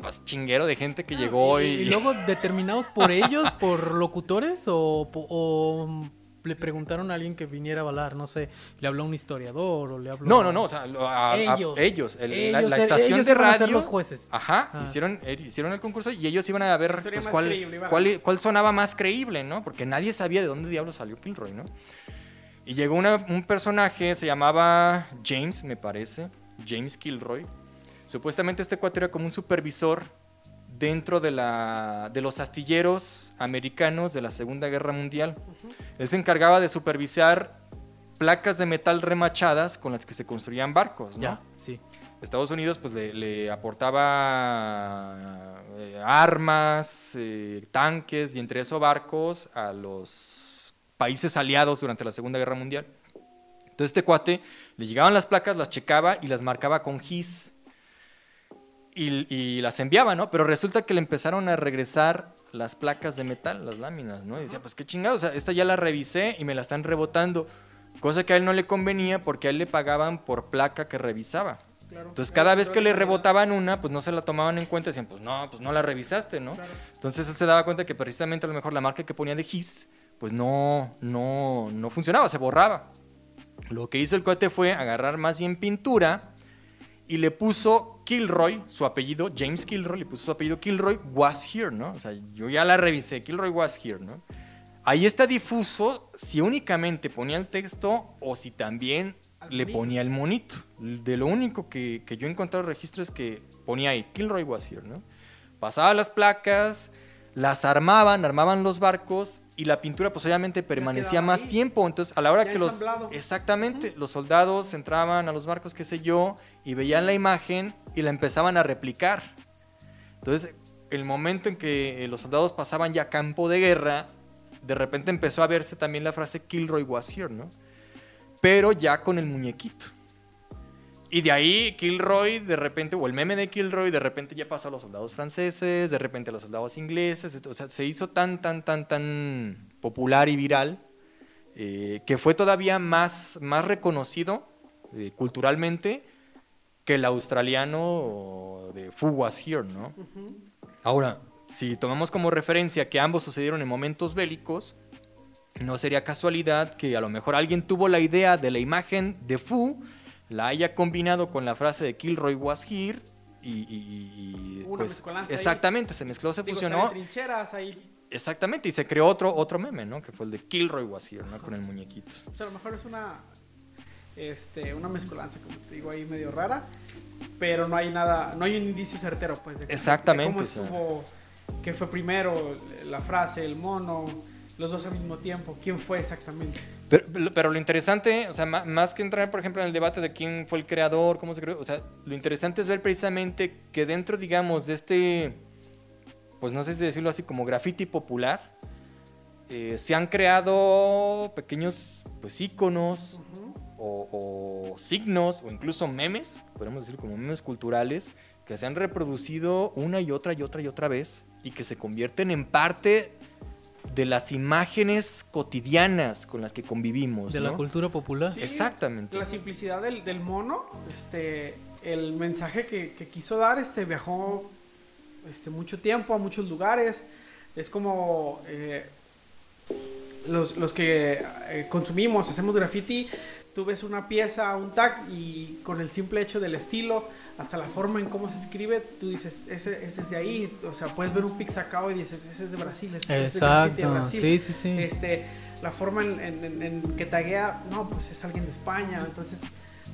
Pues chinguero de gente que llegó y... y... luego determinados por ellos, por locutores o, o le preguntaron a alguien que viniera a avalar, no sé, le habló a un historiador o le habló No, no, no, o sea, a, a- Ellos. ellos, el- Ellos la, la estación ellos de iban a radio. ser los jueces. Ajá, Ah. hicieron, eh, hicieron el concurso y ellos iban a ver pues, creíble, cuál, cuál sonaba más creíble, ¿no? Porque nadie sabía de dónde diablo salió Kilroy, ¿no? Y llegó una- un personaje, se llamaba James, me parece, James Kilroy. Supuestamente este cuate era como un supervisor dentro de, la, de los astilleros americanos de la Segunda Guerra Mundial. Él se encargaba de supervisar placas de metal remachadas con las que se construían barcos, ¿no? Ya, sí. Estados Unidos pues le, le aportaba eh, armas, eh, tanques y entre esos barcos a los países aliados durante la Segunda Guerra Mundial. Entonces este cuate le llegaban las placas, las checaba y las marcaba con GIS y, y las enviaba, ¿no? Pero resulta que le empezaron a regresar las placas de metal, las láminas, ¿no? Y decía, pues qué chingados, o sea, esta ya la revisé y me la están rebotando. Cosa que a él no le convenía porque a él le pagaban por placa que revisaba. Claro. Entonces cada vez que le rebotaban una, pues no se la tomaban en cuenta, decían, pues no, pues no la revisaste, ¿no? Entonces él se daba cuenta que precisamente a lo mejor la marca que ponía de GIS, pues no, no, no funcionaba, se borraba. Lo que hizo el cuate fue agarrar más bien pintura y le puso Kilroy, su apellido, James Kilroy, le puso su apellido Kilroy was here, ¿no? O sea, yo ya la revisé, Kilroy was here, ¿no? Ahí está difuso si únicamente ponía el texto o si también le ponía el monito. De lo único que, que yo he encontrado registro es que ponía ahí, Kilroy was here, ¿no? Pasaba las placas, las armaban, armaban los barcos y la pintura pues obviamente permanecía más ahí. tiempo. Entonces a la hora Ya que los... Exactamente, los soldados entraban a los barcos, qué sé yo, y veían la imagen y la empezaban a replicar. Entonces, el momento en que eh, los soldados pasaban ya a campo de guerra, de repente empezó a verse también la frase Kilroy was here, ¿no? Pero ya con el muñequito. Y de ahí Kilroy, de repente, o el meme de Kilroy, de repente ya pasó a los soldados franceses, de repente a los soldados ingleses, o sea, se hizo tan, tan, tan, tan popular y viral eh, que fue todavía más, más reconocido eh, culturalmente que el australiano de Fu Was Here, ¿no? Ahora, si tomamos como referencia que ambos sucedieron en momentos bélicos, no sería casualidad que a lo mejor alguien tuvo la idea de la imagen de Fu, la haya combinado con la frase de Kilroy Was Here y, y- y- y, Una pues, ahí. exactamente, se mezcló, se Digo, fusionó. trincheras ahí. Exactamente, y se creó otro, otro meme, ¿no? Que fue el de Kilroy Was Here, ¿no? Con el muñequito. O sea, a lo mejor es una este, una mezcolanza, como te digo, ahí medio rara, pero no hay nada, no hay un indicio certero, pues, de, Exactamente, cómo o sea. estuvo, qué fue primero, la frase, el mono, los dos al mismo tiempo, quién fue exactamente. Pero, pero lo interesante, o sea, más que entrar, por ejemplo, en el debate de quién fue el creador, cómo se creó, o sea, lo interesante es ver precisamente que dentro, digamos, de este, pues no sé si decirlo así, como graffiti popular, eh, se han creado pequeños, pues, íconos o, o signos o incluso memes, podemos decir como memes culturales, que se han reproducido una y otra y otra y otra vez y que se convierten en parte de las imágenes cotidianas con las que convivimos. De la cultura popular. Sí, Exactamente. La simplicidad del, del mono, este, el mensaje que, que quiso dar, este, viajó este, mucho tiempo a muchos lugares. Es como eh, los, los que eh, consumimos, hacemos graffiti, tú ves una pieza, un tag y con el simple hecho del estilo, hasta la forma en cómo se escribe, tú dices, ese, ese es de ahí. O sea, puedes ver un pixacao y dices, ese es de Brasil. ese es de Exacto. Brasil". Sí, sí, sí. Este, la forma en, en- en- en que taguea, no, pues es alguien de España. Entonces,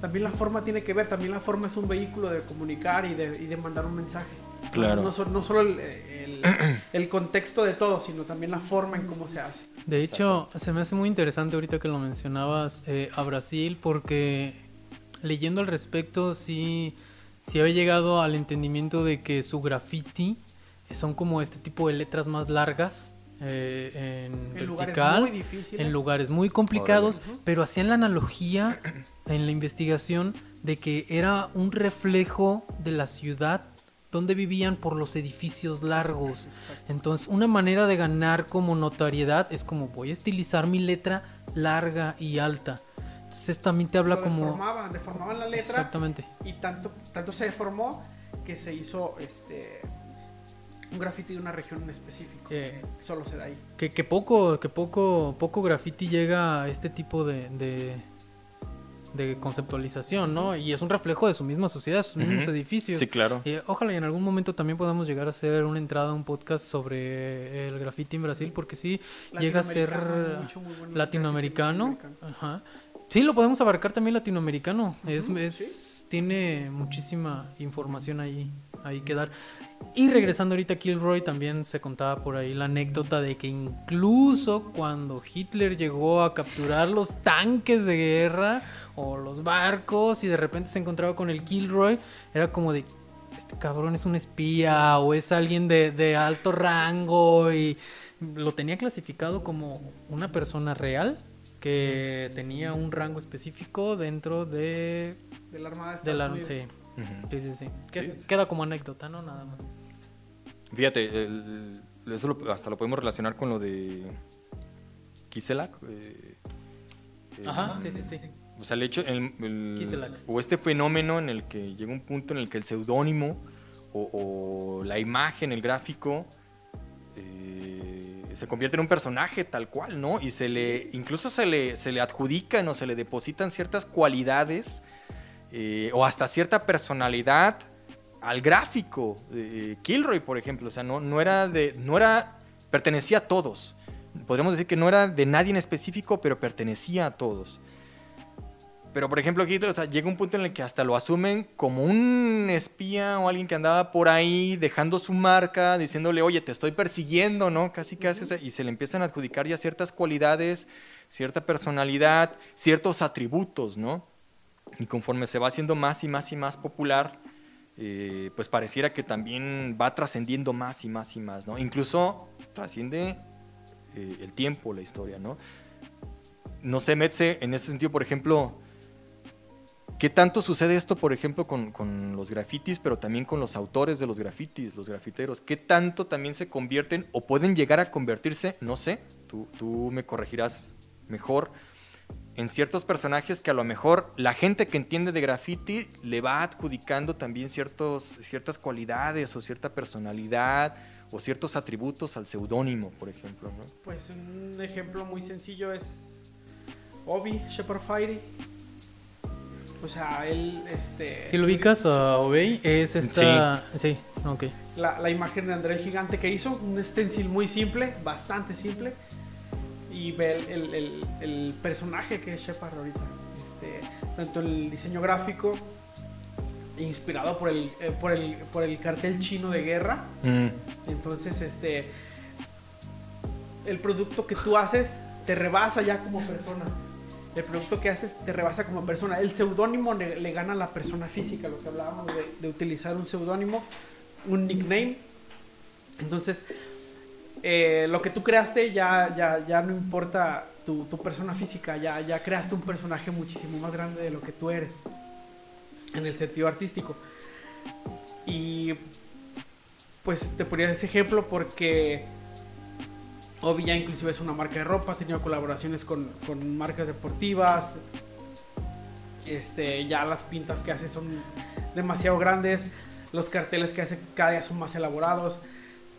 también la forma tiene que ver, también la forma es un vehículo de comunicar y de, y de mandar un mensaje. Claro. No, no solo el, el- el contexto de todo, sino también la forma en cómo se hace. De hecho, se me hace muy interesante ahorita que lo mencionabas eh, a Brasil, porque leyendo al respecto, sí, sí había llegado al entendimiento de que su graffiti son como este tipo de letras más largas eh, en, En lugares vertical, muy en lugares muy complicados, Órale. Pero hacían la analogía en la investigación de que era un reflejo de la ciudad dónde vivían por los edificios largos. Entonces, una manera de ganar como notariedad es como voy a estilizar mi letra larga y alta. Entonces, también te habla Lo como... Deformaban, deformaban la letra. Exactamente. Y tanto, tanto se deformó que se hizo este un graffiti de una región en específico. Eh, Solo se da ahí. Que, que poco, que poco, poco graffiti llega a este tipo de, de, de conceptualización, ¿no? Y es un reflejo de su misma sociedad, sus mismos edificios. Sí, claro. Y ojalá y en algún momento también podamos llegar a hacer una entrada, un podcast sobre el graffiti en Brasil, porque sí llega a ser mucho, muy latinoamericano. Ajá. Sí, lo podemos abarcar también latinoamericano. es, Ujú, es- tiene muchísima información ahí, ahí que dar. Y regresando ahorita a Kilroy, también se contaba por ahí la anécdota de que incluso cuando Hitler llegó a capturar los tanques de guerra o los barcos y de repente se encontraba con el Kilroy, era como de, este cabrón es un espía o es alguien de, de alto rango y lo tenía clasificado como una persona real que tenía un rango específico dentro de, De la Armada de de la... Estados Unidos. Sí, sí, sí, sí. Que. Queda como anécdota, ¿no? Nada más. Fíjate, el- eso lo- hasta lo podemos relacionar con lo de Kiselak. eh, el- Ajá, sí, sí, sí. O sea, el hecho, el- el- Kiselak. o este fenómeno en el que llega un punto en el que el seudónimo o, o la imagen, el gráfico, eh, se convierte en un personaje tal cual, ¿no? Y se le, incluso se le, se le adjudican o se le depositan ciertas cualidades eh, o hasta cierta personalidad al gráfico. Eh, Kilroy, por ejemplo, o sea, no, no era de, no era, pertenecía a todos. Podríamos decir que no era de nadie en específico, pero pertenecía a todos. Pero, por ejemplo, Hitler, o sea, llega un punto en el que hasta lo asumen como un espía o alguien que andaba por ahí dejando su marca, diciéndole, oye, te estoy persiguiendo, ¿no? Casi, casi, o sea, y se le empiezan a adjudicar ya ciertas cualidades, cierta personalidad, ciertos atributos, ¿no? Y conforme se va haciendo más y más y más popular, eh, pues pareciera que también va trascendiendo más y más y más, ¿no? Incluso trasciende eh, el tiempo, la historia, ¿no? No sé, Metze, en ese sentido, por ejemplo, ¿qué tanto sucede esto, por ejemplo, con, los grafitis, pero también con los autores de los grafitis, los grafiteros? ¿Qué tanto también se convierten o pueden llegar a convertirse, no sé, tú, tú me corregirás mejor, en ciertos personajes que a lo mejor la gente que entiende de graffiti le va adjudicando también ciertos, ciertas cualidades o cierta personalidad o ciertos atributos al seudónimo, por ejemplo, ¿no? Pues un ejemplo muy sencillo es Obi Shepard Fire. O sea, él, este... Si lo ubicas a Obey, es esta... Sí, ok. la, la imagen de André el Gigante que hizo, un stencil muy simple, bastante simple, y ve el, el- el- el personaje que es Shepard ahorita. Este, tanto el diseño gráfico, inspirado por el, eh, por, el, por el cartel chino de guerra, Mm, entonces este, el producto que tú haces te rebasa ya como persona. El producto que haces te rebasa como persona. El seudónimo le, gana a la persona física, lo que hablábamos de, de utilizar un seudónimo, un nickname. Entonces, eh, lo que tú creaste ya, ya, ya no importa tu, tu persona física, ya, ya creaste un personaje muchísimo más grande de lo que tú eres, en el sentido artístico. Y pues te ponía ese ejemplo porque Obi ya inclusive es una marca de ropa, ha tenido colaboraciones con, con marcas deportivas. Este, ya las pintas que hace son demasiado grandes, los carteles que hace cada día son más elaborados,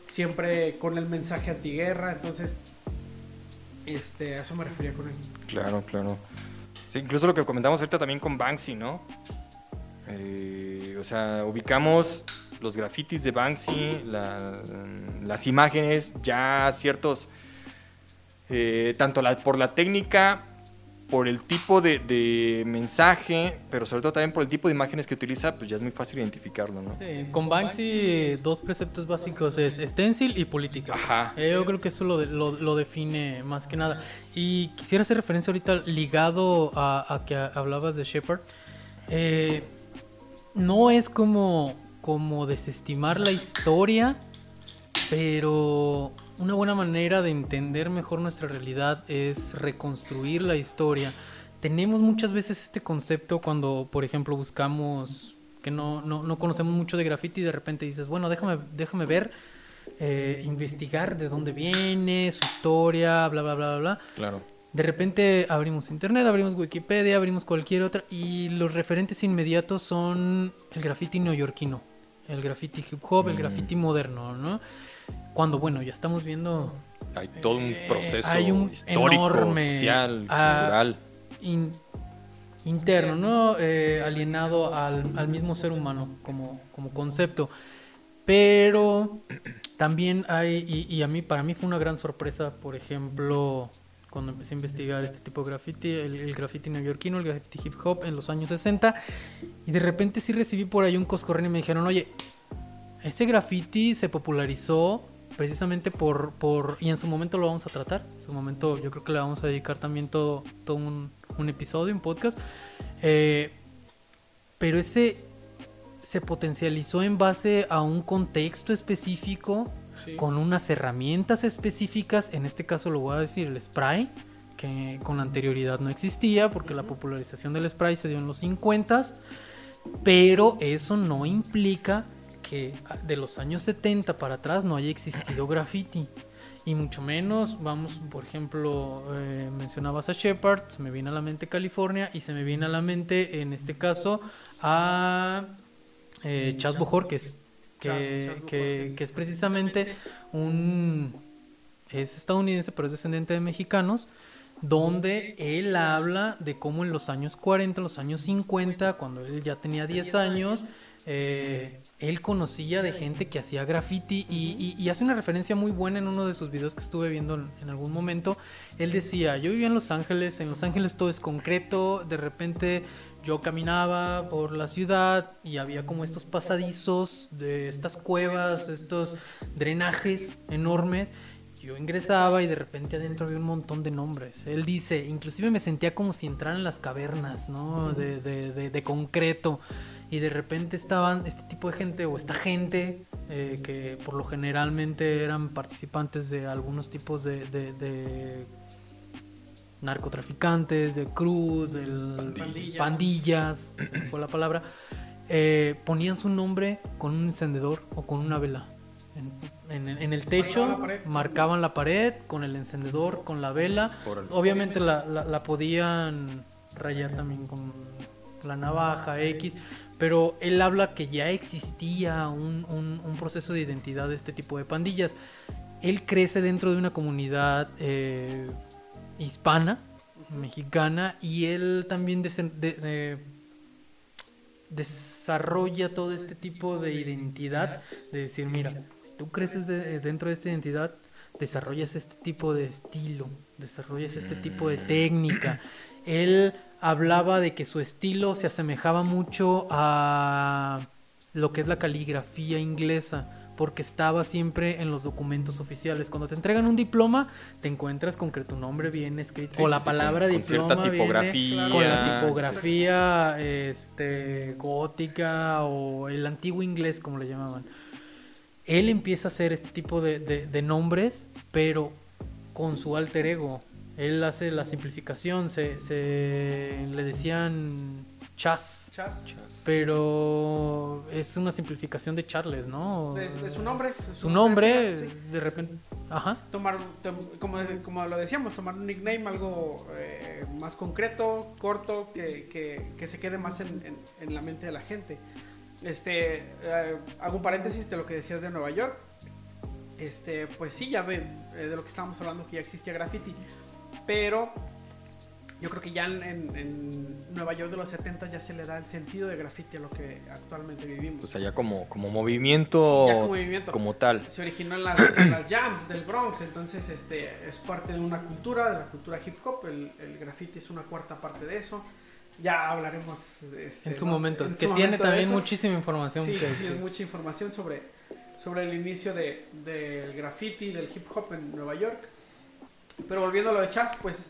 siempre con el mensaje antiguerra, entonces este, a eso me refería con él. claro, claro. Incluso lo que comentamos ahorita también con Banksy, ¿no? Eh, o sea, ubicamos los grafitis de Banksy, la- las imágenes, ya ciertos, eh, tanto la- por la técnica, por el tipo de, de mensaje, pero sobre todo también por el tipo de imágenes que utiliza, pues ya es muy fácil identificarlo, ¿no? Sí, con Banksy, dos preceptos básicos es stencil y política. Ajá. Eh, yo creo que eso lo, lo, lo define más que nada. Y quisiera hacer referencia ahorita ligado a, a que hablabas de Shepard. Eh, no es como, como desestimar la historia, pero una buena manera de entender mejor nuestra realidad es reconstruir la historia. Tenemos muchas veces este concepto cuando, por ejemplo, buscamos que no, no, no conocemos mucho de graffiti y de repente dices, bueno, déjame, déjame ver, eh, investigar de dónde viene, su historia, bla, bla, bla, bla, bla. Claro. De repente abrimos internet, abrimos Wikipedia, abrimos cualquier otra y los referentes inmediatos son el graffiti neoyorquino, el graffiti hip hop, el Mm. graffiti moderno, ¿no? Cuando, bueno, ya estamos viendo Hay todo un Eh, proceso hay un histórico, enorme, social, ah, cultural. in- interno, ¿no? Eh, alienado al, al mismo ser humano como, como concepto. Pero también hay, y, y a mí, para mí fue una gran sorpresa, por ejemplo, cuando empecé a investigar este tipo de graffiti, el, graffiti neoyorquino, el graffiti hip hop en los años 60, y de repente sí recibí por ahí un coscorrón y me dijeron, oye, ese graffiti se popularizó precisamente por, por, y en su momento lo vamos a tratar, en su momento yo creo que le vamos a dedicar también todo, todo un, un episodio, un podcast, eh, pero ese se potencializó en base a un contexto específico, Sí. con unas herramientas específicas, en este caso lo voy a decir, el spray, que con anterioridad no existía, porque la popularización del spray se dio en los 50, pero eso no implica que de los años 70 para atrás no haya existido graffiti. Y mucho menos, vamos, por ejemplo, eh, mencionabas a Shepard, se me viene a la mente California y se me viene a la mente, en este caso, a eh, Chas Bojorquez, que, que, es precisamente un... es estadounidense, pero es descendiente de mexicanos, donde él habla de cómo en los años 40, los años 50, cuando él ya tenía 10 años, eh, él conocía de gente que hacía graffiti y, y- y hace una referencia muy buena en uno de sus videos que estuve viendo en, en algún momento. Él decía, yo vivía en Los Ángeles, en Los Ángeles todo es concreto, de repente yo caminaba por la ciudad y había como estos pasadizos, de estas cuevas, estos drenajes enormes. Yo ingresaba y de repente adentro había un montón de nombres. Él dice, inclusive me sentía como si entrara en las cavernas, ¿no? De, de- de- de concreto. Y de repente estaban este tipo de gente o esta gente eh, que por lo generalmente eran participantes de algunos tipos de narcotraficantes, de cruz, del- Pandillas. pandillas, fue la palabra, eh, ponían su nombre con un encendedor o con una vela. En, en- en el techo Marcaban la pared. marcaban la pared con el encendedor, con la vela. Obviamente la, la- la podían rayar también con la navaja X, pero él habla que ya existía un, un- un proceso de identidad de este tipo de pandillas. Él crece dentro de una comunidad eh, hispana, mexicana, y él también desen- de- de- desarrolla todo este tipo de identidad, de decir, mira, si tú creces de- dentro de esta identidad, desarrollas este tipo de estilo, desarrollas este tipo de técnica. Él hablaba de que su estilo se asemejaba mucho a lo que es la caligrafía inglesa, porque estaba siempre en los documentos oficiales. Cuando te entregan un diploma, te encuentras con que tu nombre viene escrito, Sí, o la sí, palabra con- con diploma cierta viene tipografía. con la tipografía este, gótica o el antiguo inglés, como le llamaban. Él empieza a hacer este tipo de, de- de nombres, pero con su alter ego. Él hace la simplificación, se, se- le decían Chas, Chas. pero es una simplificación de Charles, ¿no? De, de su nombre. de Su nombre, sí. de repente, ajá. Tomar, tom- como, como lo decíamos, tomar un nickname, algo eh, más concreto, corto, que, que- que se quede más en, en- en la mente de la gente. Este, eh, hago un paréntesis de lo que decías de Nueva York. Este, pues sí, ya ven eh, de lo que estábamos hablando, que ya existía graffiti. Pero yo creo que ya en, en- Nueva York de los 70 ya se le da el sentido de graffiti a lo que actualmente vivimos. O sea, ya como, como movimiento, Sí, ya como movimiento. como tal. Se originó en las, en las jams del Bronx, entonces este, es parte de una cultura, de la cultura hip hop. El, el graffiti es una cuarta parte de eso. Ya hablaremos este, En su ¿no? momento, En es su que tiene momento también muchísima información. Sí, que- sí, sí, que- es mucha información sobre, sobre el inicio de- del graffiti, del hip hop en Nueva York. Pero volviendo a lo de Chas, pues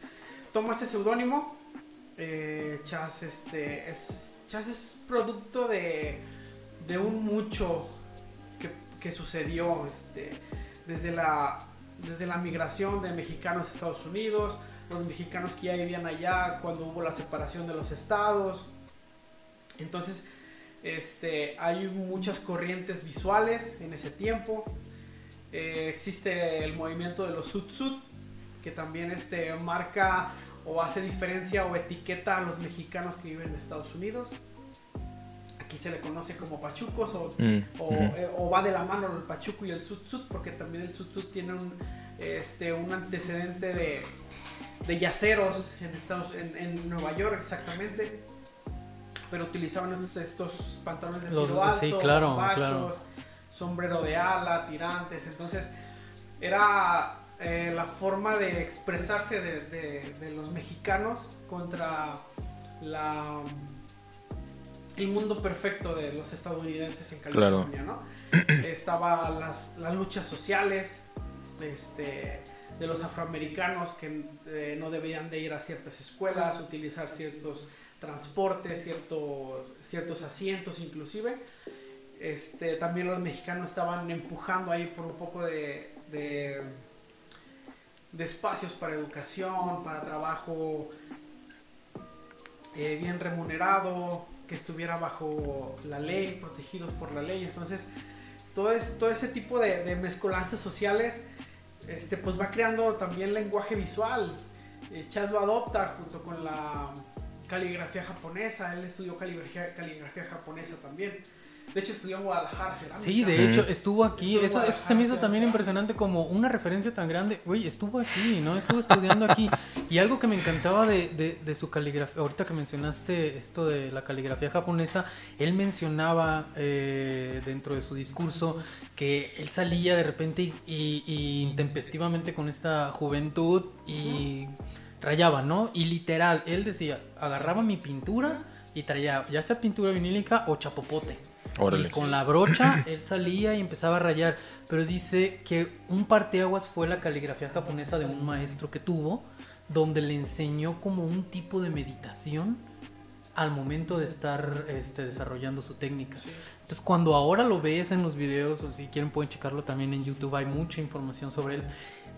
toma este seudónimo. Eh, Chas, este, es, Chas es producto de, de un mucho que, sucedió este, desde, la, desde la migración de mexicanos a Estados Unidos, los mexicanos que ya vivían allá cuando hubo la separación de los estados. Entonces, Este, hay muchas corrientes visuales en ese tiempo. Eh, existe el movimiento de los sud-sud, que también este, marca o hace diferencia o etiqueta a los mexicanos que viven en Estados Unidos. Aquí se le conoce como pachucos o, Mm, o, eh, o va de la mano el pachuco y el sud-sud, porque también el sud-sud tiene un, este, un antecedente de, de yaceros en, Estados, en, en Nueva York exactamente. Pero utilizaban estos, estos pantalones de Los- tiro alto, sí, claro, claro. sombrero de ala, tirantes. Entonces, era eh, la forma de expresarse de, de- de los mexicanos contra la, el mundo perfecto de los estadounidenses en Claro. California, ¿no? Estaba las, las luchas sociales este, de los afroamericanos que eh, no debían de ir a ciertas escuelas, utilizar ciertos transportes, ciertos, ciertos asientos inclusive. Este, también los mexicanos estaban empujando ahí por un poco de, de, de espacios para educación, para trabajo eh, bien remunerado, que estuviera bajo la ley, protegidos por la ley. Entonces, todo, es, todo ese tipo de, mezcolanzas sociales, este, pues va creando también lenguaje visual. Eh, lo adopta junto con la caligrafía japonesa. Él estudió caligrafía japonesa también. De hecho, estudió en Guadalajara. cerámica. Sí, de hecho, estuvo aquí. Estuvo Eso, se me hizo también impresionante como una referencia tan grande. Güey, estuvo aquí, ¿no? Estuvo estudiando aquí. Y algo que me encantaba de, de- de su caligrafía, ahorita que mencionaste esto de la caligrafía japonesa, él mencionaba eh, dentro de su discurso que él salía de repente y, y- y intempestivamente con esta juventud y rayaba, ¿no? Y literal, él decía, agarraba mi pintura y traía ya sea pintura vinílica o chapopote. Órale. Y con la brocha él salía y empezaba a rayar. Pero dice que un parteaguas fue la caligrafía japonesa de un maestro que tuvo, donde le enseñó como un tipo de meditación al momento de estar este, desarrollando su técnica. Entonces cuando ahora lo ves en los videos, o si quieren pueden checarlo también en YouTube, hay mucha información sobre él.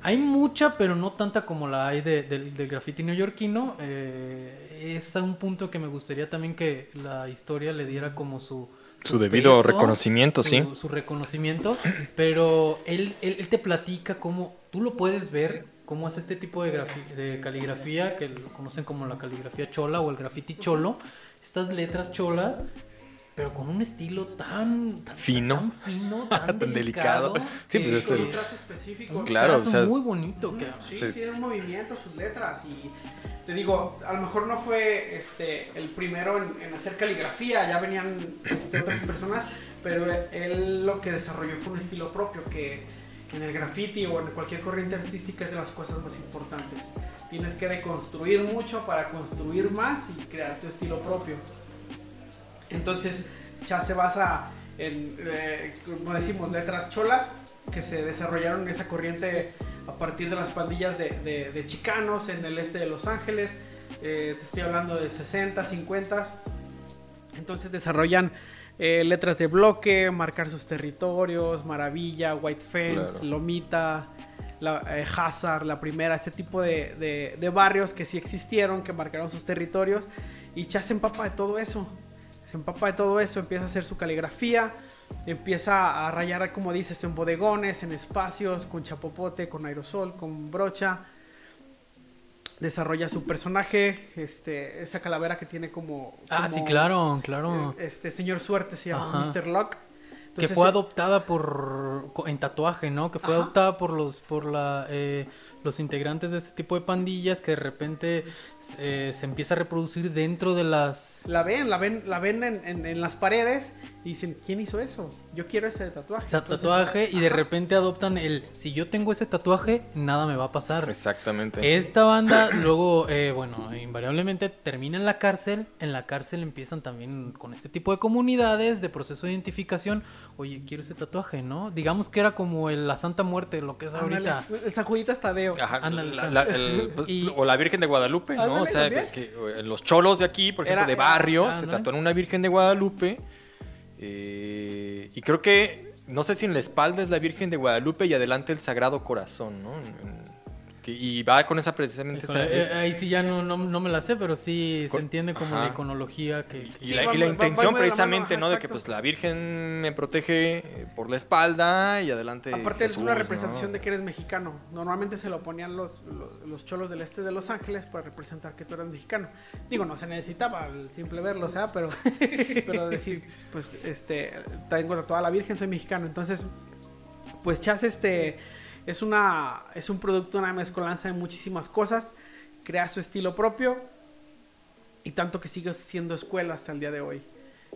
Hay mucha, pero no tanta como la hay de- del, del graffiti neoyorquino. Eh, es a un punto que me gustaría también que la historia le diera como su... Su debido reconocimiento, su- sí. Su reconocimiento, pero él, él, él te platica cómo tú lo puedes ver, cómo hace este tipo de, de caligrafía, que lo conocen como la caligrafía chola o el graffiti cholo, estas letras cholas, pero con un estilo tan, tan Fino. tan fino, tan, Tan delicado. delicado, Sí, pues es Con el- un trazo específico. un Claro, trazo o sea, muy bonito. Que, Sí, Es- tienen un movimiento sus letras y te digo, a lo mejor no fue este el primero en, en hacer caligrafía, ya venían este, otras personas, pero él lo que desarrolló fue un estilo propio que en el graffiti o en cualquier corriente artística es de las cosas más importantes. Tienes que deconstruir mucho para construir más y crear tu estilo propio. Entonces ya se basa en, eh, como decimos, letras cholas que se desarrollaron en esa corriente a partir de las pandillas de, de- de chicanos en el este de Los Ángeles. Eh, te estoy hablando de 60, 50. Entonces desarrollan eh, letras de bloque, marcar sus territorios, Maravilla, White Fence, Claro. Lomita, la, eh, Hazard, la primera, ese tipo de, de- de barrios que sí existieron, que marcaron sus territorios. Y Chas se empapa de todo eso. Se empapa de todo eso, empieza a hacer su caligrafía, empieza a rayar, como dices, en bodegones, en espacios, con chapopote, con aerosol, con brocha. Desarrolla su personaje, este, esa calavera que tiene como... ah, sí, claro, claro. eh, Este señor Suerte se llama Ajá. Mr. Que fue eh, adoptada por en tatuaje, ¿no? Que fue Ajá. adoptada por los por la eh, los integrantes de este tipo de pandillas que de repente eh, se empieza a reproducir dentro de las La ven, la ven, la ven en, en- en las paredes y dicen, ¿quién hizo eso? Yo quiero ese tatuaje. ese Entonces, tatuaje y de repente adoptan el si yo tengo ese tatuaje nada me va a pasar. Exactamente. Esta banda luego, eh, bueno, invariablemente termina en la cárcel. En la cárcel empiezan también con este tipo de comunidades de proceso de identificación. Oye, quiero ese tatuaje, ¿no? Digamos que era como el- la Santa Muerte, lo que es Ándale, ahorita. El San Juditas Tadeo. Ajá, Ándale, la- Sam. la- el- pues, Y- o la Virgen de Guadalupe, ¿no? Ándale, o sea, que, que, eh, los cholos de aquí, por ejemplo, Era- de era- barrio, se tatúan una Virgen de Guadalupe. Eh, y creo que, no sé si en la espalda es la Virgen de Guadalupe y adelante el Sagrado Corazón, ¿no? Y va con esa precisamente esa, eh, ahí sí ya no, no, no, me la sé, pero sí se entiende como la iconología que... y, la, intención precisamente, ¿no? de que pues la Virgen me protege eh, por la espalda y adelante Aparte es una representación de que eres mexicano. Normalmente se lo ponían los, los, cholos del este de Los Ángeles para representar que tú eras mexicano. Digo, no se necesitaba el simple verlo, o sea, pero, pero decir, pues, este, tengo toda la Virgen, soy mexicano. Entonces, pues Chas, este es, una, es un producto, una mezcolanza de muchísimas cosas. Crea su estilo propio y tanto que sigue siendo escuela hasta el día de hoy.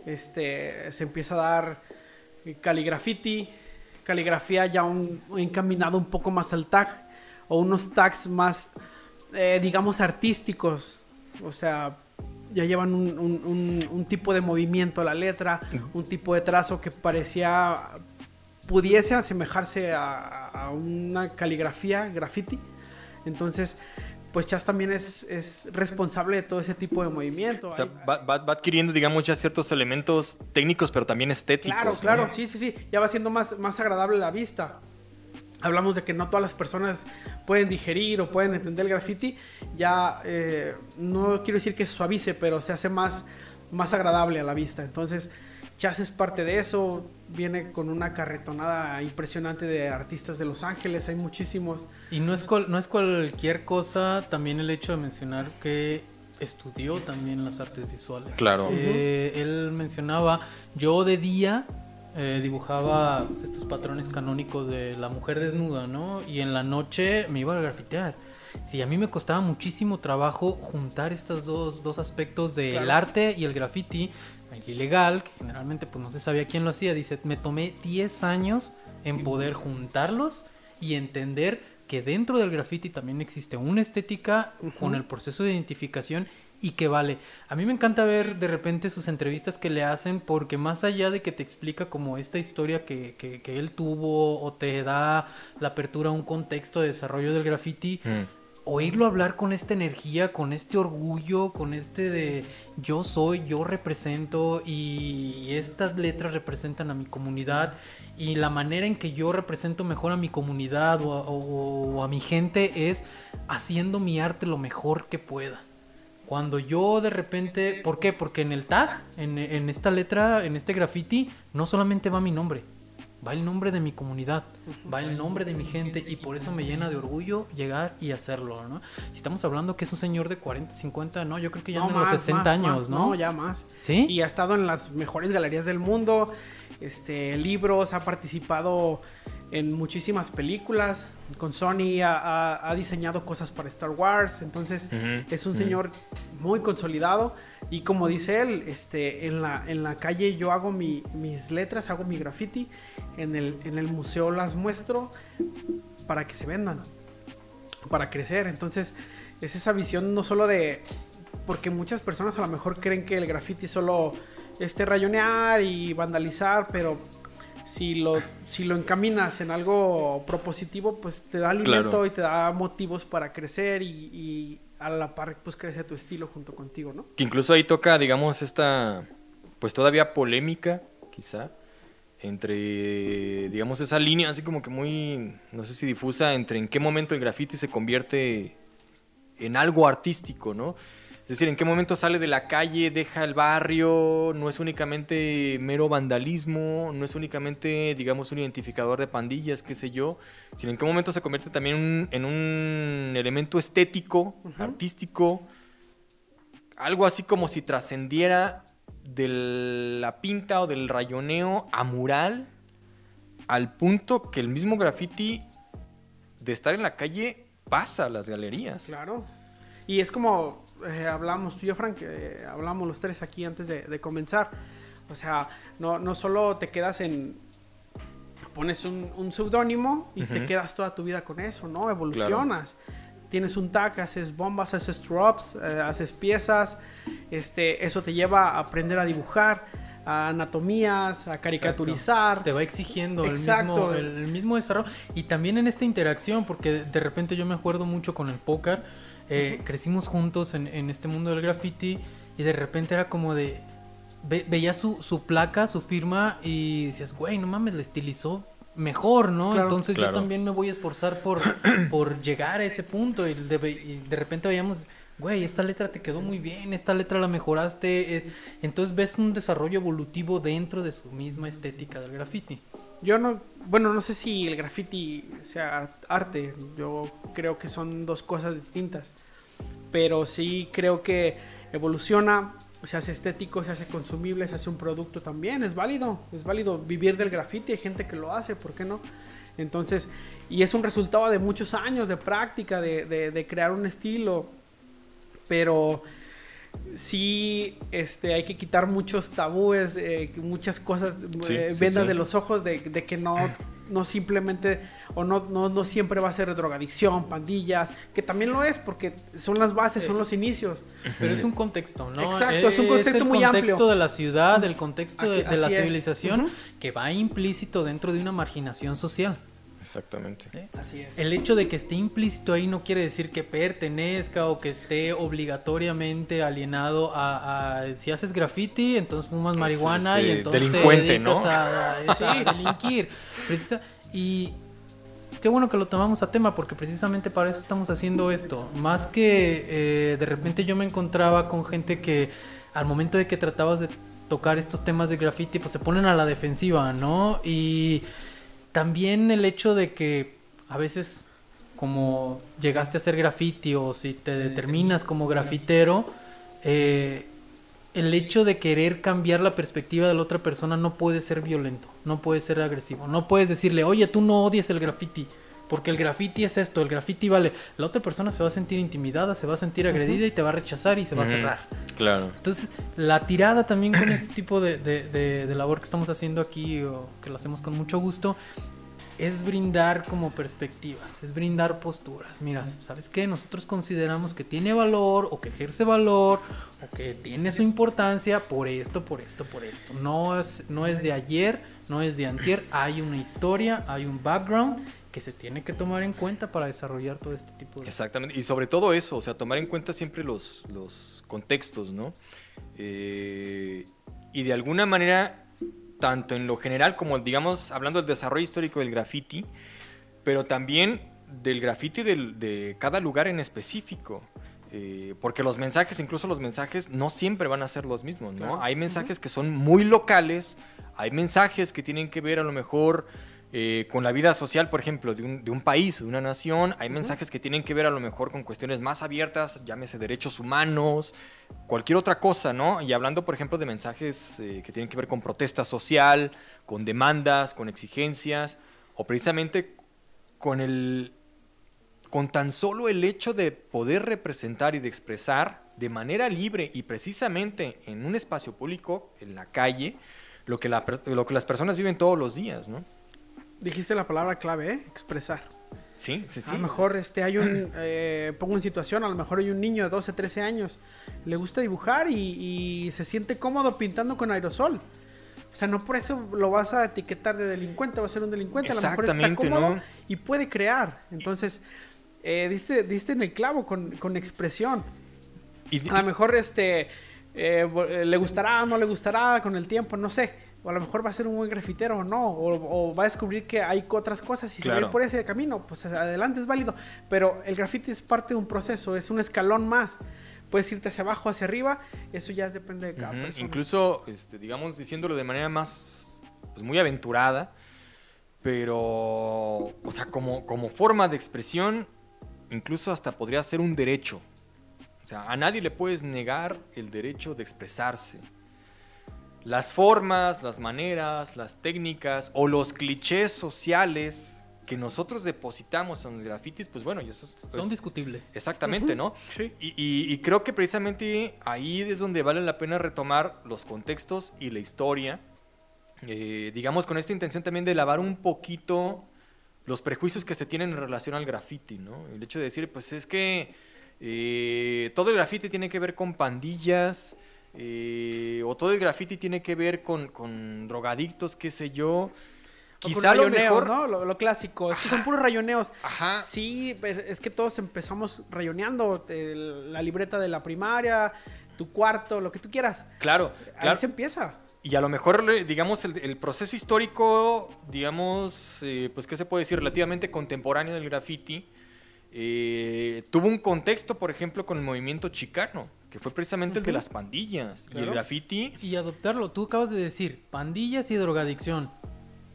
Este, se empieza a dar caligrafiti, caligrafía ya un, encaminado un poco más al tag o unos tags más, eh, digamos, artísticos. O sea, ya llevan un, un, tipo de movimiento a la letra, un tipo de trazo que parecía pudiese asemejarse a, una caligrafía, graffiti. Entonces, pues Chas también es, es, responsable de todo ese tipo de movimiento. O sea, va, adquiriendo, digamos, ya ciertos elementos técnicos, pero también estéticos. Claro, claro, sí, sí, sí. Ya va siendo más, más agradable la vista. Hablamos de que no todas las personas pueden digerir o pueden entender el graffiti. Ya eh, no quiero decir que se suavice, pero se hace más, más agradable a la vista. Entonces, Chas es parte de eso, viene con una carretonada impresionante de artistas de Los Ángeles, hay muchísimos. Y no es, no es cualquier cosa también el hecho de mencionar que estudió también las artes visuales. Claro. Eh, él mencionaba, yo de día eh, dibujaba pues, estos patrones canónicos de la mujer desnuda, ¿no? Y en la noche me iba a grafitear. Sí, a mí me costaba muchísimo trabajo juntar estos dos, dos aspectos del arte y el graffiti, el ilegal, que generalmente pues no se sabía quién lo hacía, dice, me tomé 10 años en poder juntarlos y entender que dentro del graffiti también existe una estética con el proceso de identificación y que vale. A mí me encanta ver de repente sus entrevistas que le hacen porque más allá de que te explica como esta historia que, que, él tuvo o te da la apertura a un contexto de desarrollo del graffiti, mm oírlo hablar con esta energía, con este orgullo, con este de yo soy, yo represento y estas letras representan a mi comunidad y la manera en que yo represento mejor a mi comunidad o a, mi gente es haciendo mi arte lo mejor que pueda. Cuando yo de repente, ¿por qué? Porque en el tag, en, en esta letra, en este graffiti, no solamente va mi nombre, va el nombre de mi comunidad, va el nombre de mi gente y por eso me llena de orgullo llegar y hacerlo, ¿no? estamos hablando que es un señor de 40, 50, no, yo creo que ya en los 60 años, ¿no? No, ya más. ¿Sí? Y ha estado en las mejores galerías del mundo, este, libros, ha participado en muchísimas películas. Con Sony ha, diseñado cosas para Star Wars. Entonces es un señor muy consolidado. Y como dice él, este, en, la, en la calle yo hago mis letras, hago mi graffiti. En el, en el museo las muestro para que se vendan. Para crecer. Entonces es esa visión no solo de... Porque muchas personas a lo mejor creen que el graffiti solo este rayonear y vandalizar, pero si lo, si lo encaminas en algo propositivo, pues te da alimento y te da motivos para crecer y, a la par pues crece tu estilo junto contigo, ¿no? Que incluso ahí toca, digamos, esta pues todavía polémica, quizá, entre, digamos, esa línea así como que muy, no sé si difusa, entre en qué momento el graffiti se convierte en algo artístico, ¿no? Es decir, en qué momento sale de la calle, deja el barrio, no es únicamente mero vandalismo, no es únicamente, digamos, un identificador de pandillas, qué sé yo, sino en qué momento se convierte también en un elemento estético, artístico, algo así como si trascendiera de la pinta o del rayoneo a mural, al punto que el mismo graffiti de estar en la calle pasa a las galerías. Claro. Y es como eh, hablamos tú y yo, Frank, eh, hablamos los tres aquí antes de, comenzar. O sea, no, no solo te quedas en, pones un, un seudónimo y te quedas toda tu vida con eso, ¿no? Evolucionas. Tienes un tag, haces bombas, haces drops, eh, haces piezas. Este, eso te lleva a aprender a dibujar, a anatomías, a caricaturizar. Te va exigiendo el mismo, el mismo desarrollo. Y también en esta interacción, porque de repente yo me acuerdo mucho con el póker eh, crecimos juntos en, este mundo del graffiti y de repente era como de... veías su, placa, su firma y decías, güey, no mames, le estilizó mejor, ¿no? Claro. Entonces Claro. yo también me voy a esforzar por, por llegar a ese punto y de, y de repente veíamos, güey, esta letra te quedó muy bien, esta letra la mejoraste. es- Entonces ves un desarrollo evolutivo dentro de su misma estética del graffiti. Yo no, bueno, no sé si el graffiti sea arte, yo creo que son dos cosas distintas, pero sí creo que evoluciona, se hace estético, se hace consumible, se hace un producto también, es válido, es válido vivir del graffiti, hay gente que lo hace, ¿por qué no? Entonces, y es un resultado de muchos años de práctica, de, de- de crear un estilo, pero sí este, hay que quitar muchos tabúes, eh, muchas cosas, Sí, eh, sí, vendas sí. de los ojos de, de que no, no simplemente, o no, no, no siempre va a ser drogadicción, pandillas, que también lo es, porque son las bases, son los inicios. Pero es un contexto, ¿no? Exacto, es un concepto el muy contexto amplio. de la ciudad, el contexto de, la es. civilización que va implícito dentro de una marginación social. Exactamente. ¿eh? Así es. El hecho de que esté implícito ahí no quiere decir que pertenezca o que esté obligatoriamente alienado a, a- si haces graffiti, entonces fumas marihuana y entonces delincuente, te dedicas ¿no? a, a- a delinquir. Precisa- y qué bueno que lo tomamos a tema porque precisamente para eso estamos haciendo esto. Más que eh, de repente yo me encontraba con gente que al momento de que tratabas de tocar estos temas de graffiti, pues se ponen a la defensiva, ¿no? Y también el hecho de que a veces como llegaste a hacer graffiti o si te determinas como grafitero, eh, el hecho de querer cambiar la perspectiva de la otra persona no puede ser violento, no puede ser agresivo, no puedes decirle, oye, tú no odies el graffiti, porque el graffiti es esto, el graffiti vale. La otra persona se va a sentir intimidada, se va a sentir agredida y te va a rechazar y se va a Ujú. cerrar. Claro. Entonces, la tirada también con este tipo de, de- de- de labor que estamos haciendo aquí, o que lo hacemos con mucho gusto, es brindar como perspectivas, es brindar posturas. Mira, ¿sabes qué? Nosotros consideramos que tiene valor, o que ejerce valor, o que tiene su importancia por esto, por esto, por esto. No es, no es de ayer, no es de antier, hay una historia, hay un background que se tiene que tomar en cuenta para desarrollar todo este tipo de... Exactamente. Y sobre todo eso, o sea, tomar en cuenta siempre los, los contextos, ¿no? Eh, y de alguna manera, tanto en lo general como, digamos, hablando del desarrollo histórico del graffiti, pero también del graffiti del- de cada lugar en específico. Eh, porque los mensajes, incluso los mensajes, no siempre van a ser los mismos, ¿no? Claro. Hay mensajes que son muy locales, hay mensajes que tienen que ver a lo mejor eh, con la vida social, por ejemplo, de un, de un país, de una nación. Hay mensajes que tienen que ver a lo mejor con cuestiones más abiertas, llámese derechos humanos, cualquier otra cosa, ¿no? Y hablando, por ejemplo, de mensajes eh, que tienen que ver con protesta social, con demandas, con exigencias, o precisamente con el con tan solo el hecho de poder representar y de expresar de manera libre y precisamente en un espacio público, en la calle, lo que, la per- lo que las personas viven todos los días, ¿no? Dijiste la palabra clave, ¿eh? Expresar. Sí, sí, sí. A lo mejor este, hay un, eh, pongo en situación, a lo mejor hay un niño de 12, 13 años, le gusta dibujar y, y se siente cómodo pintando con aerosol. O sea, no por eso lo vas a etiquetar de delincuente, va a ser un delincuente, a lo mejor está cómodo ¿no? y puede crear. Entonces, eh, diste, diste en el clavo con, con expresión. Y- A lo mejor este eh, eh, le gustará, no le gustará con el tiempo, no sé. O a lo mejor va a ser un buen grafitero o no. O, o va a descubrir que hay otras cosas y Claro. ir por ese camino. Pues adelante es válido. Pero el grafiti es parte de un proceso, es un escalón más. Puedes irte hacia abajo, hacia arriba. Eso ya depende de cada persona. Incluso, este, digamos, diciéndolo de manera más, pues muy aventurada, pero, o sea, como, como forma de expresión, incluso hasta podría ser un derecho. O sea, a nadie le puedes negar el derecho de expresarse. Las formas, las maneras, las técnicas o los clichés sociales que nosotros depositamos en los grafitis, pues bueno, eso es- Son pues, discutibles. Exactamente, ¿no? Sí. Y, y- y creo que precisamente ahí es donde vale la pena retomar los contextos y la historia. Eh, digamos, con esta intención también de lavar un poquito los prejuicios que se tienen en relación al graffiti, ¿no? El hecho de decir, pues es que eh, todo el graffiti tiene que ver con pandillas, eh, o todo el graffiti tiene que ver con, con drogadictos, qué sé yo. Quizá lo rayoneo, mejor... ¿no? Lo, lo clásico. Es que son puros rayoneos. Ajá. Sí, es que todos empezamos rayoneando el- la libreta de la primaria, tu cuarto, lo que tú quieras. Claro, Ahí claro. se empieza. y a lo mejor, digamos, el, el proceso histórico, digamos, eh, pues, ¿qué se puede decir? Relativamente contemporáneo del graffiti, eh, tuvo un contexto, por ejemplo, con el movimiento chicano, que fue precisamente el de las pandillas. Y el graffiti, Y adoptarlo, tú acabas de decir, pandillas y drogadicción.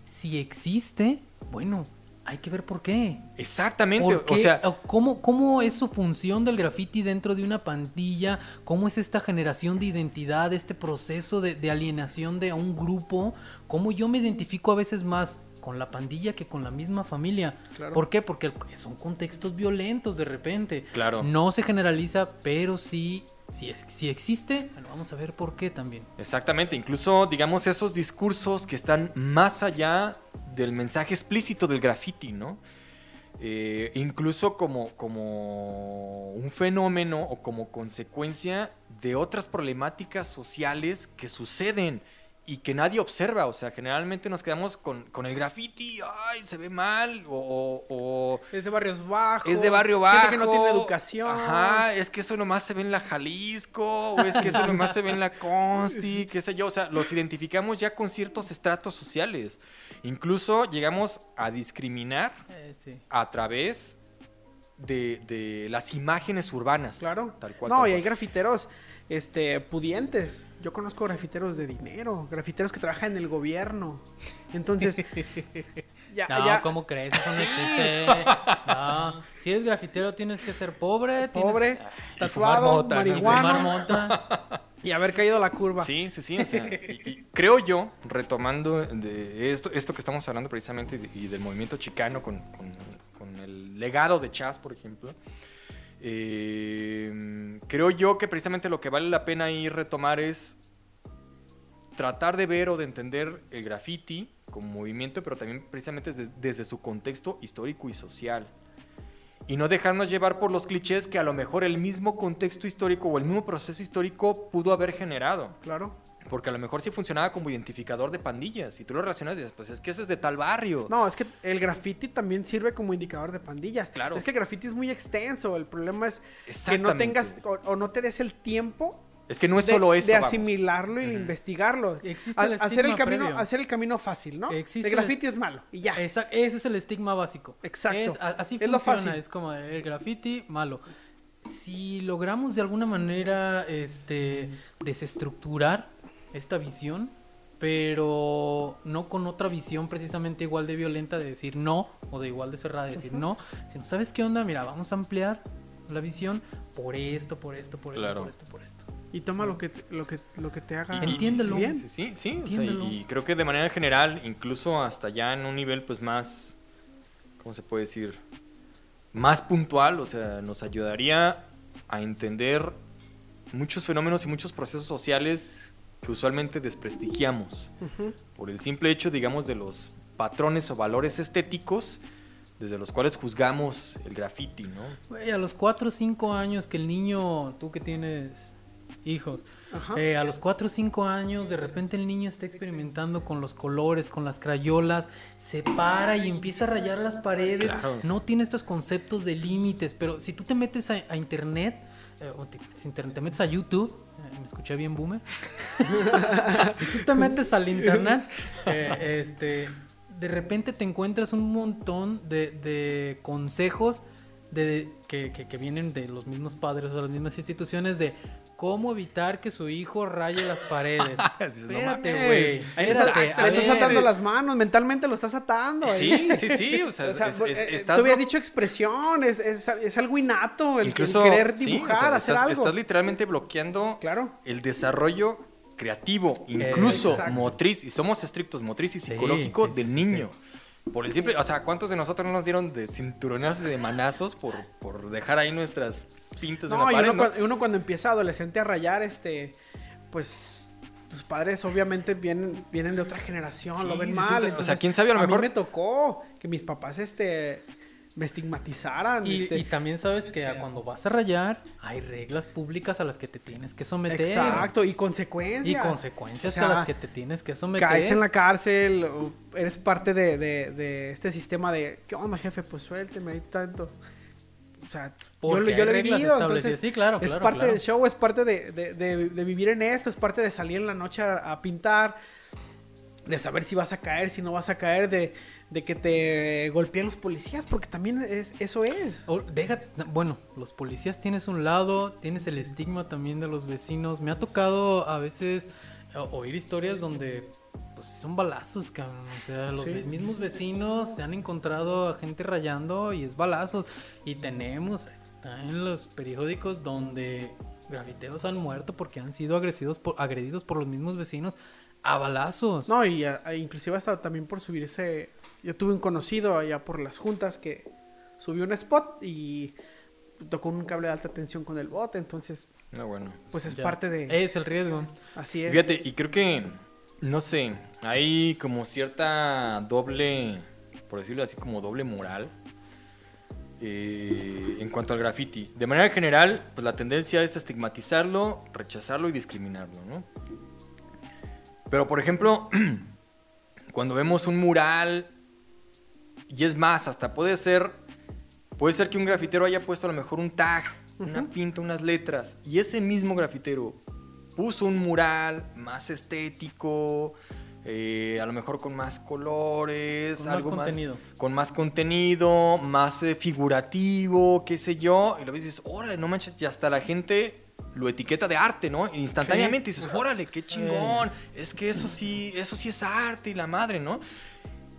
Si existe, bueno, hay que ver por qué. exactamente, ¿Por o sea, ¿O ¿Cómo, ¿Cómo es su función del graffiti dentro de una pandilla? ¿Cómo es esta generación de identidad, este proceso de, de alienación de un grupo? ¿Cómo yo me identifico a veces más con la pandilla que con la misma familia? Claro. ¿Por qué? Porque son contextos violentos de repente. Claro. No se generaliza, pero sí, sí, es- sí existe. Bueno, vamos a ver por qué también. Exactamente, incluso digamos esos discursos que están más allá del mensaje explícito del graffiti, ¿no? Eh, incluso como, como un fenómeno o como consecuencia de otras problemáticas sociales que suceden y que nadie observa. O sea, generalmente nos quedamos con, con el graffiti, ay, se ve mal, o- o- Es de barrios bajos. es de barrio bajo. Gente que no tiene educación. Ajá, es que eso nomás se ve en la Jalisco, o es que eso nomás se ve en la Consti, qué sé yo. O sea, los identificamos ya con ciertos estratos sociales. Incluso llegamos a discriminar Eh, sí. a través de, de las imágenes urbanas. Claro. Tal cual. no, tal y hay grafiteros este, pudientes. Yo conozco grafiteros de dinero, grafiteros que trabajan en el gobierno. Entonces, ya, No, ya- ¿cómo crees? Eso no existe. No, si eres grafitero tienes que ser pobre, pobre, tatuado, marihuana y haber caído la curva. Sí, sí, sí. o sea, y- y creo yo, retomando de esto, esto que estamos hablando precisamente y, y del movimiento chicano con, con- con el legado de Chas, por ejemplo, eh, creo yo que precisamente lo que vale la pena ahí retomar es tratar de ver o de entender el graffiti como movimiento, pero también precisamente desde, desde su contexto histórico y social. Y no dejarnos llevar por los clichés que a lo mejor el mismo contexto histórico o el mismo proceso histórico pudo haber generado. Claro. Porque a lo mejor sí funcionaba como identificador de pandillas. Y tú lo relacionas y dices, pues es que ese es de tal barrio. No, es que el graffiti también sirve como indicador de pandillas. Claro. Es que el graffiti es muy extenso. El problema es que no tengas o, o no te des el tiempo Es que no es de, solo eso. de vamos. asimilarlo y de investigarlo. Existe el hacer el estigma camino, previo. hacer el camino fácil, ¿no? Existe el el graffiti es malo y ya. Esa- ese es el estigma básico. Exacto. Es- a- así Es lo funciona, fácil. es como el graffiti malo. Si logramos de alguna manera este, desestructurar esta visión, pero no con otra visión precisamente igual de violenta de decir no, o de igual de cerrada de decir no, sino, ¿sabes qué onda? Mira, vamos a ampliar la visión por esto, por esto, por esto, Claro. por esto, por esto. Y toma lo que te, lo que lo que te haga Entiéndelo. bien. Sí, sí, sí. o sea, Entiéndelo. y, y creo que de manera general, incluso hasta ya en un nivel pues más, ¿cómo se puede decir? Más puntual, o sea, nos ayudaría a entender muchos fenómenos y muchos procesos sociales que usualmente desprestigiamos Ujú. por el simple hecho, digamos, de los patrones o valores estéticos desde los cuales juzgamos el graffiti, ¿no? Güey, a los 4 o 5 años que el niño, tú que tienes hijos, eh, a los 4 o 5 años de repente el niño está experimentando con los colores, con las crayolas, se para y empieza a rayar las paredes, Claro. no tiene estos conceptos de límites, pero si tú te metes a, a internet, eh, o te, si te, te metes a YouTube, me escuché bien boomer, si tú te metes al internet, eh, este, de repente te encuentras un montón de, de consejos de, que, que- que vienen de los mismos padres o de las mismas instituciones de cómo evitar que su hijo raye las paredes. Espérate, güey. Le estás atando las manos, mentalmente lo estás atando. ¿eh? Sí, sí, sí, o sea, O sea, es- es- eh, estás tú habías no- dicho expresión, es, algo innato, el, el Incluso, querer sí, o dibujar, sea, hacer estás, algo. estás literalmente bloqueando Claro. el desarrollo creativo, incluso exacto. motriz, y somos estrictos, motriz y psicológico sí, sí, del niño. Por el simple, o sea, ¿cuántos de nosotros no nos dieron de cinturonazos y de manazos por, por dejar ahí nuestras pintas en No, la y pared? uno, ¿no? cua- uno cuando empieza adolescente a rayar, este, pues tus padres obviamente vienen, vienen de otra generación, Sí, lo ven sí, mal. o sea, o sea, entonces, quién sabe, a lo mí mejor- me tocó que mis papás, este, me estigmatizaran. Y, este, y también sabes que a cuando vas a rayar hay reglas públicas a las que te tienes que someter. exacto, y Y consecuencias. consecuencias O sea, a las que te tienes que someter. Caes en la cárcel, o eres parte de, de- de este sistema de, ¿qué onda, jefe? Pues suélteme ahí tanto. O sea, yo, Porque lo- yo hay lo he vivido, entonces Sí, claro, es parte claro. del show, es parte de, de- de- de vivir en esto, es parte de salir en la noche a, a pintar, de saber si vas a caer, si no vas a caer, de, de que te golpean los policías, porque también es, eso es. O- deja- bueno, los policías tienes un lado, tienes el estigma también de los vecinos. Me ha tocado a veces eh, oír historias donde pues son balazos, cabrón. O sea, los Sí. mismos vecinos se han encontrado a gente rayando y es balazos. Y tenemos, está en los periódicos donde grafiteros han muerto porque han sido agredidos por, agredidos por los mismos vecinos a balazos. No, y a- a- inclusive hasta también por subirse, yo tuve un conocido allá por las juntas que subió un spot y tocó un cable de alta tensión con el bot, entonces Ah, bueno. pues es Ya. parte de... Es el riesgo. Así es. Fíjate, y creo que, no sé, hay como cierta doble, por decirlo así, como doble moral eh, en cuanto al graffiti. De manera general, pues la tendencia es estigmatizarlo, rechazarlo y discriminarlo, ¿no? Pero, por ejemplo, cuando vemos un mural, y es más, hasta puede ser, puede ser que un grafitero haya puesto a lo mejor un tag, una pinta, unas letras, y ese mismo grafitero puso un mural más estético, eh, a lo mejor con más colores, Con más algo contenido. con más contenido, más eh, figurativo, qué sé yo, y lo ves y dices, órale, no manches, y hasta la gente lo etiqueta de arte, ¿no? E instantáneamente dices, órale, qué chingón, es que eso sí, eso sí es arte y la madre, ¿no?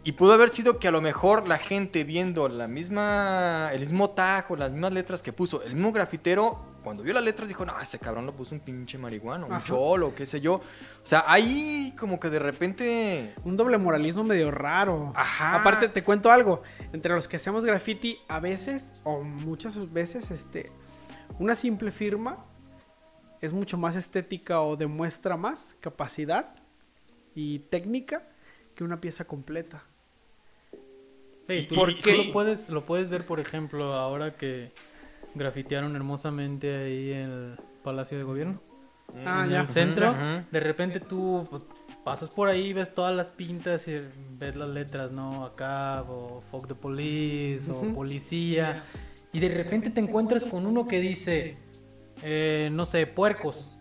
Y pudo haber sido que a lo mejor la gente viendo la misma, el mismo tajo, las mismas letras que puso, el mismo grafitero, cuando vio las letras dijo, no, ese cabrón lo puso un pinche marihuano, un Ajá. cholo, qué sé yo. O sea, ahí como que de repente... Un doble moralismo medio raro. Ajá. Aparte, te cuento algo. Entre los que hacemos graffiti, a veces, o muchas veces, este, una simple firma es mucho más estética o demuestra más capacidad y técnica que una pieza completa. Tú, ¿Por qué? lo puedes, lo puedes ver, por ejemplo, ahora que grafitearon hermosamente ahí el Palacio de Gobierno. Ah, en ya. el centro. De repente tú pues, pasas por ahí, ves todas las pintas y ves las letras, ¿no? Acá, o fuck the police, o policía. Y de repente te encuentras con uno que dice, eh, no sé, puercos.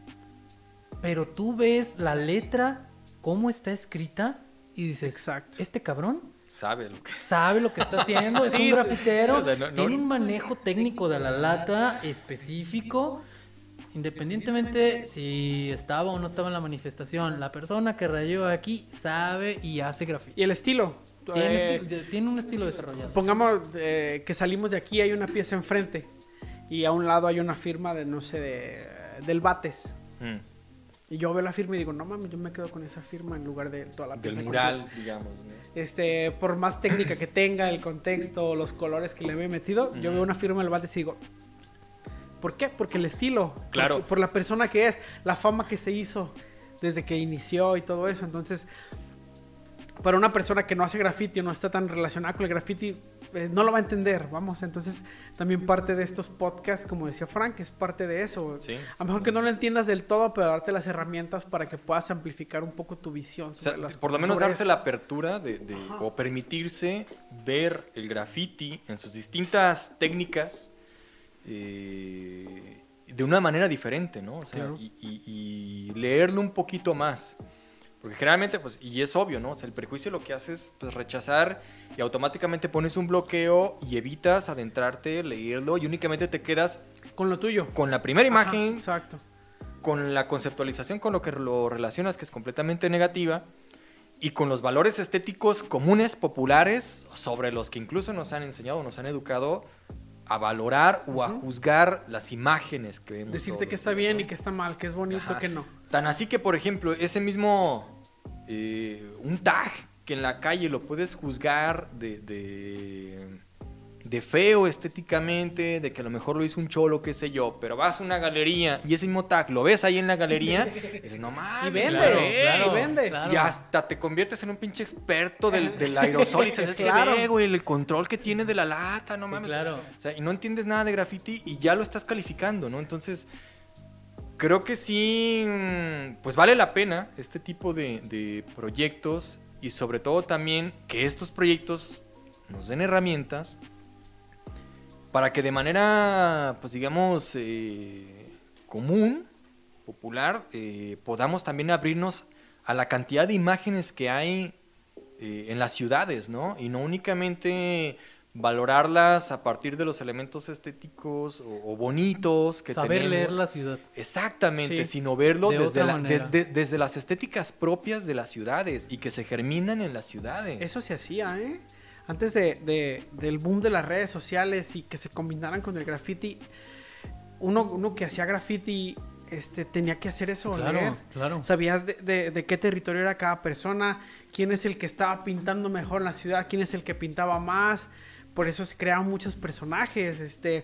Pero tú ves la letra, cómo está escrita, y dices, Exacto. este cabrón Sabe lo que... sabe lo que está haciendo, es Sí, un grafitero, o sea, no- no- tiene un manejo técnico de la lata específico, independientemente si estaba o no estaba en la manifestación, la persona que rayó aquí sabe y hace grafiti. Y el estilo. Tiene, Eh, esti- tiene un estilo desarrollado. Pongamos eh, que salimos de aquí, hay una pieza enfrente. Y a un lado hay una firma de, no sé, de, del Bates. Mm, Y yo veo la firma y digo, no mames, yo me quedo con esa firma en lugar de toda la pieza. Del completa". mural, digamos. ¿no? Este, por más técnica que tenga, el contexto, los colores que le había metido, yo veo una firma del Bates y digo, ¿por qué? Porque el estilo. Claro. Por, por la persona que es, la fama que se hizo desde que inició y todo eso. Entonces, para una persona que no hace graffiti o no está tan relacionada con el graffiti, eh, no lo va a entender, vamos. Entonces, también parte de estos podcasts, como decía Frank, es parte de eso. Sí, a lo mejor sí. que no lo entiendas del todo, pero darte las herramientas para que puedas amplificar un poco tu visión O sea, sobre las por lo menos darse esto. la apertura de, de- o permitirse ver el graffiti en sus distintas técnicas eh, de una manera diferente, ¿no? O sea, Claro. y, y- y leerlo un poquito más. Porque generalmente, pues, y es obvio, ¿no? O sea, el prejuicio lo que hace es pues, rechazar y automáticamente pones un bloqueo y evitas adentrarte, leerlo y únicamente te quedas Con lo tuyo. con la primera Ajá, imagen, exacto. con la conceptualización con lo que lo relacionas que es completamente negativa y con los valores estéticos comunes, populares, sobre los que incluso nos han enseñado, nos han educado a valorar o a juzgar las imágenes que vemos. Decirte que está bien y que está mal, que es bonito, Ajá. que no. Tan así que, por ejemplo, ese mismo, eh, un tag que en la calle lo puedes juzgar de, de, de feo estéticamente, de que a lo mejor lo hizo un cholo, qué sé yo, pero vas a una galería y ese mismo tag lo ves ahí en la galería y dices, no mames, Y vende, claro, y claro". vende. claro. Y hasta te conviertes en un pinche experto del, del aerosol y dices, es Claro. que ve, güey, el control que tiene de la lata, no Sí, mames. claro. O sea, y no entiendes nada de graffiti y ya lo estás calificando, ¿no? Entonces, creo que sí, pues vale la pena este tipo de, de proyectos y sobre todo también que estos proyectos nos den herramientas para que de manera, pues digamos, eh, común, popular, eh, podamos también abrirnos a la cantidad de imágenes que hay eh, en las ciudades, ¿no? Y no únicamente valorarlas a partir de los elementos estéticos o, o bonitos que Saber tenemos. leer la ciudad. Exactamente, Sí. sino verlo De desde, la- de- manera. de- desde las estéticas propias de las ciudades y que se germinan en las ciudades. Eso se hacía, ¿eh? Antes de, de- del boom de las redes sociales y que se combinaran con el graffiti, uno, uno que hacía graffiti este, tenía que hacer eso, Claro, leer. claro. Sabías de, de- de qué territorio era cada persona, quién es el que estaba pintando mejor la ciudad, quién es el que pintaba más. Por eso se creaban muchos personajes. Este,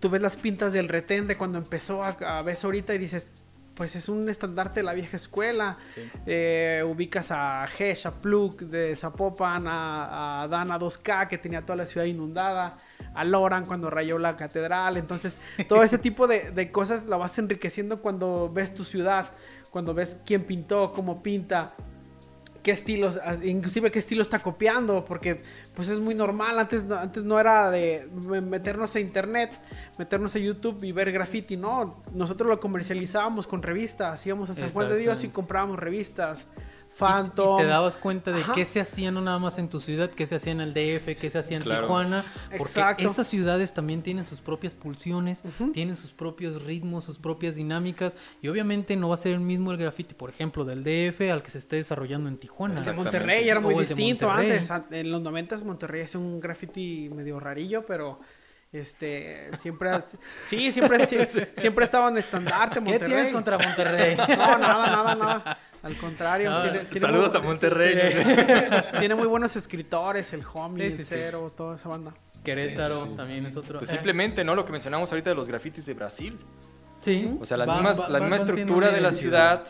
tú ves las pintas del retén de cuando empezó a, a ves ahorita y dices, pues es un estandarte de la vieja escuela. Eh, ubicas a Hesh, a Pluk de Zapopan, a, a Dana 2K que tenía toda la ciudad inundada, a Loran cuando rayó la catedral. Entonces, todo ese tipo de, de cosas la vas enriqueciendo cuando ves tu ciudad, cuando ves quién pintó, cómo pinta qué estilos, inclusive qué estilo está copiando, porque pues es muy normal, antes no, antes no era de meternos a internet, meternos a YouTube y ver graffiti, no, nosotros lo comercializábamos con revistas, íbamos a San Juan de Dios y comprábamos revistas, Phantom. Y, te dabas cuenta de Ajá. qué se hacía no nada más en tu ciudad, qué se hacía en el DF, qué se hacía en claro. Tijuana, porque Exacto. esas ciudades también tienen sus propias pulsiones, Ujú. tienen sus propios ritmos, sus propias dinámicas, y obviamente no va a ser el mismo el graffiti, por ejemplo, del DF al que se esté desarrollando en Tijuana. El de. Monterrey era muy distinto antes. an- En los 90 Monterrey es un graffiti medio rarillo, pero este siempre sí, siempre siempre, siempre ha estado en estandarte ¿Qué Monterrey. tienes contra Monterrey? No, nada, nada, nada. Al contrario, tiene- tiene Saludos muy- a Monterrey. Tiene muy buenos escritores, el Homie, Sí, el sí, sí. Cero, toda esa banda. Querétaro Sí, sí, sí. también es otro. Pues eh, simplemente, ¿no? Lo que mencionamos ahorita de los grafitis de Brasil. sí. O sea, la Va- misma, va- la va- misma estructura de la ciudad,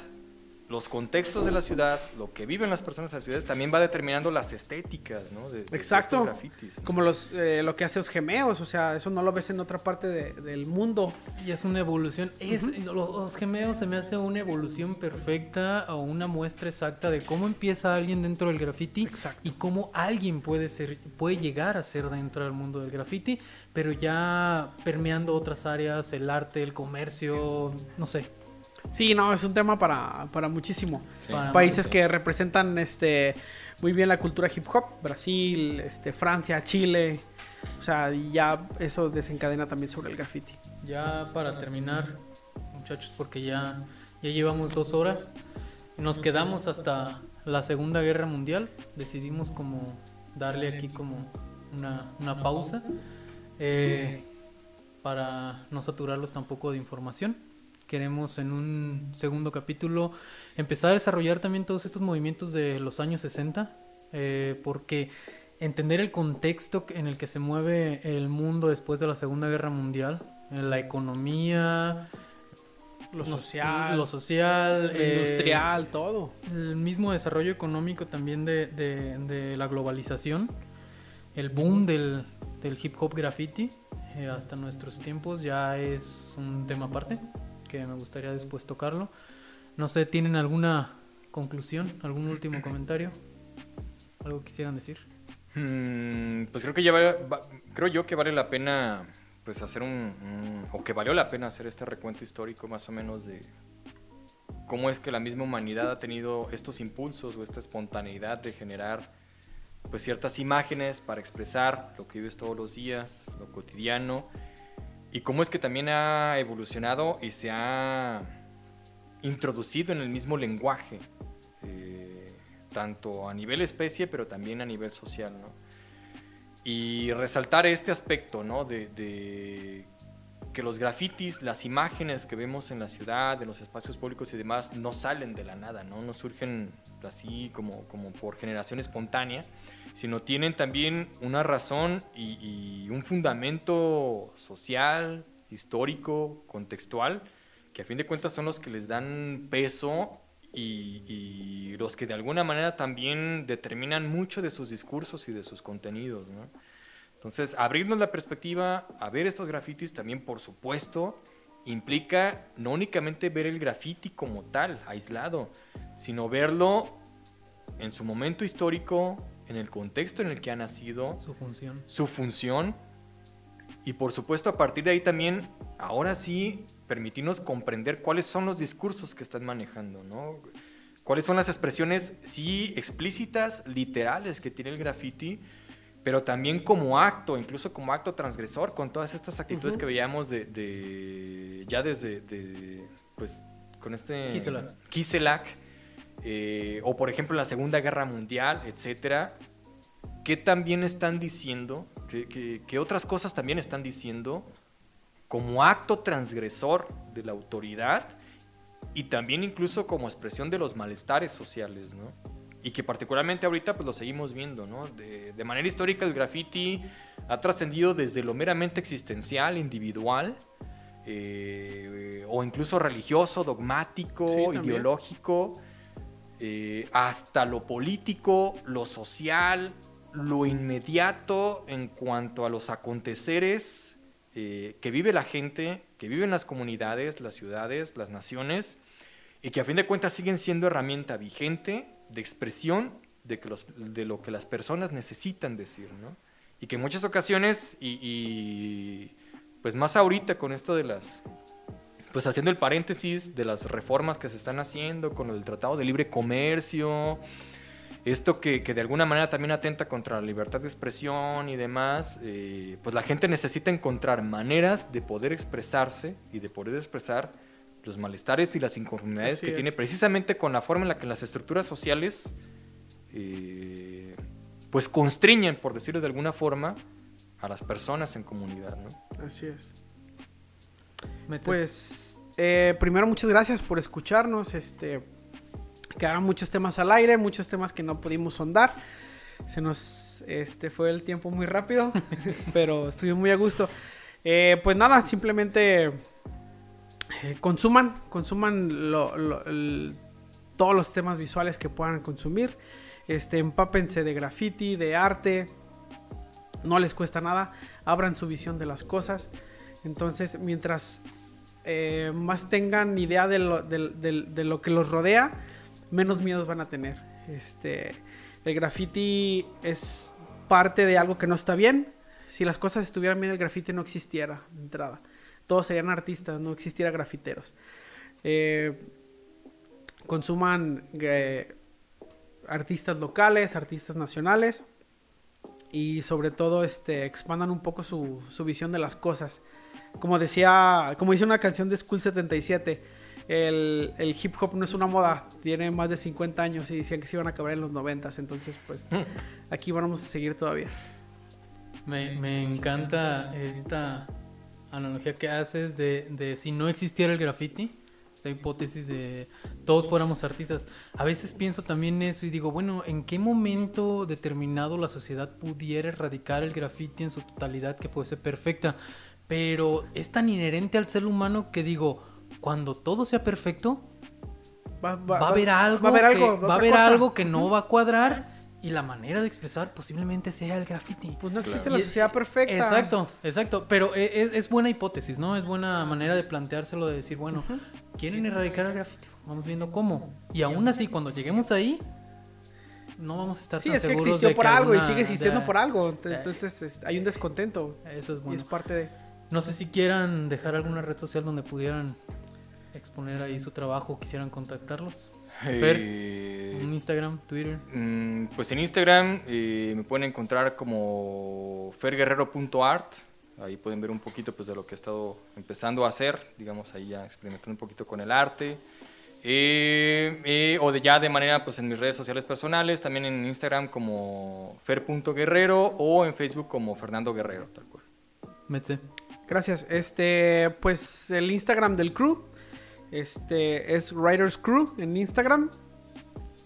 los contextos de la ciudad, lo que viven las personas en las ciudades, también va determinando las estéticas, ¿no? De, de Exacto. estos grafitis. Como los, eh, lo que hace los gemeos, o sea, eso no lo ves en otra parte de- del mundo. Y es una evolución. Es, los, los gemeos se me hace una evolución perfecta o una muestra exacta de cómo empieza alguien dentro del graffiti Exacto. y cómo alguien puede ser, puede llegar a ser dentro del mundo del graffiti, pero ya permeando otras áreas, el arte, el comercio, no sé. Sí, no, es un tema para, para muchísimo. Sí. Para Países que representan este muy bien la cultura hip hop, Brasil, este, Francia, Chile. O sea, ya eso desencadena también sobre el graffiti. Ya para terminar, muchachos, porque ya, ya llevamos dos horas, nos quedamos hasta la Segunda Guerra Mundial, decidimos como darle aquí como una, una pausa eh, para no saturarlos tampoco de información. Queremos en un segundo capítulo empezar a desarrollar también todos estos movimientos de los años 60, eh, porque entender el contexto en el que se mueve el mundo después de la Segunda Guerra Mundial, eh, la economía, Lo social, lo social, lo eh, industrial, todo. el mismo desarrollo económico también de, de- de la globalización, el boom del, del hip hop graffiti eh, hasta nuestros tiempos ya es un tema aparte que me gustaría después tocarlo. No sé, ¿tienen alguna conclusión, algún último comentario? ¿Algo quisieran decir? Mm, pues creo que ya va- creo yo que vale la pena pues hacer un, un- o que valió la pena hacer este recuento histórico más o menos de cómo es que la misma humanidad ha tenido estos impulsos o esta espontaneidad de generar pues ciertas imágenes para expresar lo que vives todos los días, lo cotidiano y cómo es que también ha evolucionado y se ha introducido en el mismo lenguaje, eh, tanto a nivel especie, pero también a nivel social, ¿no? Y resaltar este aspecto, ¿no? De, de que los grafitis, las imágenes que vemos en la ciudad, en los espacios públicos y demás, no salen de la nada, ¿no? No surgen así como, como por generación espontánea, sino tienen también una razón y, y un fundamento social, histórico, contextual, que a fin de cuentas son los que les dan peso y, y los que de alguna manera también determinan mucho de sus discursos y de sus contenidos. ¿no? Entonces, abrirnos la perspectiva a ver estos grafitis también, por supuesto, implica no únicamente ver el grafiti como tal, aislado, sino verlo en su momento histórico, en el contexto en el que ha nacido, Su función. su función Y por supuesto, a partir de ahí también, ahora sí, permitirnos comprender cuáles son los discursos que están manejando, ¿no? Cuáles son las expresiones, sí, explícitas, literales que tiene el graffiti, pero también como acto, incluso como acto transgresor, con todas estas actitudes que veíamos de, ya desde, pues, con este... Kiselak. Eh, o por ejemplo la Segunda Guerra Mundial, etcétera, ¿qué también están diciendo? ¿Qué, otras cosas también están diciendo como acto transgresor de la autoridad y también incluso como expresión de los malestares sociales, ¿no? Y que particularmente ahorita pues lo seguimos viendo, ¿no? De, manera histórica el graffiti ha trascendido desde lo meramente existencial, individual, eh, o incluso religioso, dogmático, ideológico, eh, hasta lo político, lo social, lo inmediato en cuanto a los aconteceres eh, que vive la gente, que viven las comunidades, las ciudades, las naciones, y que a fin de cuentas siguen siendo herramienta vigente de expresión de, de lo que las personas necesitan decir, ¿no? Y que en muchas ocasiones, y pues más ahorita con esto de las pues haciendo el paréntesis de las reformas que se están haciendo con el Tratado de Libre Comercio, esto que, de alguna manera también atenta contra la libertad de expresión y demás, eh, pues la gente necesita encontrar maneras de poder expresarse y de poder expresar los malestares y las inconformidades que tiene precisamente con la forma en la que las estructuras sociales eh, pues constriñen, por decirlo de alguna forma, a las personas en comunidad. ¿no? Así es. Pues eh, primero muchas gracias por escucharnos. Este, quedaron muchos temas al aire, muchos temas que no pudimos sondar. Se nos este, fue el tiempo muy rápido, pero estuve muy a gusto. Eh, pues nada, simplemente eh, consuman, consuman todos los temas visuales que puedan consumir. Este, empápense de graffiti, de arte. No les cuesta nada. Abran su visión de las cosas. Entonces, mientras eh, más tengan idea de lo, que los rodea, menos miedos van a tener. Este, el graffiti es parte de algo que no está bien. Si las cosas estuvieran bien, el graffiti no existiera de entrada. Todos serían artistas, no existiera grafiteros. Eh, consuman eh, artistas locales, artistas nacionales y sobre todo este, expandan un poco su, su visión de las cosas como decía, como dice una canción de School 77, el, el, hip hop no es una moda, tiene más de 50 años y decían que se iban a acabar en los 90, entonces pues aquí vamos a seguir todavía. Me, me encanta esta analogía que haces de, de, si no existiera el graffiti, esta hipótesis de todos fuéramos artistas. A veces pienso también eso y digo, bueno, ¿en qué momento determinado la sociedad pudiera erradicar el graffiti en su totalidad que fuese perfecta? Pero es tan inherente al ser humano que digo, cuando todo sea perfecto, va, a haber algo, va a haber algo, que, va a haber algo que no va a cuadrar y la manera de expresar posiblemente sea el graffiti. Pues no existe la sociedad perfecta. Exacto, exacto. Pero e, e, es, buena hipótesis, ¿no? Es buena manera de planteárselo, de decir, bueno, quieren erradicar el graffiti. Vamos viendo cómo. Y aún así, cuando lleguemos ahí, no vamos a estar sí, es que existió por algo y sigue existiendo por algo. Entonces hay un descontento. Eso es bueno. Y es parte de. No sé si quieran dejar alguna red social donde pudieran exponer ahí su trabajo quisieran contactarlos. Fer, eh, Instagram, Twitter. Mm, pues en Instagram eh, me pueden encontrar como ferguerrero.art. Ahí pueden ver un poquito pues, de lo que he estado empezando a hacer, digamos, ahí ya experimentando un poquito con el arte. Eh, o de ya de manera pues en mis redes sociales personales, también en Instagram como fer.guerrero o en Facebook como Fernando Guerrero, tal cual. Metze. Gracias. Este, pues el Instagram del crew. Este es Writers Crew en Instagram.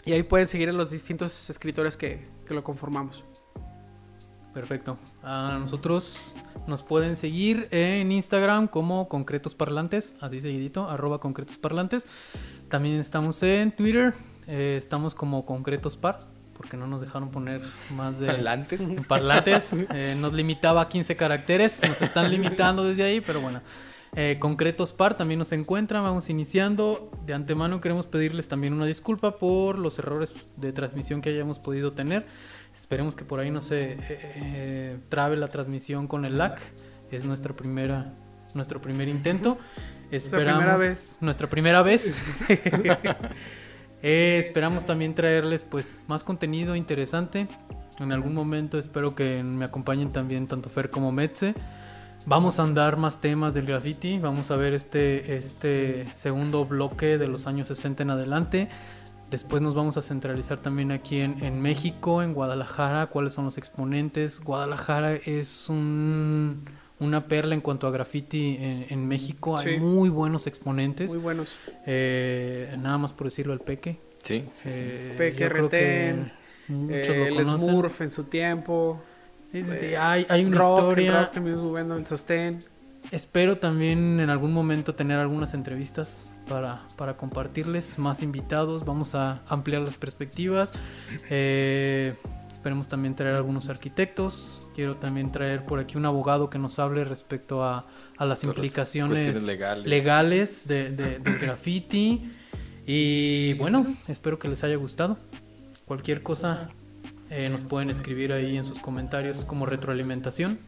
Y ahí pueden seguir a los distintos escritores que, lo conformamos. Perfecto. A nosotros nos pueden seguir en Instagram como Concretos Parlantes, así seguidito, arroba Concretos Parlantes. También estamos en Twitter, eh, estamos como Concretos Par porque no nos dejaron poner más de... Parlantes. Parlantes. Eh, nos limitaba a 15 caracteres, nos están limitando desde ahí, pero bueno. Eh, concretos par también nos encuentran, vamos iniciando. De antemano queremos pedirles también una disculpa por los errores de transmisión que hayamos podido tener. Esperemos que por ahí no se eh, trabe la transmisión con el lag. Es nuestra primera, nuestro primer intento. Esperamos, primera vez. Nuestra primera vez. Eh, esperamos también traerles pues más contenido interesante. En algún momento espero que me acompañen también tanto Fer como Metze. Vamos a andar más temas del graffiti. Vamos a ver este, este segundo bloque de los años 60 en adelante. Después nos vamos a centralizar también aquí en, México, en Guadalajara, cuáles son los exponentes. Guadalajara es una perla en cuanto a graffiti en, México. Hay muy buenos exponentes. Muy buenos. Eh, nada más por decirlo, el Peque. Sí. Eh, Peque Retén, eh, el Smurf en su tiempo. Sí, sí, sí. Hay, hay una historia. El también es muy bueno, el Sostén. Espero también en algún momento tener algunas entrevistas para, para compartirles, más invitados, vamos a ampliar las perspectivas. Eh, esperemos también traer algunos arquitectos. Quiero también traer por aquí un abogado que nos hable respecto a, a las implicaciones legales, de, de, del graffiti. Y bueno, espero que les haya gustado. Cualquier cosa eh, nos pueden escribir ahí en sus comentarios como retroalimentación.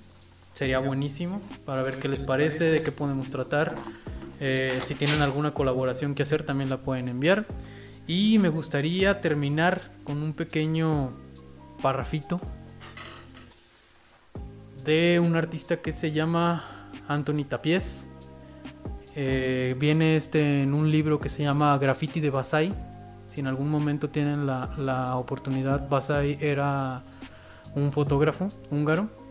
Sería buenísimo para ver qué les parece, de qué podemos tratar. Eh, si tienen alguna colaboración que hacer, también la pueden enviar. Y me gustaría terminar con un pequeño parrafito de un artista que se llama Anthony Tapies. Eh, viene este en un libro que se llama Graffiti de Basai. Si en algún momento tienen la, la oportunidad, Basai era un fotógrafo húngaro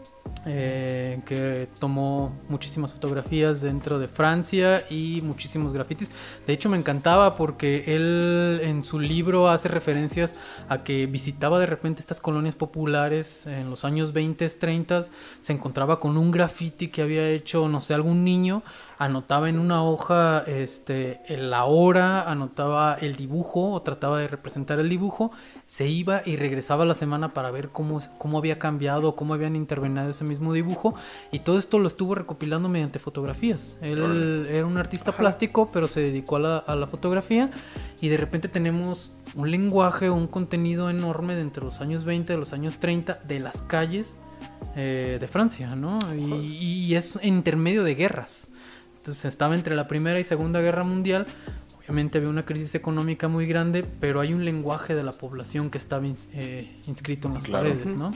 eh, que tomó muchísimas fotografías dentro de Francia y muchísimos grafitis. De hecho, me encantaba porque él en su libro hace referencias a que visitaba de repente estas colonias populares en los años 20, 30, se encontraba con un grafiti que había hecho, no sé, algún niño anotaba en una hoja este, la hora, anotaba el dibujo o trataba de representar el dibujo, se iba y regresaba la semana para ver cómo, cómo había cambiado, cómo habían intervenido ese mismo dibujo y todo esto lo estuvo recopilando mediante fotografías. Él era un artista plástico, pero se dedicó a la, a la fotografía y de repente tenemos un lenguaje, un contenido enorme de entre los años 20, de los años 30, de las calles eh, de Francia, ¿no? Y, y es intermedio de guerras. Entonces estaba entre la Primera y Segunda Guerra Mundial. Obviamente había una crisis económica muy grande, pero hay un lenguaje de la población que estaba eh, inscrito en las paredes, ¿no?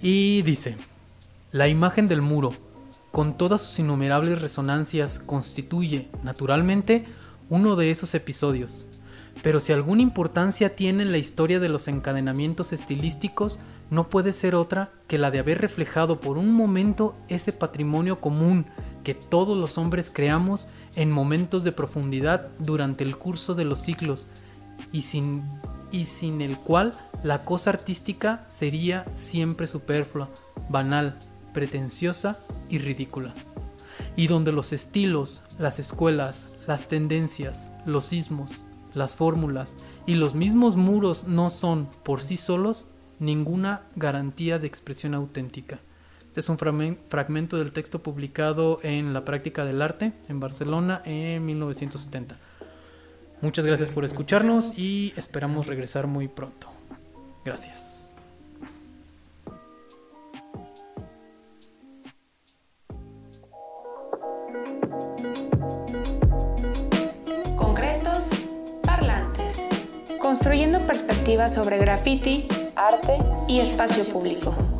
Y dice, la imagen del muro, con todas sus innumerables resonancias, constituye, naturalmente, uno de esos episodios. Pero si alguna importancia tiene en la historia de los encadenamientos estilísticos, no puede ser otra que la de haber reflejado por un momento ese patrimonio común que todos los hombres creamos en momentos de profundidad durante el curso de los siglos y sin, y sin el cual la cosa artística sería siempre superflua, banal, pretenciosa y ridícula. Y donde los estilos, las escuelas, las tendencias, los sismos, las fórmulas y los mismos muros no son por sí solos ninguna garantía de expresión auténtica. Este es un fragmento del texto publicado en La Práctica del Arte en Barcelona en 1970. Muchas gracias por escucharnos y esperamos regresar muy pronto. Gracias. Concretos, parlantes. Construyendo perspectivas sobre graffiti, arte y espacio público.